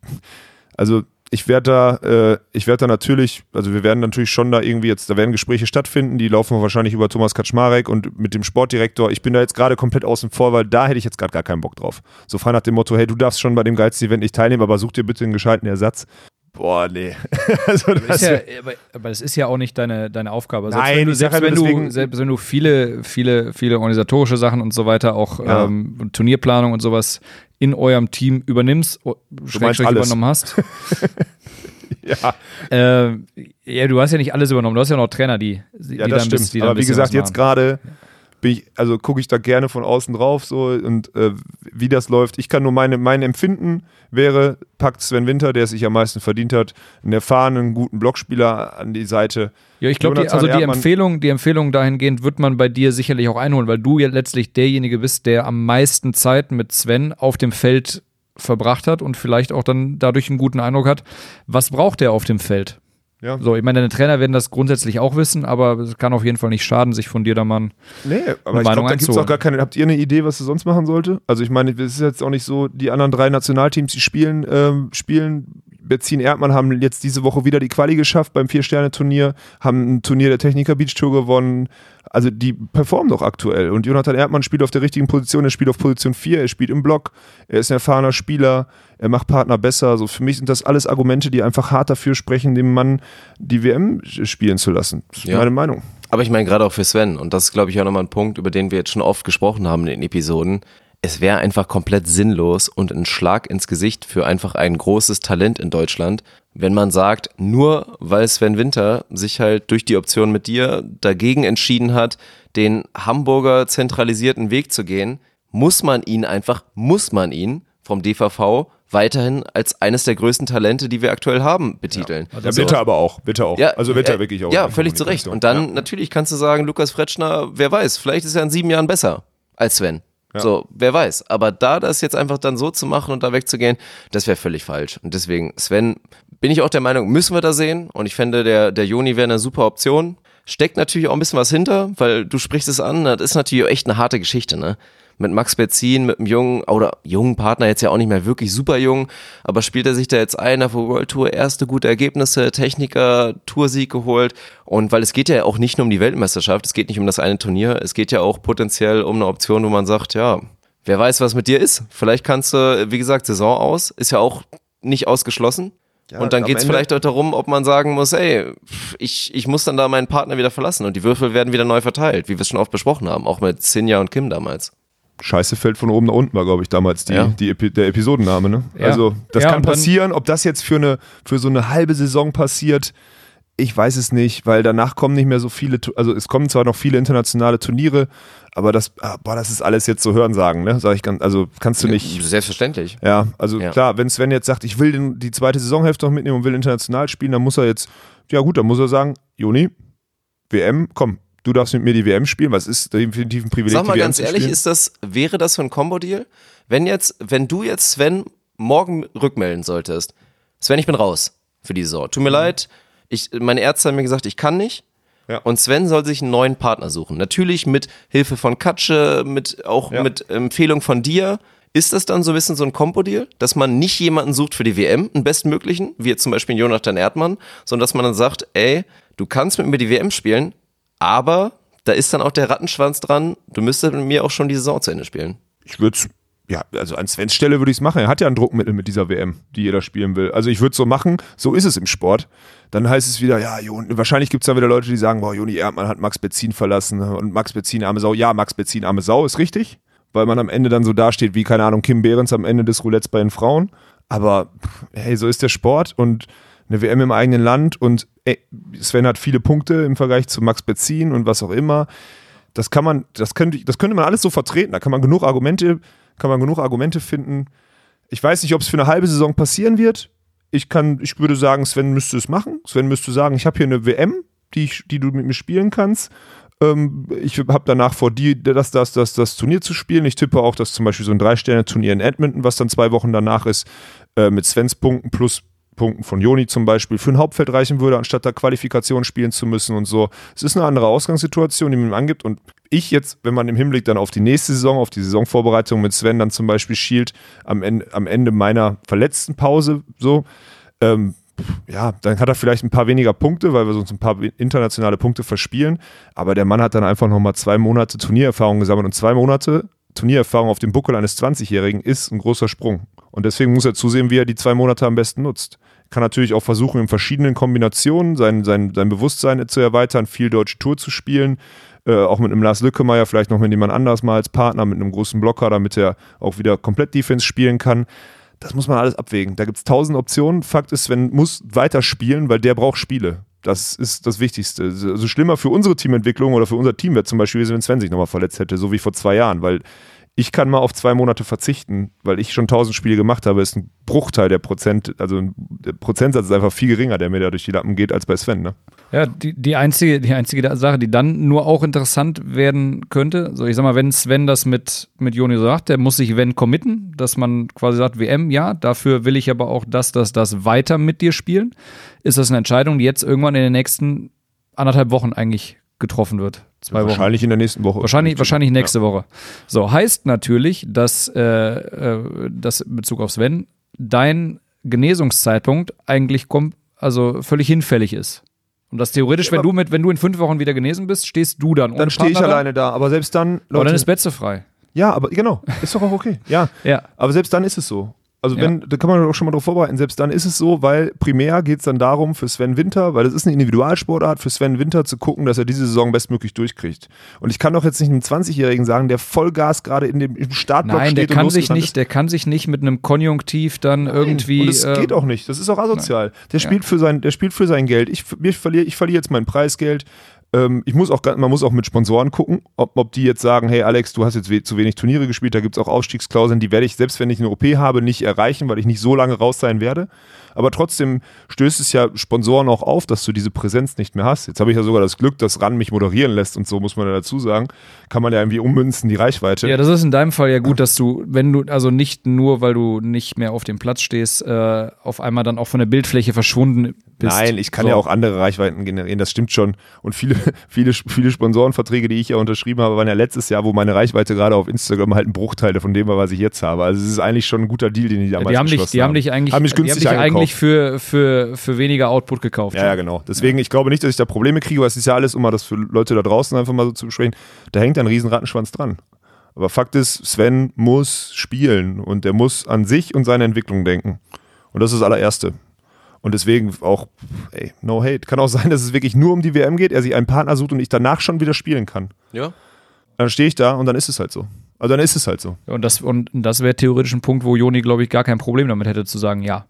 also ich werde da, äh, ich werde da natürlich, also wir werden natürlich schon da irgendwie jetzt, da werden Gespräche stattfinden, die laufen wahrscheinlich über Thomas Kaczmarek und mit dem Sportdirektor. Ich bin da jetzt gerade komplett außen vor, weil da hätte ich jetzt gerade gar keinen Bock drauf. So frei nach dem Motto, hey, du darfst schon bei dem geilsten Event nicht teilnehmen, aber such dir bitte einen gescheiten Ersatz. Boah, nee. also das Ist ja, wär- aber, aber das ist ja auch nicht deine, deine Aufgabe. Nein, wenn du, selbst, halt wenn du, selbst wenn du viele, viele, viele organisatorische Sachen und so weiter, auch Ja. ähm, Turnierplanung und sowas in eurem Team übernimmst, Schrägstrich übernommen hast. ja, äh, ja, du hast ja nicht alles übernommen. Du hast ja noch Trainer, die, die ja, dann das bis- stimmt. die dann aber wie gesagt, jetzt gerade bin ich, also gucke ich da gerne von außen drauf so und äh, wie das läuft. Ich kann nur meine, mein Empfinden wäre, packt Sven Winter, der es sich am meisten verdient hat, einen erfahrenen, guten Blockspieler an die Seite. Ja, ich glaube, also die Erdmann- Empfehlung, die Empfehlung dahingehend wird man bei dir sicherlich auch einholen, weil du ja letztlich derjenige bist, der am meisten Zeit mit Sven auf dem Feld verbracht hat und vielleicht auch dann dadurch einen guten Eindruck hat. Was braucht er auf dem Feld? Ja. So, ich meine, deine Trainer werden das grundsätzlich auch wissen, aber es kann auf jeden Fall nicht schaden, sich von dir da mal ein Nee, aber ich glaube, da gibt es auch gar keine. Habt ihr eine Idee, was er sonst machen sollte? Also ich meine, es ist jetzt auch nicht so, die anderen drei Nationalteams, die spielen, ähm, spielen. Betzin Erdmann haben jetzt diese Woche wieder die Quali geschafft beim Vier-Sterne-Turnier, haben ein Turnier der Techniker Beach Tour gewonnen. Also die performen doch aktuell. Und Jonathan Erdmann spielt auf der richtigen Position, er spielt auf Position 4, er spielt im Block, er ist ein erfahrener Spieler, er macht Partner besser. Also für mich sind das alles Argumente, die einfach hart dafür sprechen, dem Mann die WM spielen zu lassen. Das ist Ja. meine Meinung. Aber ich meine gerade auch für Sven, und das ist, glaube ich, auch nochmal ein Punkt, über den wir jetzt schon oft gesprochen haben in den Episoden. Es wäre einfach komplett sinnlos und ein Schlag ins Gesicht für einfach ein großes Talent in Deutschland, wenn man sagt, nur weil Sven Winter sich halt durch die Option mit dir dagegen entschieden hat, den Hamburger zentralisierten Weg zu gehen, muss man ihn einfach, muss man ihn vom DVV weiterhin als eines der größten Talente, die wir aktuell haben, betiteln. Ja, bitte aber auch, bitte auch. Ja, also bitte äh, wirklich auch. Ja, völlig zu Recht. Und dann Kommunikation. natürlich kannst du sagen, Lukas Fretschner, wer weiß, vielleicht ist er in sieben Jahren besser als Sven. So, wer weiß. Aber da das jetzt einfach dann so zu machen und da wegzugehen, das wäre völlig falsch. Und deswegen, Sven, bin ich auch der Meinung, müssen wir da sehen. Und ich fände, der, der Joni wäre eine super Option. Steckt natürlich auch ein bisschen was hinter, weil du sprichst es an, das ist natürlich auch echt eine harte Geschichte, ne? Mit Max Berzin, mit einem jungen, oder jungen Partner, jetzt ja auch nicht mehr wirklich super jung, aber spielt er sich da jetzt ein, auf der World Tour erste gute Ergebnisse, Techniker, Toursieg geholt. Und weil es geht ja auch nicht nur um die Weltmeisterschaft, es geht nicht um das eine Turnier, es geht ja auch potenziell um eine Option, wo man sagt, ja, wer weiß, was mit dir ist. Vielleicht kannst du, wie gesagt, Saison aus, ist ja auch nicht ausgeschlossen. und dann am geht es Ende- vielleicht auch darum, ob man sagen muss, ey, ich, ich muss dann da meinen Partner wieder verlassen und die Würfel werden wieder neu verteilt, wie wir es schon oft besprochen haben, auch mit Sinja und Kim damals. Scheiße fällt von oben nach unten war, glaube ich, damals die, Ja. die Epi der Episodenname. Ne? Ja. Also das Ja, kann passieren. Ob das jetzt für, eine, für so eine halbe Saison passiert, ich weiß es nicht, weil danach kommen nicht mehr so viele, also es kommen zwar noch viele internationale Turniere, aber das, ah, boah, das ist alles jetzt so Hörensagen, ne? Sag ich ganz, also kannst du nicht. Selbstverständlich. Ja, also Ja. klar, wenn Sven jetzt sagt, ich will den, die zweite Saisonhälfte noch mitnehmen und will international spielen, dann muss er jetzt, ja gut, dann muss er sagen, Joni, WM, komm, du darfst mit mir die WM spielen, was ist definitiv ein Privileg, Sag mal ganz ehrlich, ist das, wäre das so ein Combo-Deal? Wenn jetzt, wenn du jetzt Sven morgen rückmelden solltest, Sven, ich bin raus für die Saison. Tut mir leid, ich, meine Ärzte haben mir gesagt, ich kann nicht. Ja. Und Sven soll sich einen neuen Partner suchen. Natürlich mit Hilfe von Katsche, mit, auch Ja. mit Empfehlung von dir. Ist das dann so ein bisschen so ein Combo-Deal, dass man nicht jemanden sucht für die WM, einen bestmöglichen, wie jetzt zum Beispiel Jonathan Erdmann, sondern dass man dann sagt, ey, du kannst mit mir die WM spielen, aber da ist dann auch der Rattenschwanz dran, du müsstest mit mir auch schon die Saison zu Ende spielen. ich würde ja, also an Svens Stelle würde ich es machen. Er hat ja ein Druckmittel mit dieser WM, die jeder spielen will. Also ich würde es so machen, so ist es im Sport. Dann heißt es wieder, ja, Jon, wahrscheinlich gibt es da wieder Leute, die sagen, boah, Joni Erdmann hat Max Benzin verlassen und Max Benzin, arme Sau. Ja, Max Benzin, arme Sau, ist richtig. Weil man am Ende dann so dasteht, wie, keine Ahnung, Kim Behrens am Ende des Roulettes bei den Frauen. Aber hey, so ist der Sport und eine WM im eigenen Land und Sven hat viele Punkte im Vergleich zu Max Benzin und was auch immer. Das kann man, das könnte, das könnte man alles so vertreten. Da kann man genug Argumente, kann man genug Argumente finden. Ich weiß nicht, ob es für eine halbe Saison passieren wird. Ich kann, ich würde sagen, Sven müsste es machen. Sven müsste sagen, ich habe hier eine WM, die, ich, die du mit mir spielen kannst. Ähm, ich habe danach vor, die, das, das, das, das Turnier zu spielen. Ich tippe auch, dass zum Beispiel so ein Drei-Sterne-Turnier in Edmonton, was dann zwei Wochen danach ist, äh, mit Svens Punkten plus Punkten von Joni zum Beispiel für ein Hauptfeld reichen würde, anstatt da Qualifikation spielen zu müssen und so. Es ist eine andere Ausgangssituation, die man ihm angibt. Und ich jetzt, wenn man im Hinblick dann auf die nächste Saison, auf die Saisonvorbereitung mit Sven dann zum Beispiel schielt, am Ende, am Ende meiner verletzten Pause so, ähm, ja, dann hat er vielleicht ein paar weniger Punkte, weil wir sonst ein paar internationale Punkte verspielen. Aber der Mann hat dann einfach nochmal zwei Monate Turniererfahrung gesammelt und zwei Monate Turniererfahrung auf dem Buckel eines 20-Jährigen ist ein großer Sprung. Und deswegen muss er zusehen, wie er die zwei Monate am besten nutzt. Kann natürlich auch versuchen, in verschiedenen Kombinationen sein, sein, sein Bewusstsein zu erweitern, viel deutsche Tour zu spielen. Äh, auch mit einem Lars Lückemeier, vielleicht noch mit jemand anders mal als Partner, mit einem großen Blocker, damit er auch wieder komplett Defense spielen kann. Das muss man alles abwägen. Da gibt es tausend Optionen. Fakt ist, Sven muss weiter spielen, weil der braucht Spiele. Das ist das Wichtigste. Also schlimmer für unsere Teamentwicklung oder für unser Team wäre zum Beispiel, wenn Sven sich nochmal verletzt hätte, so wie vor zwei Jahren, weil ich kann mal auf zwei Monate verzichten, weil ich schon tausend Spiele gemacht habe, ist ein Bruchteil der Prozent, also der Prozentsatz ist einfach viel geringer, der mir da durch die Lappen geht, als bei Sven. Ne? Ja, die, die, einzige, die einzige Sache, die dann nur auch interessant werden könnte, so ich sag mal, wenn Sven das mit, mit Joni sagt, der muss sich wenn committen, dass man quasi sagt, WM, ja, dafür will ich aber auch das, das, das weiter mit dir spielen. Ist das eine Entscheidung, die jetzt irgendwann in den nächsten anderthalb Wochen eigentlich getroffen wird. Zwei ja, wahrscheinlich Wochen. in der nächsten Woche. Wahrscheinlich, wahrscheinlich nächste ja. Woche. So, heißt natürlich, dass, äh, äh, das in Bezug auf Sven, dein Genesungszeitpunkt eigentlich kommt, also völlig hinfällig ist. Und das theoretisch, wenn du mit, wenn du in fünf Wochen wieder genesen bist, stehst du dann. Dann stehe ich da. alleine da. Aber selbst dann. Leute, aber dann ist Betze frei. Ja, aber genau, ist doch auch okay. Ja. ja. Aber selbst dann ist es so. Also wenn, ja. da kann man auch schon mal drauf vorbereiten. Selbst dann ist es so, weil primär geht es dann darum für Sven Winter, weil das ist eine Individualsportart, für Sven Winter zu gucken, dass er diese Saison bestmöglich durchkriegt. Und ich kann doch jetzt nicht einem 20-Jährigen sagen, der Vollgas gerade in dem im Startblock Nein, steht der kann sich nicht, der kann sich nicht mit einem Konjunktiv dann Nein. irgendwie. Und das äh, geht auch nicht. Das ist auch asozial. Nein. Der spielt ja. für sein, der spielt für sein Geld. Ich, ich verliere, ich verliere jetzt mein Preisgeld. Ähm, ich muss auch, man muss auch mit Sponsoren gucken, ob, ob die jetzt sagen, hey Alex, du hast jetzt we zu wenig Turniere gespielt, da gibt es auch Aufstiegsklauseln, die werde ich, selbst wenn ich eine OP habe, nicht erreichen, weil ich nicht so lange raus sein werde. Aber trotzdem stößt es ja Sponsoren auch auf, dass du diese Präsenz nicht mehr hast. Jetzt habe ich ja sogar das Glück, dass RAN mich moderieren lässt und so, muss man ja dazu sagen. Kann man ja irgendwie ummünzen, die Reichweite. Ja, das ist in deinem Fall ja gut, dass du, wenn du, also nicht nur, weil du nicht mehr auf dem Platz stehst, äh, auf einmal dann auch von der Bildfläche verschwunden bist. Nein, ich kann so. ja auch andere Reichweiten generieren, das stimmt schon. Und viele, viele, viele Sponsorenverträge, die ich ja unterschrieben habe, waren ja letztes Jahr, wo meine Reichweite gerade auf Instagram halt ein Bruchteil von dem war, was ich jetzt habe. Also es ist eigentlich schon ein guter Deal, den die damals ja, die haben dich, die haben. Dich eigentlich, haben mich günstig die haben dich eigentlich für, für, für weniger Output gekauft. Ja, ja, genau. Deswegen, ja. ich glaube nicht, dass ich da Probleme kriege, weil es ist ja alles, um mal das für Leute da draußen einfach mal so zu besprechen, da hängt ein riesen Rattenschwanz dran. Aber Fakt ist, Sven muss spielen und er muss an sich und seine Entwicklung denken. Und das ist das allererste. Und deswegen auch, ey, no hate. Kann auch sein, dass es wirklich nur um die WM geht, er sich einen Partner sucht und ich danach schon wieder spielen kann. Ja. Dann stehe ich da und dann ist es halt so. Also dann ist es halt so. Und das, und das wäre theoretisch ein Punkt, wo Joni, glaube ich, gar kein Problem damit hätte zu sagen, ja.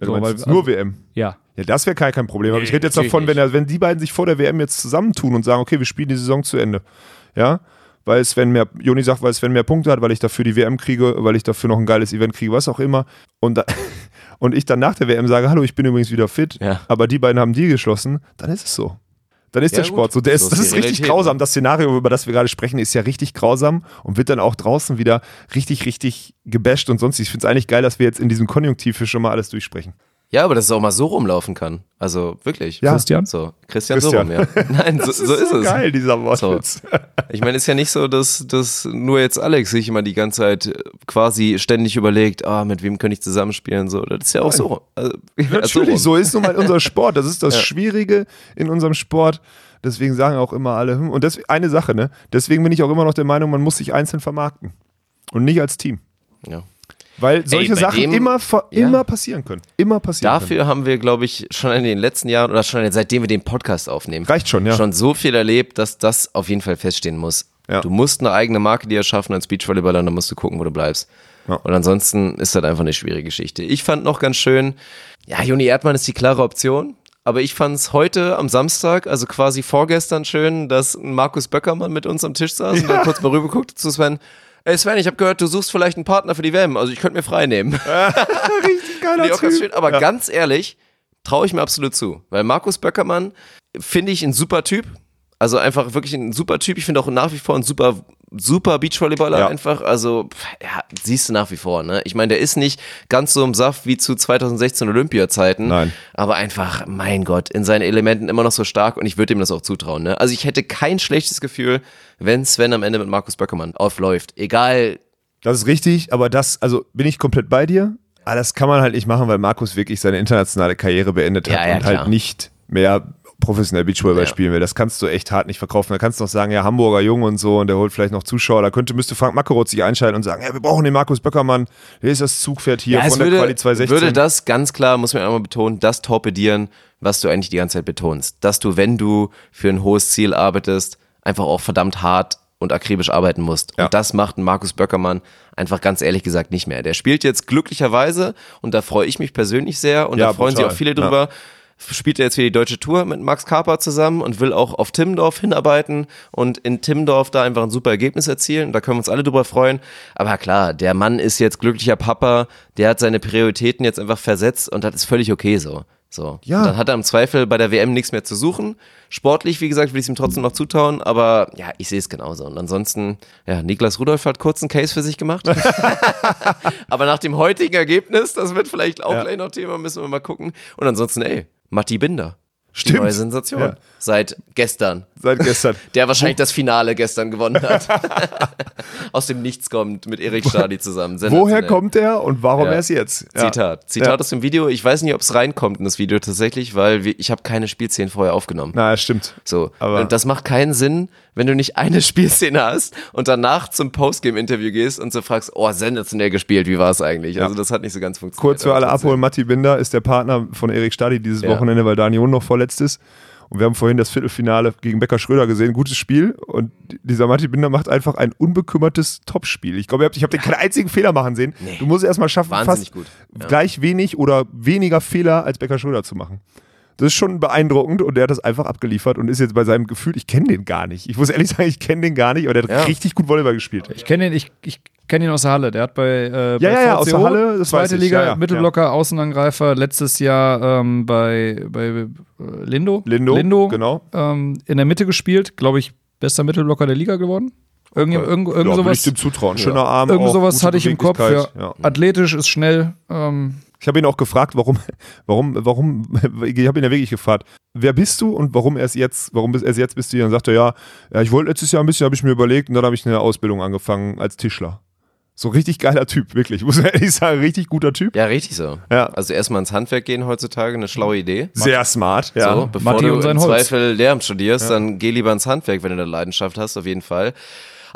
Ja so, weil, nur also, WM. Ja. Ja, das wäre kein, kein Problem. Aber ich rede jetzt davon, wenn, wenn die beiden sich vor der WM jetzt zusammentun und sagen, okay, wir spielen die Saison zu Ende. Ja, weil Sven mehr, Joni sagt, weil Sven mehr Punkte hat, weil ich dafür die WM kriege, weil ich dafür noch ein geiles Event kriege, was auch immer. Und da, und ich dann nach der WM sage, hallo, ich bin übrigens wieder fit, ja. aber die beiden haben Deal geschlossen, dann ist es so. Dann ist ja, der Sport gut. so. Der ist, das ist richtig grausam. Das Szenario, über das wir gerade sprechen, ist ja richtig grausam und wird dann auch draußen wieder richtig, richtig gebasht und sonst. Ich finde es eigentlich geil, dass wir jetzt in diesem Konjunktiv schon mal alles durchsprechen. Ja, aber dass es auch mal so rumlaufen kann. Also wirklich. Ja. Christian? So, Christian, Christian. so rum, ja. Nein, so, so ist, so es. geil, dieser Wortwitz. So. Ich meine, es ist ja nicht so, dass, dass nur jetzt Alex sich immer die ganze Zeit quasi ständig überlegt, ah, mit wem könnte ich zusammenspielen, so. Das ist ja auch Nein. so. Also, Natürlich, so, so, ist nun mal unser Sport. Das ist das ja. Schwierige in unserem Sport. Deswegen sagen auch immer alle, hm. und das eine Sache, ne? Deswegen bin ich auch immer noch der Meinung, man muss sich einzeln vermarkten. Und nicht als Team. Ja. Weil solche bei Sachen dem- immer, Ja. immer passieren können. Immer passieren Dafür haben wir, glaube ich, schon in den letzten Jahren oder schon seitdem wir den Podcast aufnehmen, Reicht schon, ja. schon so viel erlebt, dass das auf jeden Fall feststehen muss. Ja. Du musst eine eigene Marke dir erschaffen als Beachvolleyballer und dann musst du gucken, wo du bleibst. Ja. Und ansonsten ist das einfach eine schwierige Geschichte. Ich fand noch ganz schön, ja, Juni Erdmann ist die klare Option. Aber ich fand es heute am Samstag, also quasi vorgestern schön, dass Markus Böckermann mit uns am Tisch saß und dann kurz mal rüberguckt zu Sven. Ey Sven, ich habe gehört, du suchst vielleicht einen Partner für die WM. Also ich könnte mir frei nehmen. Richtig geiler ganz Typ. schön. Aber ganz ehrlich, traue ich mir absolut zu. Weil Markus Böckermann finde ich ein super Typ. Also einfach wirklich ein super Typ. Ich finde auch nach wie vor ein super, super Beachvolleyballer Ja. einfach. Also, ja, siehst du nach wie vor, ne? Ich meine, der ist nicht ganz so im Saft wie zu 2016 Olympiazeiten. Nein. Aber einfach, mein Gott, in seinen Elementen immer noch so stark und ich würde ihm das auch zutrauen, ne? Also ich hätte kein schlechtes Gefühl, wenn Sven am Ende mit Markus Böckermann aufläuft. Egal, Das ist richtig, aber das, also bin ich komplett bei dir. Aber das kann man halt nicht machen, weil Markus wirklich seine internationale Karriere beendet hat Ja, ja, und halt klar. nicht mehr professionell Beachvolleyball Ja. spielen will. Das kannst du echt hart nicht verkaufen. Da kannst du noch sagen, ja, Hamburger Jung und so und der holt vielleicht noch Zuschauer. Da könnte, müsste Frank Mackeroth sich einschalten und sagen, ja, wir brauchen den Markus Böckermann. Hier ist das Zugpferd hier Ja, von der würde, Quali 2016. würde das ganz klar, muss man einmal betonen, das torpedieren, was du eigentlich die ganze Zeit betonst. Dass du, wenn du für ein hohes Ziel arbeitest, einfach auch verdammt hart und akribisch arbeiten musst. Ja. Und das macht Markus Böckermann einfach ganz ehrlich gesagt nicht mehr. Der spielt jetzt glücklicherweise und da freue ich mich persönlich sehr und Ja, da freuen sich brutal. auch viele drüber. Spielt er jetzt wieder die deutsche Tour mit Max Karper zusammen und will auch auf Timmendorf hinarbeiten und in Timmendorf da einfach ein super Ergebnis erzielen. Da können wir uns alle drüber freuen. Aber klar, der Mann ist jetzt glücklicher Papa, der hat seine Prioritäten jetzt einfach versetzt und das ist völlig okay so. So. Ja. Und dann hat er im Zweifel bei der WM nichts mehr zu suchen. Sportlich, wie gesagt, will ich es ihm trotzdem noch zutauen, aber ja, ich sehe es genauso. Und ansonsten, ja, Niklas Rudolph hat kurz einen Case für sich gemacht. aber nach dem heutigen Ergebnis, das wird vielleicht auch Ja. gleich noch Thema, müssen wir mal gucken. Und ansonsten, ey, Matti Binder. Die Stimmt. neue Sensation. Ja. Seit gestern. Seit gestern. Der wahrscheinlich das Finale gestern gewonnen hat. Aus dem Nichts kommt mit Erik Stadi zusammen. Woher kommt der und warum Ja. erst jetzt? Ja. Zitat. Zitat aus dem Video. Ich weiß nicht, ob es reinkommt in das Video tatsächlich, weil ich habe keine Spielszenen vorher aufgenommen. Na, stimmt. So. Aber- und das macht keinen Sinn, wenn du nicht eine Spielszene hast und danach zum Postgame-Interview gehst und so fragst, oh, sensationell gespielt, wie war es eigentlich? Also das hat nicht so ganz funktioniert. Kurz für alle abholen, Matti Binder ist der Partner von Erik Stadi dieses Ja. Wochenende, weil Daniel noch verletzt ist. Und wir haben vorhin das Viertelfinale gegen Becker Schröder gesehen. Gutes Spiel. Und dieser Matti Binder macht einfach ein unbekümmertes Topspiel. Ich glaube, ich habe den keinen einzigen Fehler machen sehen. Du musst es erstmal schaffen, Wahnsinnig fast gut. Ja. gleich wenig oder weniger Fehler als Becker Schröder zu machen. Das ist schon beeindruckend und der hat das einfach abgeliefert und ist jetzt bei seinem Gefühl, ich kenne den gar nicht. Ich muss ehrlich sagen, ich kenne den gar nicht, aber der hat Ja. richtig gut Volleyball gespielt. Ich kenne ihn, ich, ich kenne ihn aus der Halle. Der hat bei, äh, bei Ja, ja, ja, aus der Halle, das zweite weiß ich, Liga, ja, ja, Mittelblocker, Außenangreifer, letztes Jahr ähm, bei, bei äh, Lindo. Lindo, genau. Ähm, in der Mitte gespielt, glaube ich, bester Mittelblocker der Liga geworden. Irgend, irgend, irgend ja, würde sowas. ich dem zutrauen. Schöner Arm. Irgend sowas hatte ich im Kopf. Ja. Ja. Athletisch ist schnell. Ähm, Ich habe ihn auch gefragt, warum, warum, warum, ich habe ihn ja wirklich gefragt, wer bist du und warum erst jetzt, warum erst jetzt bist du hier? Und sagte er, ja, ja, ich wollte letztes Jahr ein bisschen, habe ich mir überlegt und dann habe ich eine Ausbildung angefangen als Tischler. So richtig geiler Typ, wirklich. Muss man ehrlich sagen, richtig guter Typ. Ja, richtig so. Ja. Also erstmal ins Handwerk gehen heutzutage, eine schlaue Idee. Sehr smart, ja. So, bevor Matti du und sein im Holz. Zweifel Lehramt studierst, dann geh lieber ins Handwerk, wenn du eine Leidenschaft hast, auf jeden Fall.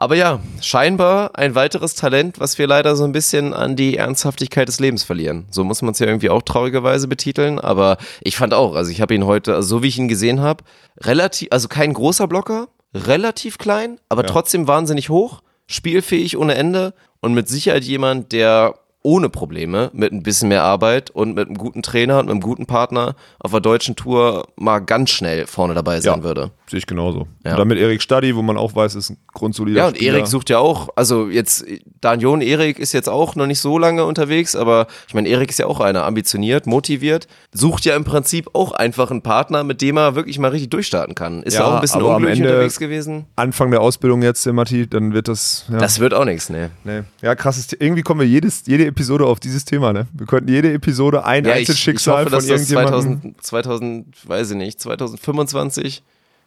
Aber ja, scheinbar ein weiteres Talent, was wir leider so ein bisschen an die Ernsthaftigkeit des Lebens verlieren. So muss man es ja irgendwie auch traurigerweise betiteln. Aber ich fand auch, also ich habe ihn heute, also so wie ich ihn gesehen habe, relativ, also kein großer Blocker, relativ klein, aber trotzdem wahnsinnig hoch, spielfähig ohne Ende und mit Sicherheit jemand, der ohne Probleme mit ein bisschen mehr Arbeit und mit einem guten Trainer und mit einem guten Partner auf der deutschen Tour mal ganz schnell vorne dabei sein Ja. würde. Sehe ich genauso. Ja. Und dann mit Erik Stadi, wo man auch weiß, ist ein grundsolider Ja, und. Erik sucht ja auch, also jetzt, Daniel Erik ist jetzt auch noch nicht so lange unterwegs, aber ich meine, Erik ist ja auch einer, ambitioniert, motiviert, sucht ja im Prinzip auch einfach einen Partner, mit dem er wirklich mal richtig durchstarten kann. Ist ja, Ja, auch ein bisschen unglücklich Ende- unterwegs gewesen. Anfang der Ausbildung jetzt, der Matti, dann wird das. Das wird auch nichts, ne? Nee. Ja, krasses. Irgendwie kommen wir jedes, jede Episode auf dieses Thema, ne? Wir könnten jede Episode ein Ja, ich, ich Einzelschicksal hoffe, von irgendjemandem. 2000, 2000, weiß ich nicht, 2025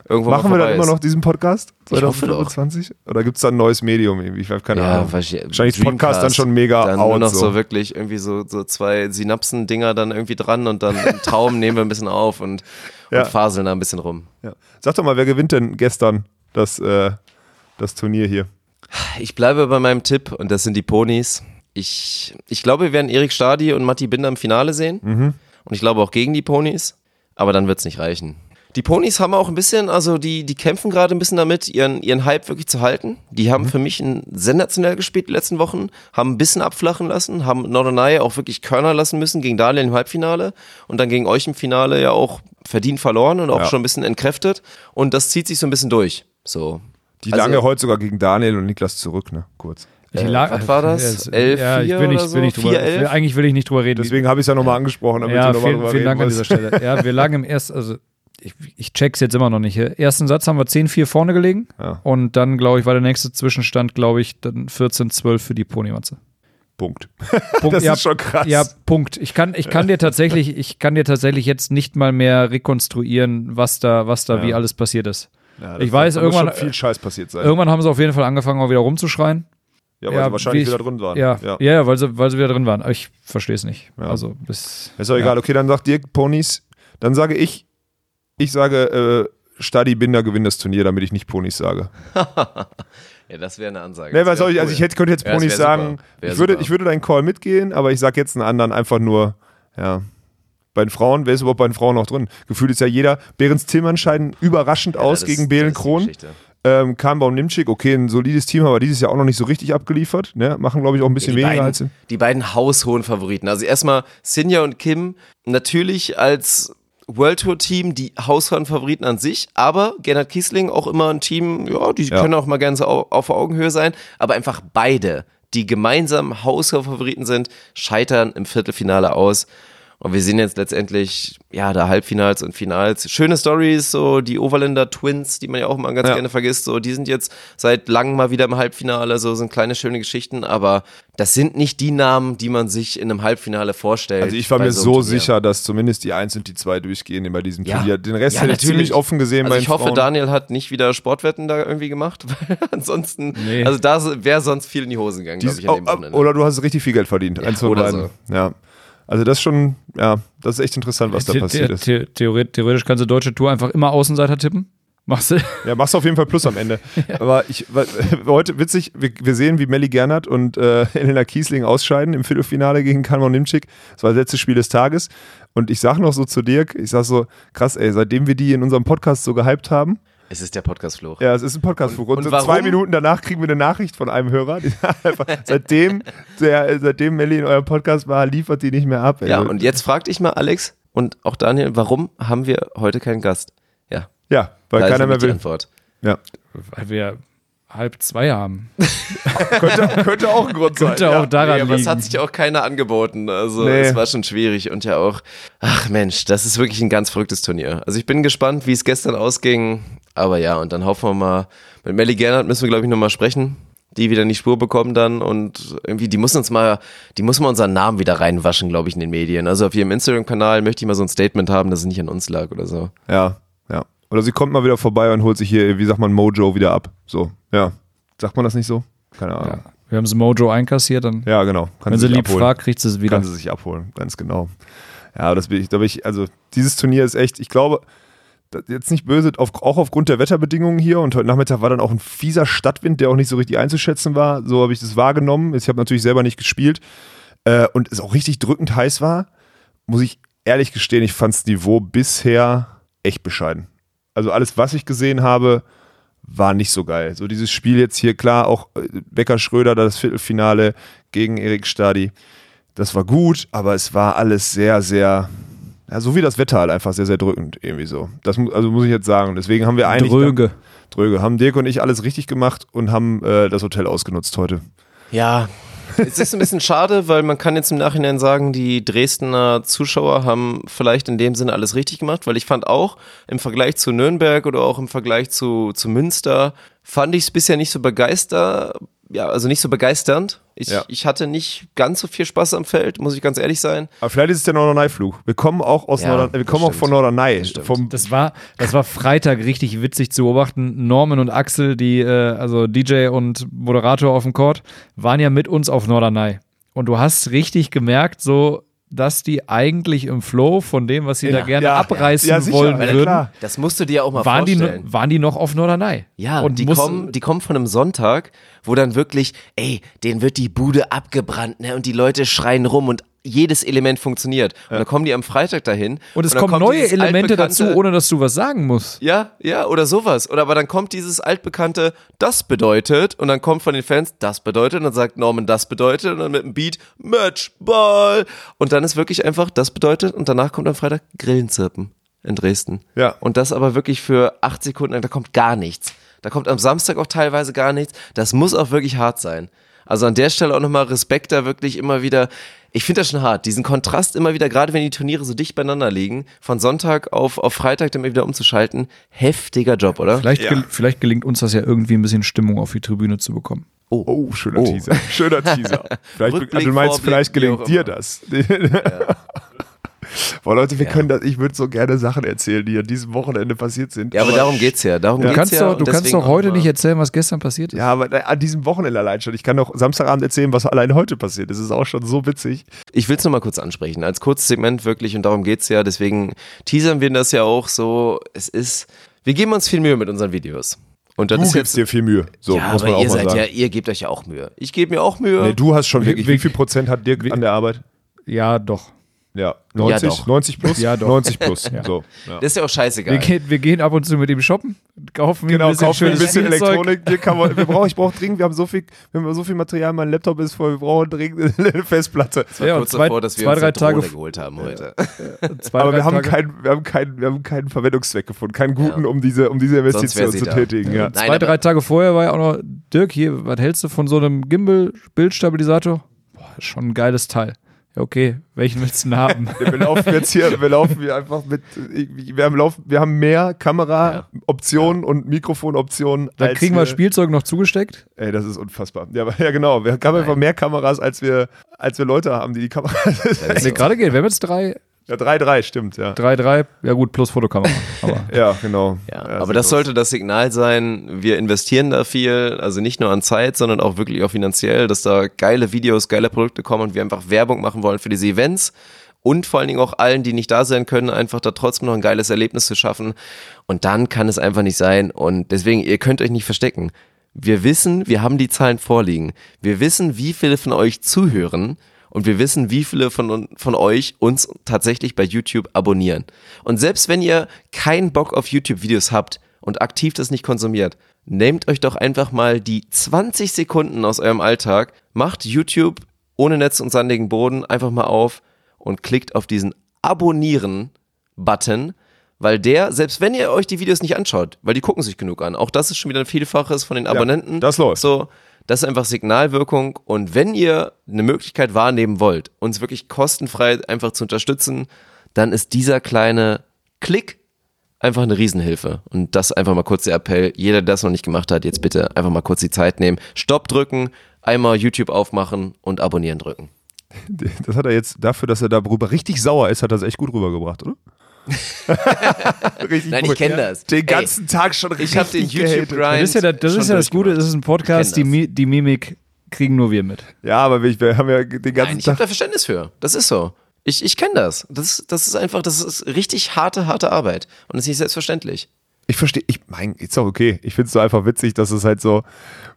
irgendwo Machen wir dann vorbei immer ist. noch diesen Podcast? Ich hoffe doch. 2025? Oder gibt es da ein neues Medium irgendwie? Ich habe keine Ja, Ahnung. wahrscheinlich ist Podcast dann schon mega Dann out. nur noch so. so. wirklich irgendwie so, so zwei Synapsen-Dinger dann irgendwie dran und dann im Traum nehmen wir ein bisschen auf und, Ja. und faseln da ein bisschen rum. ja. Sag doch mal, wer gewinnt denn gestern das, äh, das Turnier hier? Ich bleibe bei meinem Tipp und das sind die Ponys. Ich, ich glaube, wir werden Erik Stadi und Matti Binder im Finale sehen. Mhm. Und ich glaube auch gegen die Ponys. Aber dann wird es nicht reichen. Die Ponys haben auch ein bisschen, also die, die kämpfen gerade ein bisschen damit, ihren, ihren Hype wirklich zu halten. Die Mhm. haben für mich ein sensationell gespielt die letzten Wochen, haben ein bisschen abflachen lassen, haben Norderney auch wirklich Körner lassen müssen gegen Daniel im Halbfinale und dann gegen euch im Finale ja auch verdient verloren und auch Ja. schon ein bisschen entkräftet. Und das zieht sich so ein bisschen durch. So. Die Also- lange heute sogar gegen Daniel und Niklas zurück, ne? Kurz. Äh, lag- was war das? Es- 11, ja, ich 4 will nicht, oder so? will nicht drüber, 4, 11? will, eigentlich will ich nicht drüber reden. Deswegen habe ich es ja nochmal angesprochen, damit ja, du nochmal vielen, drüber vielen Dank an dieser. Stelle. Ja, wir lagen im ersten, also ich, ich check's jetzt immer noch nicht. Ersten Satz haben wir 10-4 vorne gelegen Ja. und dann, glaube ich, war der nächste Zwischenstand, glaube ich, dann 14-12 für die Ponymatze. Punkt. Punkt. Das ja, ist schon krass. Ja, Punkt. Ich kann, ich kann dir tatsächlich, ich kann dir tatsächlich jetzt nicht mal mehr rekonstruieren, was da, was da Ja. wie alles passiert ist. Ja, Ich weiß, irgendwann- schon viel Scheiß passiert sein. Irgendwann haben sie auf jeden Fall angefangen, auch wieder rumzuschreien. Ja, weil sie wahrscheinlich wie ich- wieder drin waren. Ja, ja. ja. ja, weil, sie, weil sie wieder drin waren. Aber ich verstehe es nicht. Ja. Also bis. Ist doch egal. Okay, dann sagt Dirk Ponys. Dann sage ich, ich sage, äh, Stadi Binder gewinnt das Turnier, damit ich nicht Ponys sage. Ja, das wäre eine Ansage. Nee, was soll ich, also cool. ich hätte, könnte jetzt Ja, das Ponys sagen, ich würde, super. ich würde deinen Call mitgehen, aber ich sage jetzt einen anderen einfach nur, ja. Bei den Frauen, wer ist überhaupt bei den Frauen noch drin? Gefühlt ist ja jeder. Behrens Tillmann scheiden überraschend Ja, aus das- gegen die Kron. Ähm, Kahnbaum Nimczyk, okay, ein solides Team, aber dieses Jahr auch noch nicht so richtig abgeliefert. Ne? Machen, glaube ich, auch ein bisschen die, weniger beiden, als. die beiden haushohen Favoriten. Also erstmal Sinja und Kim natürlich als World Tour Team die haushohen Favoriten an sich, aber Gernot Kiesling auch immer ein Team, ja, die Ja. können auch mal ganz au- auf Augenhöhe sein, aber einfach beide, die gemeinsam haushohe Favoriten sind, scheitern im Viertelfinale aus. Und wir sehen jetzt letztendlich, ja, da Halbfinals und Finals. Schöne Stories, so die Overländer Twins, die man ja auch mal ganz Ja. gerne vergisst, so die sind jetzt seit langem mal wieder im Halbfinale, so sind kleine schöne Geschichten, aber das sind nicht die Namen, die man sich in einem Halbfinale vorstellt. Also ich war mir so so sicher, dass zumindest die 1 und die 2 durchgehen bei diesem Ja. Turnier. Den Rest Ja, hätte ich ziemlich offen gesehen Also ich hoffe, Frauen. Daniel hat nicht wieder Sportwetten da irgendwie gemacht, weil ansonsten, Nee. also da wäre sonst viel in die Hosen gegangen, glaube ich, an dem oh, Wochenende. oder du hast richtig viel Geld verdient. Ja, Eins oder beiden. Ja. Also das schon, ja, das ist echt interessant, was da The- passiert ist. the- theoret- Theoretisch kannst du deutsche Tour einfach immer Außenseiter tippen. Machst du? Ja, machst auf jeden Fall Plus am Ende. Aber ich, heute witzig, wir, wir sehen, wie Melly Gernert und äh, Elena Kiesling ausscheiden im Viertelfinale gegen Kalmar Nimczyk. Das war das letzte Spiel des Tages. Und ich sag noch so zu Dirk, ich sag so, krass, ey, seitdem wir die in unserem Podcast so gehypt haben, es ist der Podcast-Fluch. Ja, es ist ein podcast Und- Und, und so warum? zwei Minuten danach kriegen wir eine Nachricht von einem Hörer. Einfach, seitdem, der, seitdem Melli in eurem Podcast war, liefert die nicht mehr ab. ey. Ja, und jetzt frag dich mal, Alex und auch Daniel, warum haben wir heute keinen Gast? Ja, ja weil da keiner mehr die will. Antwort. Ja. Weil wir halb zwei haben. Könnte, könnte auch ein Grund sein. Könnte ja. auch daran Nee, aber es liegen. hat sich auch keiner angeboten. Also Nee. es war schon schwierig und ja auch, ach Mensch, das ist wirklich ein ganz verrücktes Turnier. Also ich bin gespannt, wie es gestern ausging. Aber ja, und dann hoffen wir mal, mit Melly Gernert müssen wir, glaube ich, nochmal sprechen. Die wieder in die Spur bekommen dann und irgendwie, die muss uns mal, die muss mal unseren Namen wieder reinwaschen, glaube ich, in den Medien. Also auf ihrem Instagram-Kanal möchte ich mal so ein Statement haben, dass es nicht an uns lag oder so. ja, ja. Oder sie kommt mal wieder vorbei und holt sich hier, wie sagt man, Mojo wieder ab. So, ja. Sagt man das nicht so? Keine Ahnung. Ja. Wir haben das Mojo einkassiert, dann, Ja, genau. Kann wenn sie sich lieb abholen. fragt, kriegt sie es wieder. Kann sie sich abholen, ganz genau. Ja, das bin ich, bin ich, also dieses Turnier ist echt, ich glaube, jetzt nicht böse, auf, auch aufgrund der Wetterbedingungen hier und heute Nachmittag war dann auch ein fieser Stadtwind, der auch nicht so richtig einzuschätzen war. So habe ich das wahrgenommen. Ich habe natürlich selber nicht gespielt äh, und es auch richtig drückend heiß war. Muss ich ehrlich gestehen, ich fand das Niveau bisher echt bescheiden. Also alles, was ich gesehen habe, war nicht so geil. So dieses Spiel jetzt hier, klar, auch äh, Becker Schröder, da das Viertelfinale gegen Erik Stadi, das war gut, aber es war alles sehr, sehr, ja, so wie das Wetter halt einfach sehr, sehr drückend irgendwie so. Das mu- also muss ich jetzt sagen. Deswegen haben wir eigentlich Dröge. Dröge, haben Dirk und ich alles richtig gemacht und haben äh, das Hotel ausgenutzt heute. Ja, es ist ein bisschen schade, weil man kann jetzt im Nachhinein sagen, die Dresdner Zuschauer haben vielleicht in dem Sinne alles richtig gemacht, weil ich fand auch im Vergleich zu Nürnberg oder auch im Vergleich zu, zu Münster, fand ich es bisher nicht so begeistert, ja, also nicht so begeisternd. Ich, Ja. ich hatte nicht ganz so viel Spaß am Feld, muss ich ganz ehrlich sein. Aber vielleicht ist es der Norderney-Flug. Wir kommen auch aus Ja, Norderney, wir kommen auch von Norderney. Das Das war, das war Freitag richtig witzig zu beobachten. Norman und Axel, die, äh, also DJ und Moderator auf dem Court, waren ja mit uns auf Norderney. Und du hast richtig gemerkt, so, dass die eigentlich im Flow von dem, was sie Ja. da gerne Ja. abreißen Ja, sicher. wollen Ja, würden, klar. Das musst du dir auch mal waren die, vorstellen. waren die noch auf Norderney. Ja, und die, mussten- kommen, die kommen von einem Sonntag, wo dann wirklich, ey, denen wird die Bude abgebrannt, ne? Und die Leute schreien rum und jedes Element funktioniert. Und dann kommen die am Freitag dahin. Und es dann kommen kommt neue Elemente dazu, ohne dass du was sagen musst. Ja, ja, oder sowas. Oder aber dann kommt dieses altbekannte, das bedeutet, und dann kommt von den Fans, das bedeutet, und dann sagt Norman, das bedeutet, und dann mit dem Beat, Matchball. Und dann ist wirklich einfach, das bedeutet, und danach kommt am Freitag Grillenzirpen in Dresden. Ja. Und das aber wirklich für acht Sekunden, da kommt gar nichts. Da kommt am Samstag auch teilweise gar nichts. Das muss auch wirklich hart sein. Also an der Stelle auch nochmal Respekt da wirklich immer wieder. Ich finde das schon hart, diesen Kontrast immer wieder, gerade wenn die Turniere so dicht beieinander liegen, von Sonntag auf, auf Freitag dann immer wieder umzuschalten. Heftiger Job, oder? Vielleicht, Ja. gel vielleicht gelingt uns das ja irgendwie ein bisschen Stimmung auf die Tribüne zu bekommen. Oh, schöner Oh. Teaser. Schöner Teaser. Vielleicht, Rückblick, du meinst, Vorblick, vielleicht gelingt dir das. Boah, Leute, wir können das, ich würde so gerne Sachen erzählen, die an diesem Wochenende passiert sind. Ja, aber darum geht's ja. Darum Ja. Du geht's kannst ja. doch, du kannst doch heute nicht erzählen, was gestern passiert ist. Ja, aber an diesem Wochenende allein schon. Ich kann doch Samstagabend erzählen, was allein heute passiert. Das ist auch schon so witzig. Ich will es nur mal kurz ansprechen, als kurzes Segment wirklich und darum geht's ja. Deswegen teasern wir das ja auch so. Es ist, wir geben uns viel Mühe mit unseren Videos. Und das Du ist gibst jetzt, dir viel Mühe. So, ja, muss man aber auch ihr mal seid sagen. ja, ihr gebt euch ja auch Mühe. Ich gebe mir auch Mühe. Nee, du hast schon wirklich. wie- Wie viel Prozent hat Dirk an der Arbeit? Ja, doch. Ja, 90, doch. 90 plus? Ja, doch. 90 plus. So. Ja. das ist ja auch scheißegal. Wir gehen, wir gehen ab und zu mit ihm shoppen, kaufen ihm Genau, ein bisschen kaufen wir ein bisschen. Elektronik. Man, wir brauchen, ich brauche dringend, wir haben so viel, wir haben so viel Material, mein Laptop ist voll, wir brauchen dringend eine Festplatte. Das war Ja, kurz zwei- davor, dass wir zwei, uns drei Tage- geholt haben heute. Zwei, Aber wir haben, keinen, wir, haben keinen, wir haben keinen Verwendungszweck gefunden, keinen guten, Ja. um diese, um diese Investition zu da. tätigen. Ja. Nein, Zwei, drei Tage vorher war ja auch noch, Dirk, hier, was hältst du von so einem Gimbal-Bildstabilisator? Boah, schon ein geiles Teil. Ja, okay, welchen willst du denn haben? Wir laufen jetzt hier, wir laufen hier einfach mit, wir haben, laufen, wir haben mehr Kameraoptionen und Mikrofonoptionen. Dann als kriegen wir Spielzeug noch zugesteckt. Ey, das ist unfassbar. Ja, ja genau. Wir haben einfach mehr Kameras, als wir, als wir Leute haben, die die Kamera. Nee, gerade geht. Wir haben jetzt drei, ja, 3-3, stimmt, ja. drei, drei, ja gut, plus Fotokamera. Aber Ja, genau. Ja, Ja, aber das aus. sollte das Signal sein, wir investieren da viel, also nicht nur an Zeit, sondern auch wirklich auch finanziell, dass da geile Videos, geile Produkte kommen und wir einfach Werbung machen wollen für diese Events und vor allen Dingen auch allen, die nicht da sein können, einfach da trotzdem noch ein geiles Erlebnis zu schaffen. Und dann kann es einfach nicht sein. Und deswegen, ihr könnt euch nicht verstecken. Wir wissen, wir haben die Zahlen vorliegen. Wir wissen, wie viele von euch zuhören. Und wir wissen, wie viele von, von euch uns tatsächlich bei YouTube abonnieren. Und selbst wenn ihr keinen Bock auf YouTube-Videos habt und aktiv das nicht konsumiert, nehmt euch doch einfach mal die 20 Sekunden aus eurem Alltag, macht YouTube ohne Netz und sandigen Boden einfach mal auf und klickt auf diesen Abonnieren-Button, weil der, selbst wenn ihr euch die Videos nicht anschaut, weil die gucken sich genug an, auch das ist schon wieder ein Vielfaches von den Abonnenten. das läuft. So, das ist einfach Signalwirkung. Und wenn ihr eine Möglichkeit wahrnehmen wollt, uns wirklich kostenfrei einfach zu unterstützen, dann ist dieser kleine Klick einfach eine Riesenhilfe. Und das einfach mal kurz der Appell. Jeder, der das noch nicht gemacht hat, jetzt bitte einfach mal kurz die Zeit nehmen. Stopp drücken, einmal YouTube aufmachen und abonnieren drücken. Das hat er jetzt dafür, dass er darüber richtig sauer ist, hat er es echt gut rübergebracht, oder? richtig Nein, ich kenne das. Den Ey, ganzen Tag schon richtig Ich habe den. YouTube-Grind. das ist ja, das, das, ist ja das Gute, es ist ein Podcast, die, Mi die Mimik kriegen nur wir mit. Ja, aber wir, wir haben ja den ganzen Nein, ich habe Tag. da Verständnis für. Das ist so. Ich, ich kenne das. das. Das ist einfach, das ist richtig harte, harte Arbeit. Und das ist nicht selbstverständlich. Ich verstehe, ich mein, ist doch okay. Ich finde es so einfach witzig, dass es halt so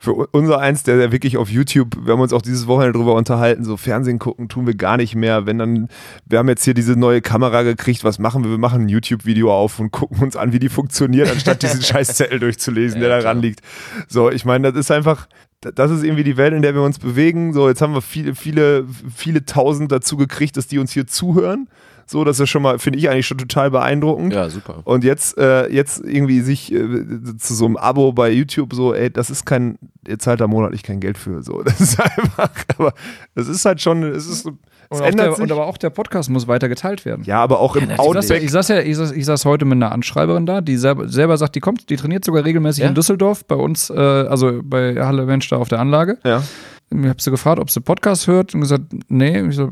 für unser eins, der, der wirklich auf YouTube, wir haben uns auch dieses Wochenende drüber unterhalten, so Fernsehen gucken tun wir gar nicht mehr. Wenn dann, wir haben jetzt hier diese neue Kamera gekriegt, was machen wir? Wir machen ein YouTube-Video auf und gucken uns an, wie die funktioniert, anstatt diesen scheiß Zettel durchzulesen, der da ran liegt. So, ich meine, das ist einfach, das ist irgendwie die Welt, in der wir uns bewegen. So, jetzt haben wir viele, viele, viele tausend dazu gekriegt, dass die uns hier zuhören. So, das ist schon mal, finde ich eigentlich schon total beeindruckend. Ja, super. Und jetzt, äh, jetzt irgendwie sich äh, zu so einem Abo bei YouTube so, ey, das ist kein, ihr zahlt da monatlich kein Geld für. So, das ist einfach, aber das ist halt schon, es ist, es Und, der, sich. und aber auch der Podcast muss weiter geteilt werden. ja, aber auch im ja, Outback. ich, saß ja, ich, saß, ich saß heute mit einer Anschreiberin da, die selber, selber sagt, die kommt, die trainiert sogar regelmäßig Ja? in Düsseldorf bei uns, äh, also bei Halle Mensch da auf der Anlage. Ja. Ich habe sie gefragt, ob sie Podcast hört und gesagt, nee. Ich so, äh,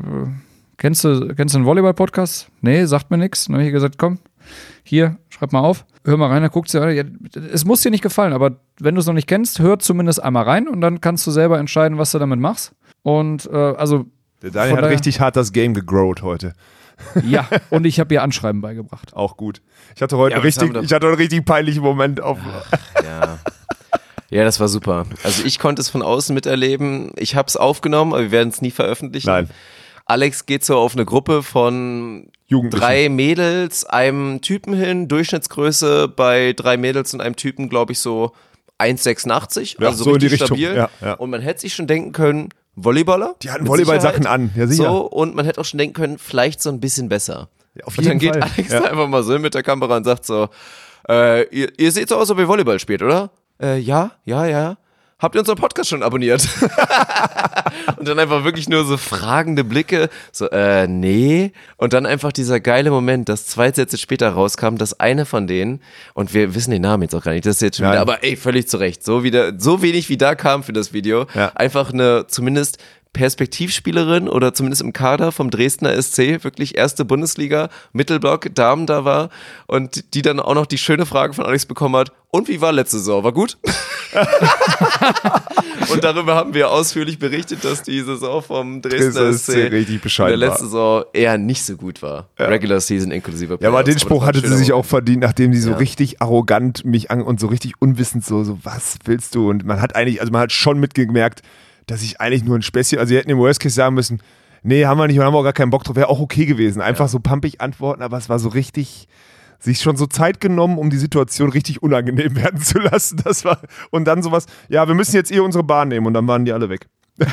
kennst du, kennst du einen Volleyball-Podcast? Nee, sagt mir nichts. Dann habe ich gesagt, komm, hier, schreib mal auf, hör mal rein, dann guckt sie, ja, es muss dir nicht gefallen, aber wenn du es noch nicht kennst, hör zumindest einmal rein und dann kannst du selber entscheiden, was du damit machst. Und äh, also Der Daniel hat richtig hart das Game gegrowt heute. Ja, und ich habe ihr Anschreiben beigebracht. Auch gut. Ich hatte heute Ja, richtig, ich hatte heute einen richtig peinlichen Moment auf. Ja. Ja, das war super. Also ich konnte es von außen miterleben. Ich habe es aufgenommen, aber wir werden es nie veröffentlichen. Nein. Alex geht so auf eine Gruppe von drei Mädels, einem Typen hin, Durchschnittsgröße bei drei Mädels und einem Typen, glaube ich, so 1,86. Ja, also so die richtig stabil. Ja, ja. Und man hätte sich schon denken können, Volleyballer. Die hatten Volleyball-Sachen an, ja, sicher. So, und man hätte auch schon denken können, vielleicht so ein bisschen besser. Ja, auf und dann jeden geht Fall. Alex Ja. einfach mal so hin mit der Kamera und sagt so, äh, ihr, ihr seht so aus, ob ihr Volleyball spielt, oder? Äh, ja, ja, ja. Habt ihr unseren Podcast schon abonniert? und dann einfach wirklich nur so fragende Blicke, so, äh, nee. Und dann einfach dieser geile Moment, dass zwei Sätze später rauskam, dass eine von denen, und wir wissen den Namen jetzt auch gar nicht, das ist jetzt schon Nein. wieder, aber ey, völlig zu Recht, so, wieder, so wenig wie da kam für das Video, Ja. einfach eine zumindest Perspektivspielerin oder zumindest im Kader vom Dresdner SC, wirklich erste Bundesliga, Mittelblock, Damen da war und die dann auch noch die schöne Frage von Alex bekommen hat, und wie war letzte Saison? War gut? und darüber haben wir ausführlich berichtet, dass die Saison vom Dresdner SC richtig bescheiden in der war. letzten Saison eher nicht so gut war. Regular Season inklusive Ja, aber Playoffs. den Spruch hatte sie sich auch verdient, nachdem die so Ja. richtig arrogant mich an und so richtig unwissend so, so, was willst du? Und man hat eigentlich, also man hat schon mitgemerkt, dass ich eigentlich nur ein Späßchen, also sie hätten im Worst Case sagen müssen, nee, haben wir nicht, haben wir auch gar keinen Bock drauf, wäre auch okay gewesen. Einfach so pumpig antworten, aber es war so richtig, sich schon so Zeit genommen, um die Situation richtig unangenehm werden zu lassen. Das war, und dann sowas, ja, wir müssen jetzt eh unsere Bahn nehmen und dann waren die alle weg.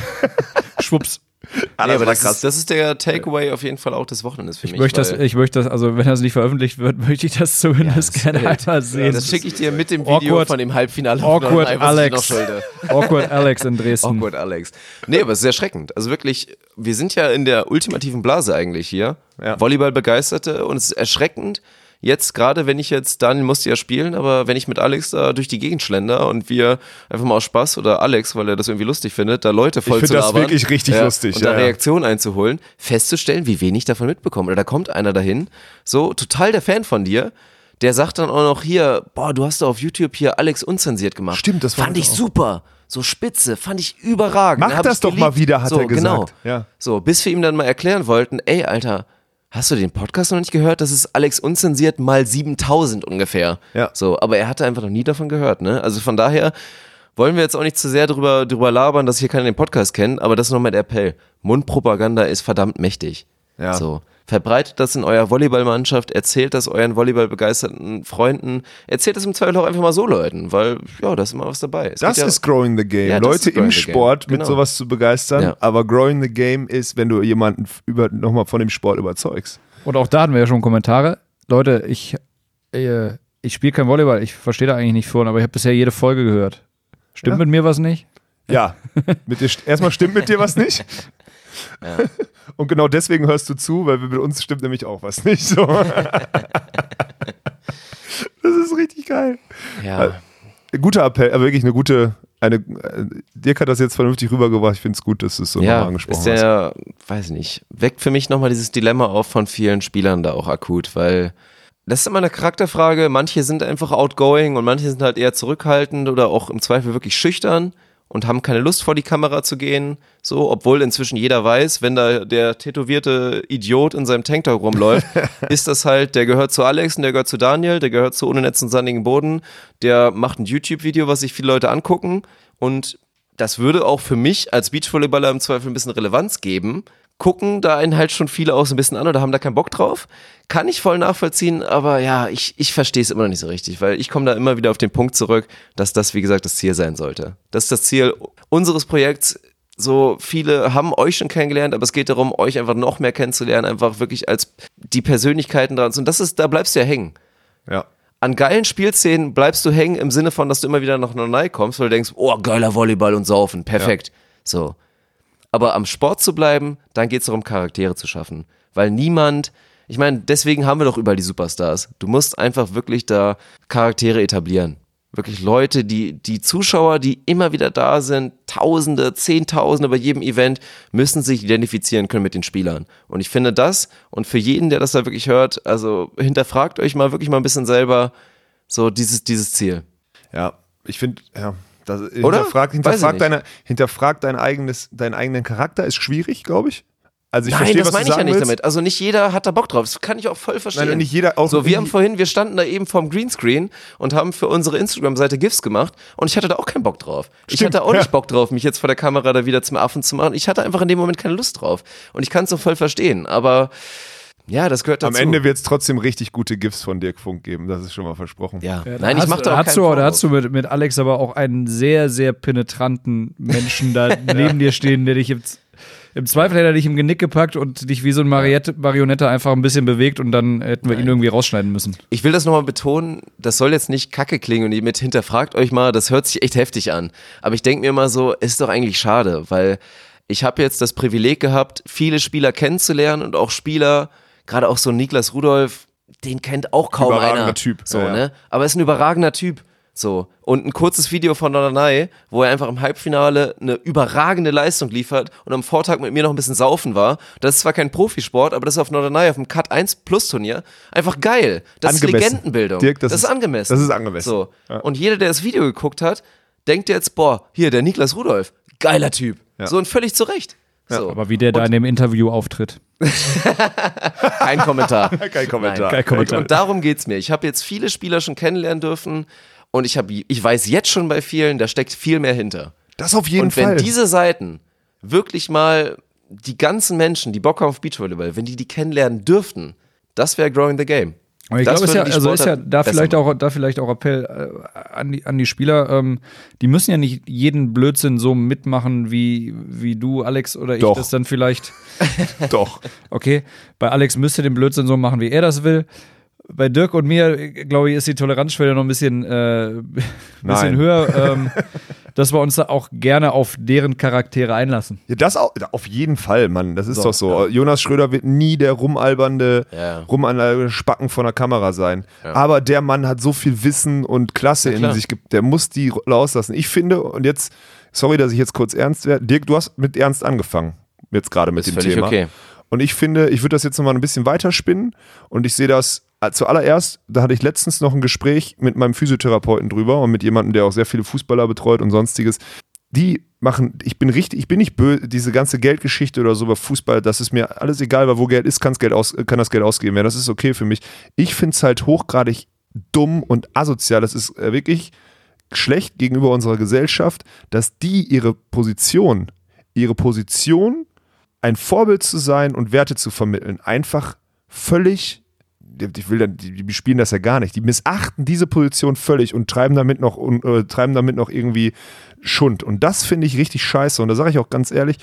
Schwupps. Nee, das aber war das krass. ist, das ist der Takeaway auf jeden Fall auch des Wochenendes für Ich mich. möchte, das, ich möchte das, also wenn das nicht veröffentlicht wird, möchte ich das zumindest das- gerne einmal sehen. das schicke ich dir mit dem Video Awkward- von dem Halbfinale. Awkward noch Alex. Awkward Alex in Dresden. Awkward Alex. Nee, aber es ist sehr erschreckend. Also wirklich, wir sind ja in der ultimativen Blase eigentlich hier. Ja. Volleyball-Begeisterte und es ist erschreckend. Jetzt gerade, wenn ich jetzt, Daniel musste ja spielen, aber wenn ich mit Alex da durch die Gegend schlender und wir einfach mal aus Spaß oder Alex, weil er das irgendwie lustig findet, da Leute voll find zu das labern, wirklich richtig lustig, und da ja, ja. Reaktionen einzuholen, festzustellen, wie wenig davon mitbekommen. Oder da kommt einer dahin, so total der Fan von dir, der sagt dann auch noch hier, boah, du hast da auf YouTube hier Alex unzensiert gemacht. Stimmt, das fand fand ich ich auch. super. So spitze, fand ich überragend. Mach das ich doch geliebt. mal wieder, hat so, er gesagt. Genau. Ja. So, bis wir ihm dann mal erklären wollten, ey, Alter, hast du den Podcast noch nicht gehört? Das ist Alex unzensiert mal 7000 ungefähr. Ja. So, aber er hatte einfach noch nie davon gehört, ne? Also von daher wollen wir jetzt auch nicht zu sehr drüber, drüber labern, dass hier keiner den Podcast kennt, aber das ist nochmal der Appell. Mundpropaganda ist verdammt mächtig. Ja. So. Verbreitet das in eurer Volleyballmannschaft, erzählt das euren Volleyball-begeisterten Freunden, erzählt das im Zweifel auch einfach mal so Leuten, weil, ja, da ist immer was dabei. Es Das ja- ist Growing the Game. Ja, Leute im. Sport mit Genau. sowas zu begeistern. Ja. Aber Growing the Game ist, wenn du jemanden über, nochmal von dem Sport überzeugst. Und auch da hatten wir ja schon Kommentare. Leute, ich, äh, ich spiele kein Volleyball, ich verstehe da eigentlich nicht von, aber ich habe bisher jede Folge gehört. Stimmt Ja. mit mir was nicht? Ja. mit dir, st- erstmal stimmt mit dir was nicht. Und genau deswegen hörst du zu, weil mit uns stimmt nämlich auch was nicht. So. das ist richtig geil. ja. Guter Appell, aber wirklich eine gute. Eine, äh, Dirk hat das jetzt vernünftig rübergebracht. Ich finde es gut, dass du es so nochmal Ja, angesprochen ist der, weiß nicht, weckt für mich nochmal dieses Dilemma auf von vielen Spielern da auch akut, weil das ist immer eine Charakterfrage. Manche sind einfach outgoing und manche sind halt eher zurückhaltend oder auch im Zweifel wirklich schüchtern und haben keine Lust vor die Kamera zu gehen. So, obwohl inzwischen jeder weiß, wenn da der tätowierte Idiot in seinem Tanktop rumläuft, ist das halt, der gehört zu Alex und der gehört zu Daniel, der gehört zu Ohne Netz und sandigen Boden, der macht ein YouTube-Video, was sich viele Leute angucken und das würde auch für mich als Beachvolleyballer im Zweifel ein bisschen Relevanz geben. Gucken da einen halt schon viele auch so ein bisschen an oder haben da keinen Bock drauf. Kann ich voll nachvollziehen, aber ja, ich, ich verstehe es immer noch nicht so richtig, weil ich komme da immer wieder auf den Punkt zurück, dass das, wie gesagt, das Ziel sein sollte. Das ist das Ziel unseres Projekts. So viele haben euch schon kennengelernt, aber es geht darum, euch einfach noch mehr kennenzulernen, einfach wirklich als die Persönlichkeiten dran. Und das ist, da bleibst du ja hängen Ja. an geilen Spielszenen bleibst du hängen im Sinne von, dass du immer wieder nach Nonai kommst, weil du denkst, oh, geiler Volleyball und Saufen, perfekt. So. Aber am Sport zu bleiben, dann geht es darum, Charaktere zu schaffen. Weil niemand, ich meine, deswegen haben wir doch überall die Superstars. Du musst einfach wirklich da Charaktere etablieren. Wirklich Leute, die, die Zuschauer, die immer wieder da sind, Tausende, Zehntausende bei jedem Event, müssen sich identifizieren können mit den Spielern. Und ich finde das, und für jeden, der das da wirklich hört, also hinterfragt euch mal wirklich mal ein bisschen selber so dieses, dieses Ziel. Ja, ich finde, ja. Das, Oder? hinterfrag, ich nicht. deine, hinterfrag dein eigenes, deinen eigenen Charakter ist schwierig, glaube ich. Also ich Nein, verstehe, das was du meine ich ja nicht willst. damit. Also nicht jeder hat da Bock drauf. Das kann ich auch voll verstehen. Nein, nicht jeder auch so, wir haben vorhin, wir standen da eben vorm Greenscreen und haben für unsere Instagram-Seite GIFs gemacht und ich hatte da auch keinen Bock drauf. ich Stimmt, hatte auch nicht ja. Bock drauf, mich jetzt vor der Kamera da wieder zum Affen zu machen. Ich hatte einfach in dem Moment keine Lust drauf. Und ich kann es auch voll verstehen. Aber ja, das gehört dazu. Am Ende wird es trotzdem richtig gute GIFs von Dirk Funk geben, das ist schon mal versprochen. ja. Ja, Nein, ich hast, mach da auch hast keinen du, Da hast du mit, mit Alex aber auch einen sehr, sehr penetranten Menschen da neben dir stehen, der dich im, im Zweifel hätte er dich im Genick gepackt und dich wie so eine Mariette, Marionette einfach ein bisschen bewegt und dann hätten wir ihn irgendwie rausschneiden müssen. Ich will das nochmal betonen, das soll jetzt nicht kacke klingen und ihr mit hinterfragt euch mal, das hört sich echt heftig an. Aber ich denke mir immer so, ist doch eigentlich schade, weil ich habe jetzt das Privileg gehabt, viele Spieler kennenzulernen und auch Spieler, gerade auch so Niklas Rudolf, den kennt auch kaum Überragender einer. Typ, So, ja, ne? Aber ist ein überragender Typ. So. Und ein kurzes Video von Norderney, wo er einfach im Halbfinale eine überragende Leistung liefert und am Vortag mit mir noch ein bisschen saufen war. Das ist zwar kein Profisport, aber das ist auf Norderney auf dem Cut 1 Plus Turnier einfach geil. Das Angemessen. ist Legendenbildung. Dirk, das ist, ist- angemessen. das ist angemessen. So. Ja. Und jeder, der das Video geguckt hat, denkt jetzt, boah, hier, der Niklas Rudolf, geiler Typ. Ja. So und völlig zu Recht. So. Aber wie der da in dem Interview auftritt. Kein Kommentar. Kein Kommentar. Nein. Kein Kommentar. Und darum geht's mir. Ich habe jetzt viele Spieler schon kennenlernen dürfen und ich, hab, ich weiß jetzt schon bei vielen, da steckt viel mehr hinter. Das auf jeden und wenn Fall. diese Seiten wirklich mal die ganzen Menschen, die Bock haben auf Beachvolleyball, wenn die die kennenlernen dürften, das wäre Growing the Game. Ich glaube, ist ja, also ist ja da vielleicht machen. auch, da vielleicht auch Appell äh, an, die, an die Spieler. Ähm, die müssen ja nicht jeden Blödsinn so mitmachen, wie, wie du, Alex, oder ich Doch. das dann vielleicht. Doch. Okay, bei Alex müsste den Blödsinn so machen, wie er das will. Bei Dirk und mir, glaube ich, ist die Toleranzschwelle noch ein bisschen, äh, bisschen höher, ähm, dass wir uns da auch gerne auf deren Charaktere einlassen. Ja, das auch, auf jeden Fall, Mann. Das ist So, doch so. Jonas Schröder wird nie der rumalbernde, Ja. rumalbernde Spacken von der Kamera sein. Aber der Mann hat so viel Wissen und Klasse in sich. Der muss die rauslassen. Ich finde, und jetzt, sorry, dass ich jetzt kurz ernst werde. Dirk, du hast mit Ernst angefangen. Jetzt gerade mit Ist dem völlig Thema. okay. Und ich finde, ich würde das jetzt nochmal ein bisschen weiterspinnen. Und ich sehe das zuallererst, da hatte ich letztens noch ein Gespräch mit meinem Physiotherapeuten drüber und mit jemandem, der auch sehr viele Fußballer betreut und sonstiges. Die machen, ich bin richtig, ich bin nicht böse, diese ganze Geldgeschichte oder so bei Fußball, das ist mir alles egal, weil wo Geld ist, Geld aus, kann das Geld ausgeben werden. Das ist okay für mich. Ich finde es halt hochgradig dumm und asozial. Das ist äh, wirklich schlecht gegenüber unserer Gesellschaft, dass die ihre Position, ihre Position, ein Vorbild zu sein und Werte zu vermitteln, einfach völlig, ich will, dann- die, die spielen das ja gar nicht, die missachten diese Position völlig und treiben damit noch, und, äh, treiben damit noch irgendwie Schund. Und das finde ich richtig scheiße. Und da sage ich auch ganz ehrlich,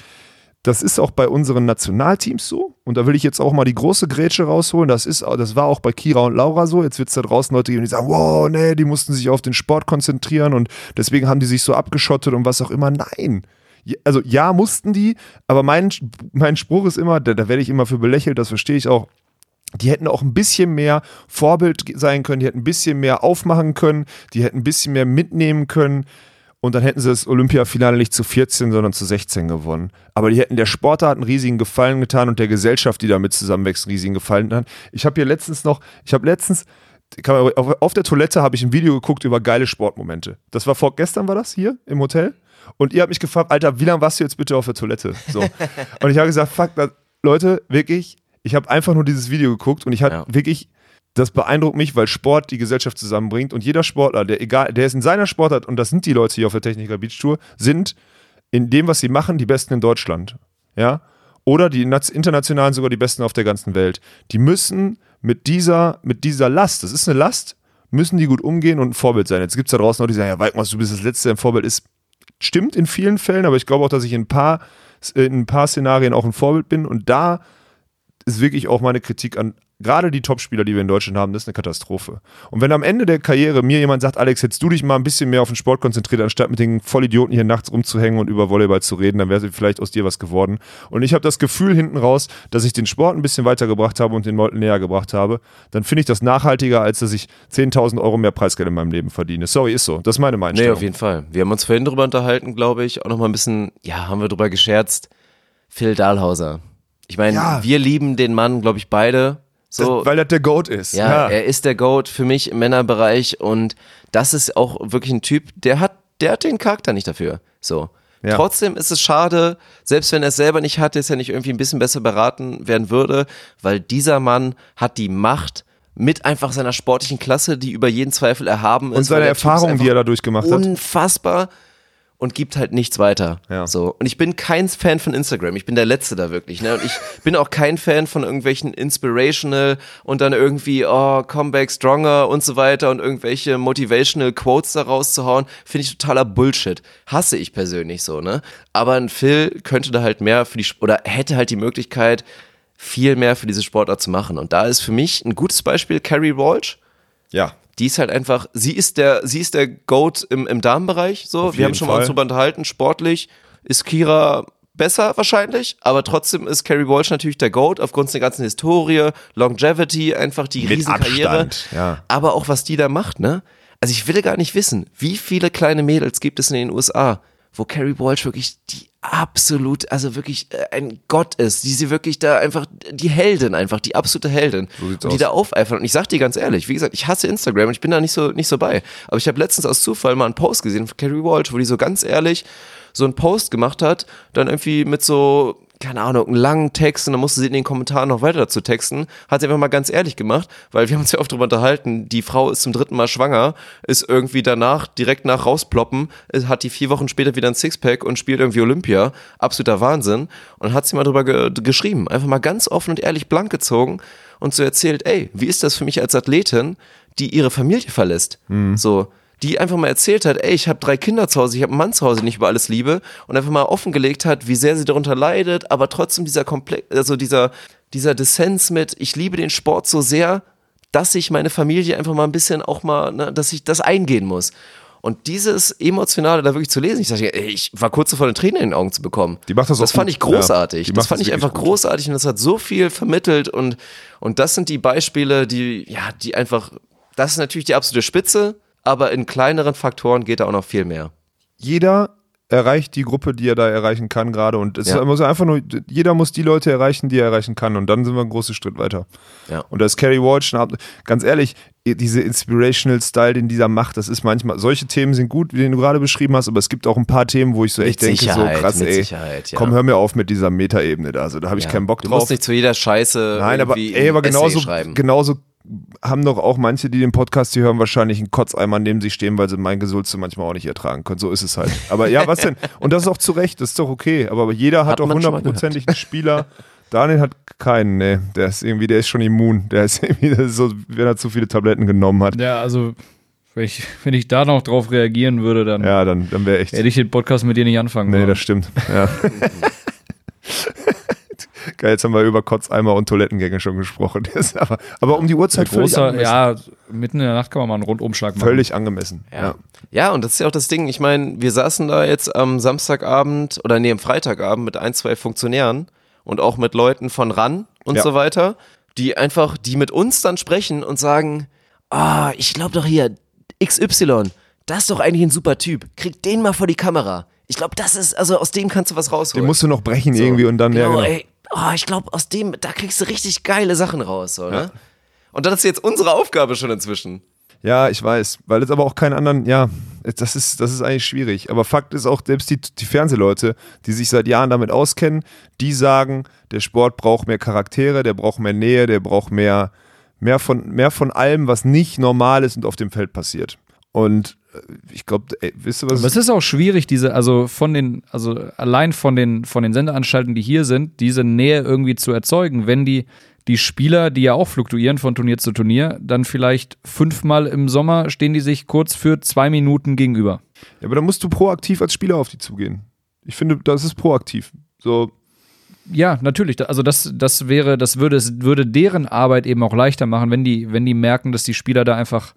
das ist auch bei unseren Nationalteams so. Und da will ich jetzt auch mal die große Grätsche rausholen. Das, ist, das war auch bei Kira und Laura so. Jetzt wird es da draußen Leute geben, die sagen, wow, nee, die mussten sich auf den Sport konzentrieren und deswegen haben die sich so abgeschottet und was auch immer. Nein. Also ja, mussten die, aber mein, mein Spruch ist immer, da, da werde ich immer für belächelt, das verstehe ich auch. Die hätten auch ein bisschen mehr Vorbild sein können, die hätten ein bisschen mehr aufmachen können, die hätten ein bisschen mehr mitnehmen können. Und dann hätten sie das Olympiafinale nicht zu 14, sondern zu 16 gewonnen. Aber die hätten der Sportart einen riesigen Gefallen getan und der Gesellschaft, die damit zusammenwächst, einen riesigen Gefallen getan. Ich habe hier letztens noch, ich habe letztens, man- auf, auf der Toilette habe ich ein Video geguckt über geile Sportmomente. Das war vorgestern, war das hier im Hotel. Und ihr habt mich gefragt, Alter, wie lange warst du jetzt bitte auf der Toilette? So. und ich habe gesagt, fuck, Leute, wirklich, ich habe einfach nur dieses Video geguckt und ich hatte Ja. wirklich, das beeindruckt mich, weil Sport die Gesellschaft zusammenbringt und jeder Sportler, der egal, der ist in seiner Sportart und das sind die Leute hier auf der Techniker Beach Tour, sind in dem, was sie machen, die Besten in Deutschland. Ja? Oder die internationalen sogar die Besten auf der ganzen Welt. Die müssen mit dieser, mit dieser Last, das ist eine Last, müssen die gut umgehen und ein Vorbild sein. Jetzt gibt es da draußen Leute, die sagen, ja, Weidmars, du bist das Letzte, ein Vorbild ist. Stimmt in vielen Fällen, aber ich glaube auch, dass ich in ein paar, in ein paar Szenarien auch ein Vorbild bin und da ist wirklich auch meine Kritik an gerade die Topspieler, die wir in Deutschland haben, das ist eine Katastrophe. Und wenn am Ende der Karriere mir jemand sagt, Alex, hättest du dich mal ein bisschen mehr auf den Sport konzentriert, anstatt mit den Vollidioten hier nachts rumzuhängen und über Volleyball zu reden, dann wäre vielleicht aus dir was geworden. Und ich habe das Gefühl hinten raus, dass ich den Sport ein bisschen weitergebracht habe und den Leuten näher gebracht habe, dann finde ich das nachhaltiger, als dass ich 10.000 Euro mehr Preisgeld in meinem Leben verdiene. Sorry, ist so. Das ist meine Meinung. Nee, auf jeden Fall. Wir haben uns vorhin drüber unterhalten, glaube ich, auch nochmal ein bisschen, ja, haben wir drüber gescherzt. Phil Dahlhauser. Ich meine, Ja. wir lieben den Mann, glaube ich, beide. So, das, weil das der Goat ist. ja, er ist der Goat für mich im Männerbereich und das ist auch wirklich ein Typ, der hat, der hat den Charakter nicht dafür. So. Ja. Trotzdem ist es schade, selbst wenn er es selber nicht hat, dass er nicht irgendwie ein bisschen besser beraten werden würde, weil dieser Mann hat die Macht mit einfach seiner sportlichen Klasse, die über jeden Zweifel erhaben ist. Und seine Erfahrungen, die er dadurch gemacht hat. Unfassbar und gibt halt nichts weiter. Ja. So. Und ich bin kein Fan von Instagram. Ich bin der Letzte da wirklich. Ne? Und ich bin auch kein Fan von irgendwelchen Inspirational und dann irgendwie, oh, Comeback Stronger und so weiter und irgendwelche Motivational Quotes da rauszuhauen. Finde ich totaler Bullshit. Hasse ich persönlich so, ne? Aber ein Phil könnte da halt mehr für die, oder hätte halt die Möglichkeit, viel mehr für diese Sportart zu machen. Und da ist für mich ein gutes Beispiel Carrie Walsh Ja. Die ist halt einfach, sie ist der, sie ist der Goat im, im Damenbereich, so. Wir haben schon mal Fall. uns drüber unterhalten, sportlich ist Kira besser wahrscheinlich, aber trotzdem ist Carrie Walsh natürlich der Goat aufgrund der ganzen Historie, Longevity, einfach die Mit Riesenkarriere. Abstand, ja. Aber auch was die da macht, ne? Also ich will gar nicht wissen, wie viele kleine Mädels gibt es in den USA, wo Carrie Walsh wirklich die absolut, also wirklich äh, ein Gott ist, die sie wirklich da einfach, die Heldin einfach, die absolute Heldin. So und die aus. da aufeifern. Und ich sag dir ganz ehrlich, wie gesagt, ich hasse Instagram und ich bin da nicht so, nicht so bei. Aber ich habe letztens aus Zufall mal einen Post gesehen von Carrie Walsh, wo die so ganz ehrlich so einen Post gemacht hat, dann irgendwie mit so, keine Ahnung, einen langen Text und dann musste sie in den Kommentaren noch weiter dazu texten. Hat sie einfach mal ganz ehrlich gemacht, weil wir haben uns ja oft drüber unterhalten, die Frau ist zum dritten Mal schwanger, ist irgendwie danach, direkt nach rausploppen, hat die vier Wochen später wieder ein Sixpack und spielt irgendwie Olympia. Absoluter Wahnsinn. Und hat sie mal drüber ge geschrieben. Einfach mal ganz offen und ehrlich blank gezogen und so erzählt, ey, wie ist das für mich als Athletin, die ihre Familie verlässt? So, die einfach mal erzählt hat, ey, ich habe drei Kinder zu Hause, ich habe einen Mann zu Hause, den ich über alles liebe und einfach mal offengelegt hat, wie sehr sie darunter leidet, aber trotzdem dieser Komplex, also dieser, dieser Dissens mit, ich liebe den Sport so sehr, dass ich meine Familie einfach mal ein bisschen auch mal, ne, dass ich das eingehen muss. Und dieses Emotionale da wirklich zu lesen, ich dachte, ey, ich war kurz davor, eine Träne in den Augen zu bekommen. Die macht das Das fand gut. ich großartig. Ja, das fand das ich einfach gut. großartig und das hat so viel vermittelt und, und das sind die Beispiele, die, ja, die einfach, das ist natürlich die absolute Spitze, aber in kleineren Faktoren geht da auch noch viel mehr. jeder erreicht die Gruppe, die er da erreichen kann gerade. Und es Ja. muss einfach nur, jeder muss die Leute erreichen, die er erreichen kann. Und dann sind wir einen großen Schritt weiter. Ja. Und da ist Carrie Walsh, ganz ehrlich, diese Inspirational Style, den dieser macht, das ist manchmal, solche Themen sind gut, wie den du gerade beschrieben hast, aber es gibt auch ein paar Themen, wo ich so echt denke, so krass, mit ey, Sicherheit, ja. komm, hör mir auf mit dieser Metaebene da. Also, da habe ich Ja. keinen Bock Du drauf. musst nicht zu jeder Scheiße Nein, aber, ey, aber genauso, genauso haben doch auch manche, die den Podcast hier hören, wahrscheinlich einen Kotzeimer neben sich stehen, weil sie mein Gesulze manchmal auch nicht ertragen können. So ist es halt. Aber ja, was denn? Und das ist auch zu Recht, das ist doch okay. Aber jeder hat, Hat doch hundertprozentig einen Spieler. Daniel hat keinen, ne. Der ist irgendwie, der ist schon immun. Der ist irgendwie das ist so, wenn er zu viele Tabletten genommen hat. Ja, also, wenn ich, wenn ich da noch drauf reagieren würde, dann Ja, dann, dann wäre echt. hätte ich den Podcast mit dir nicht anfangen Nee, sollen. das stimmt. Ja. Geil, jetzt haben wir über Kotzeimer und Toilettengänge schon gesprochen. Aber, aber um die Uhrzeit völlig Großer, angemessen. ja, mitten in der Nacht kann man mal einen Rundumschlag machen. Völlig angemessen. Ja. ja, und das ist ja auch das Ding. Ich meine, wir saßen da jetzt am Samstagabend oder nee, am Freitagabend mit ein, zwei Funktionären und auch mit Leuten von RAN und Ja. so weiter, die einfach, die mit uns dann sprechen und sagen, ah, ich glaube doch hier, XY, das ist doch eigentlich ein super Typ. Krieg den mal vor die Kamera. Ich glaube, das ist, also aus dem kannst du was rausholen. Den musst du noch brechen So. irgendwie und dann, ja, genau, genau. ey, oh, ich glaube, aus dem, da kriegst du richtig geile Sachen raus, so, ne? Und das ist jetzt unsere Aufgabe schon inzwischen. Ja, ich weiß, weil es aber auch keinen anderen, ja, das ist, das ist eigentlich schwierig. Aber Fakt ist auch, selbst die, die Fernsehleute, die sich seit Jahren damit auskennen, die sagen, der Sport braucht mehr Charaktere, der braucht mehr Nähe, der braucht mehr, mehr, von, mehr von allem, was nicht normal ist und auf dem Feld passiert. Und ich glaube, wisst ihr was? Aber es ist auch schwierig, diese, also von den, also allein von den, von den Sendeanstalten, die hier sind, diese Nähe irgendwie zu erzeugen, wenn die, die Spieler, die ja auch fluktuieren von Turnier zu Turnier, dann vielleicht fünfmal im Sommer stehen die sich kurz für zwei Minuten gegenüber. Ja, aber da musst du proaktiv als Spieler auf die zugehen. Ich finde, das ist proaktiv. So, Ja, natürlich. Also das, das wäre, das würde, es würde deren Arbeit eben auch leichter machen, wenn die, wenn die merken, dass die Spieler da einfach,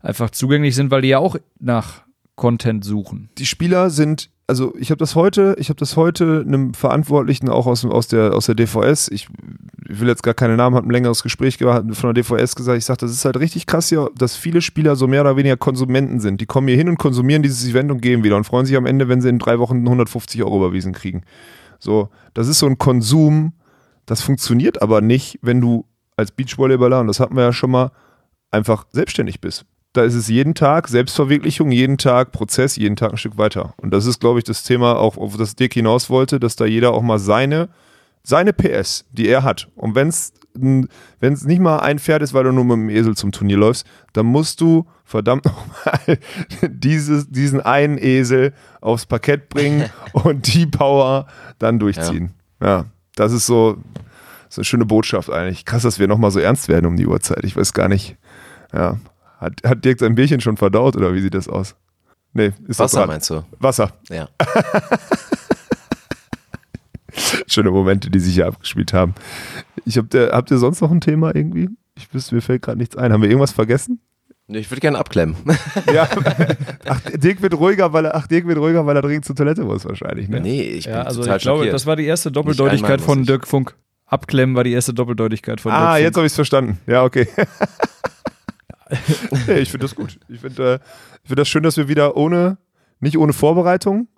einfach zugänglich sind, weil die ja auch nach Content suchen. die Spieler sind, also ich habe das heute, ich habe das heute einem Verantwortlichen auch aus, aus, der, aus der DVS, ich, will jetzt gar keine Namen, hat ein längeres Gespräch gehabt, von der DVS gesagt, ich sage, das ist halt richtig krass hier, dass viele Spieler so mehr oder weniger Konsumenten sind. Die kommen hier hin und konsumieren dieses Event und gehen wieder und freuen sich am Ende, wenn sie in drei Wochen 150 Euro überwiesen kriegen. So, das ist so ein Konsum, das funktioniert aber nicht, wenn du als Beachvolleyballer, und das hatten wir ja schon mal, einfach selbstständig bist. Da ist es jeden Tag Selbstverwirklichung, jeden Tag Prozess, jeden Tag ein Stück weiter. Und das ist, glaube ich, das Thema, auch auf das Dick hinaus wollte, dass da jeder auch mal seine, seine PS, die er hat. Und wenn es wenn es nicht mal ein Pferd ist, weil du nur mit dem Esel zum Turnier läufst, dann musst du verdammt nochmal dieses, diesen einen Esel aufs Parkett bringen und die Power dann durchziehen. Ja, ja das ist so, so eine schöne Botschaft eigentlich. Krass, dass wir nochmal so ernst werden um die Uhrzeit. Ich weiß gar nicht. Ja. Hat, hat Dirk sein Bierchen schon verdaut oder wie sieht das aus? Nee, ist Wasser meinst du? Wasser. Ja. Schöne Momente, die sich hier abgespielt haben. Ich hab, der, habt ihr sonst noch ein Thema irgendwie? Ich wüsste, mir fällt gerade nichts ein. Haben wir irgendwas vergessen? Ich würde gerne abklemmen. ja. Ach, Dirk wird ruhiger, weil er, ach, Dirk wird ruhiger, weil er dringend zur Toilette muss wahrscheinlich. Ne? Nee, ich bin ja, also total ich glaube, schockiert. das war die erste Doppeldeutigkeit von Dirk Funk. Abklemmen war die erste Doppeldeutigkeit von ah, Dirk Funk. jetzt habe ich es verstanden. Ja, okay. nee, ich finde das gut. Ich finde äh, find das schön, dass wir wieder ohne, nicht ohne Vorbereitung,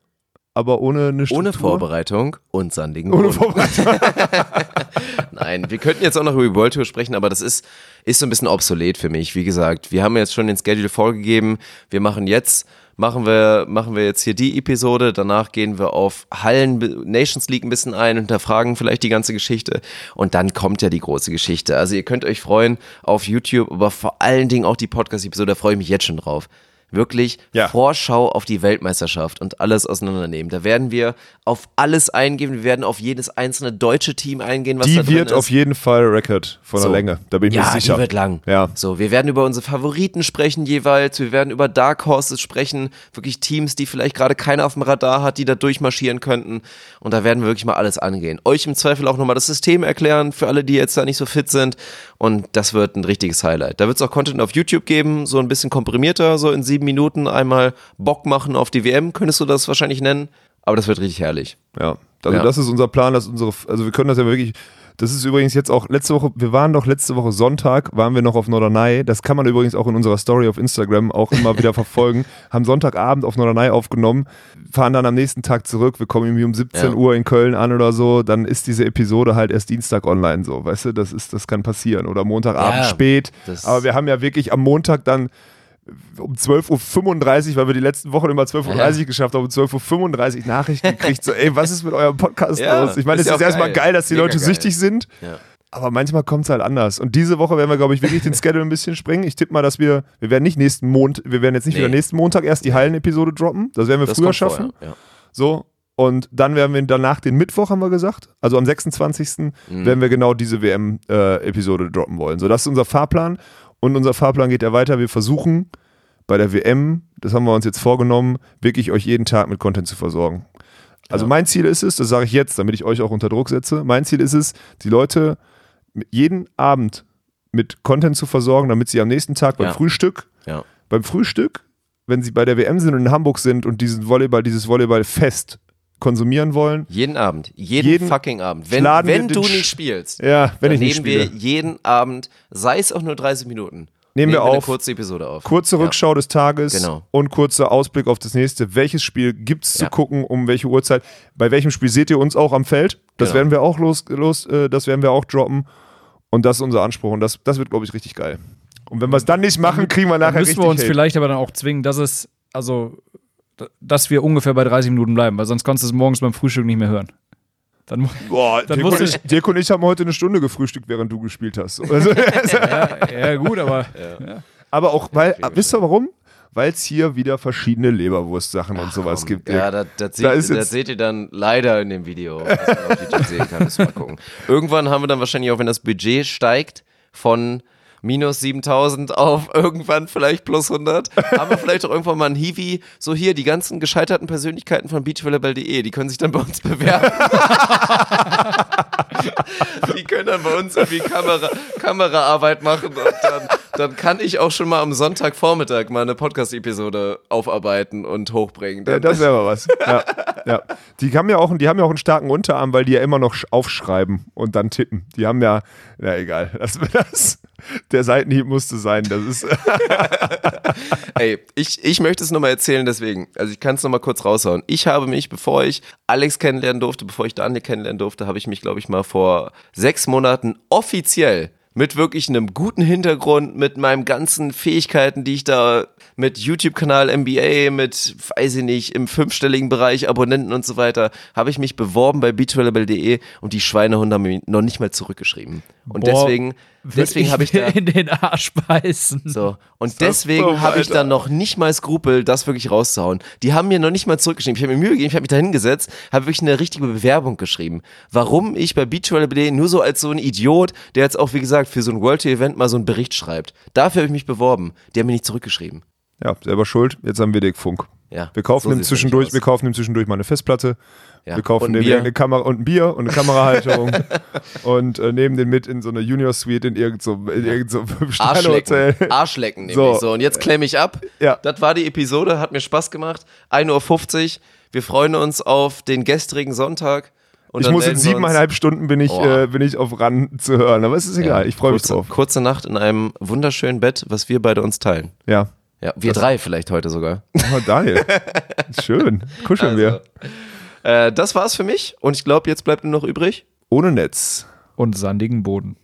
aber ohne eine Struktur. Ohne Vorbereitung und sandigen Ohne Boden. Vorbereitung. Nein, wir könnten jetzt auch noch über die World Tour sprechen, aber das ist, ist so ein bisschen obsolet für mich. Wie gesagt, wir haben jetzt schon den Schedule vorgegeben. Wir machen jetzt, machen wir, machen wir jetzt hier die Episode. Danach gehen wir auf Hallen, Nations League ein bisschen ein, hinterfragen vielleicht die ganze Geschichte. Und dann kommt ja die große Geschichte. Also ihr könnt euch freuen auf YouTube, aber vor allen Dingen auch die Podcast-Episode. Da freue ich mich jetzt schon drauf wirklich Ja. Vorschau auf die Weltmeisterschaft und alles auseinandernehmen. Da werden wir auf alles eingehen. Wir werden auf jedes einzelne deutsche Team eingehen, was da Die drin wird ist. auf jeden Fall Record von So. der Länge. Da bin ich ja, mir sicher. die wird lang. Ja. So, wir werden über unsere Favoriten sprechen jeweils. Wir werden über Dark Horses sprechen. Wirklich Teams, die vielleicht gerade keiner auf dem Radar hat, die da durchmarschieren könnten. Und da werden wir wirklich mal alles angehen. Euch im Zweifel auch nochmal das System erklären für alle, die jetzt da nicht so fit sind. Und das wird ein richtiges Highlight. Da wird es auch Content auf YouTube geben, so ein bisschen komprimierter, so in sieben Minuten einmal Bock machen auf die WM, könntest du das wahrscheinlich nennen. Aber das wird richtig herrlich. Ja, also Ja. das ist unser Plan, dass unsere, also wir können das ja wirklich, das ist übrigens jetzt auch letzte Woche, wir waren doch letzte Woche Sonntag, waren wir noch auf Norderney, das kann man übrigens auch in unserer Story auf Instagram auch immer wieder verfolgen, haben Sonntagabend auf Norderney aufgenommen, fahren dann am nächsten Tag zurück, wir kommen irgendwie um 17 Ja. Uhr in Köln an oder so, dann ist diese Episode halt erst Dienstag online so, weißt du, das ist, das kann passieren. Oder Montagabend Ja, spät, aber wir haben ja wirklich am Montag dann um 12.35 Uhr, weil wir die letzten Wochen immer 12.30 Uhr geschafft haben, um 12.35 Uhr Nachrichten gekriegt, so, ey, was ist mit eurem Podcast Ja, los? Ich meine, ist es ja ist auch erstmal geil. dass die Mega Leute geil. süchtig sind, Ja. aber manchmal kommt es halt anders. Und diese Woche werden wir, glaube ich, wirklich den Schedule ein bisschen springen. Ich tippe mal, dass wir, wir werden nicht nächsten Montag, wir werden jetzt nicht Nee. wieder nächsten Montag erst die Hallen-Episode droppen. Das werden wir Das früher schaffen. vorher, Ja. So. Und dann werden wir danach den Mittwoch, haben wir gesagt. Also am 26. Mhm. werden wir genau diese WM-Episode droppen wollen. So, das ist unser Fahrplan. Und unser Fahrplan geht ja weiter. Wir versuchen bei der WM, das haben wir uns jetzt vorgenommen, wirklich euch jeden Tag mit Content zu versorgen. Also Ja. mein Ziel ist es, das sage ich jetzt, damit ich euch auch unter Druck setze, mein Ziel ist es, die Leute jeden Abend mit Content zu versorgen, damit sie am nächsten Tag beim Ja. Frühstück Ja. beim Frühstück, wenn sie bei der WM sind und in Hamburg sind und diesen Volleyball, dieses Volleyballfest konsumieren wollen. Jeden Abend. Jeden, Jeden fucking Abend. Wenn, wir wenn du nicht spielst, Ja, wenn dann ich nicht nehmen wir spiele. jeden Abend, sei es auch nur 30 Minuten, Nehmen wir eine auf. kurze Episode auf. Kurze Ja. Rückschau des Tages Genau. und kurzer Ausblick auf das nächste. Welches Spiel gibt es zu Ja. gucken, um welche Uhrzeit? Bei welchem Spiel seht ihr uns auch am Feld? Das Genau. werden wir auch los, los äh, das werden wir auch droppen. Und das ist unser Anspruch. Und das, das wird, glaube ich, richtig geil. Und wenn wir es dann nicht machen, kriegen wir Dann nachher müssen richtig wir uns Hate. vielleicht aber dann auch zwingen, dass es, also, dass wir ungefähr bei 30 Minuten bleiben, weil sonst kannst du es morgens beim Frühstück nicht mehr hören. Dann, Boah, Dann Dirk und, ich, Dirk und ich haben heute eine Stunde gefrühstückt, während du gespielt hast. Also, ja, ja, gut, aber aber auch, weil, wisst ihr warum? Weil es hier wieder verschiedene Leberwurstsachen und sowas Komm, gibt. Ja, das, das, Da seht, das seht ihr dann leider in dem Video, was man auf YouTube sehen kann. Müssen wir mal gucken. Irgendwann haben wir dann wahrscheinlich auch, wenn das Budget steigt, von minus 7000 auf irgendwann vielleicht plus 100, haben wir vielleicht auch irgendwann mal ein Hiwi, so hier, die ganzen gescheiterten Persönlichkeiten von beachvolleyball.de, die können sich dann bei uns bewerben. die können dann bei uns irgendwie Kamera, Kameraarbeit machen und dann, dann kann ich auch schon mal am Sonntagvormittag mal eine Podcast-Episode aufarbeiten und hochbringen. Ja, Dann- das wäre mal was. Ja, ja. Die haben ja auch, die haben ja auch einen starken Unterarm, weil die ja immer noch sch- aufschreiben und dann tippen. Die haben ja, na egal. Das, das, der Seitenhieb musste sein. Das ist, Ey, ich, ich möchte es nochmal erzählen, deswegen. Also ich kann es nochmal kurz raushauen. Ich habe mich, bevor ich Alex kennenlernen durfte, bevor ich Daniel kennenlernen durfte, habe ich mich, glaube ich, mal vor sechs Monaten offiziell mit wirklich einem guten Hintergrund, mit meinen ganzen Fähigkeiten, die ich da mit YouTube-Kanal MBA, mit, weiß ich nicht, im fünfstelligen Bereich Abonnenten und so weiter, habe ich mich beworben bei beachvolleyball.de und die Schweinehunde haben mir noch nicht mal zurückgeschrieben. Und Boah, deswegen, deswegen habe ich da. in den Arsch beißen. So. Und deswegen habe ich dann noch nicht mal Skrupel, das wirklich rauszuhauen. Die haben mir noch nicht mal zurückgeschrieben. Ich habe mir Mühe gegeben, ich habe mich da hingesetzt, habe wirklich eine richtige Bewerbung geschrieben. Warum ich bei Beachvolleyball nur so als so ein Idiot, der jetzt auch, wie gesagt, für so ein World Tour Event mal so einen Bericht schreibt. Dafür habe ich mich beworben. Die haben mir nicht zurückgeschrieben. Ja, selber schuld. Jetzt haben wir Dick Funk. Ja, Wir kaufen so ihm zwischendurch, wir kaufen ihm zwischendurch mal eine Festplatte. Ja. Wir kaufen Bier. eine Kamera und ein Bier und eine Kamerahalterung und äh, nehmen den mit in so eine Junior Suite in irgendein so, irgend so Fünf-Sterne-Hotel. Arschlecken. Nämlich. So. So. und jetzt klemme ich ab. Ja. Das war die Episode, hat mir Spaß gemacht. 1.50 Uhr. Wir freuen uns auf den gestrigen Sonntag. Und Ich muss in siebeneinhalb Stunden bin ich, Oh. äh, bin ich auf RAN zu hören, aber es ist egal, ich freue mich drauf. Kurze Nacht in einem wunderschönen Bett, was wir beide uns teilen. Ja. Ja, wir drei vielleicht heute sogar. Oh, Daniel. Schön. Kuscheln wir. Äh, das war's für mich und ich glaube, jetzt bleibt nur noch übrig. Ohne Netz. Und sandigen Boden.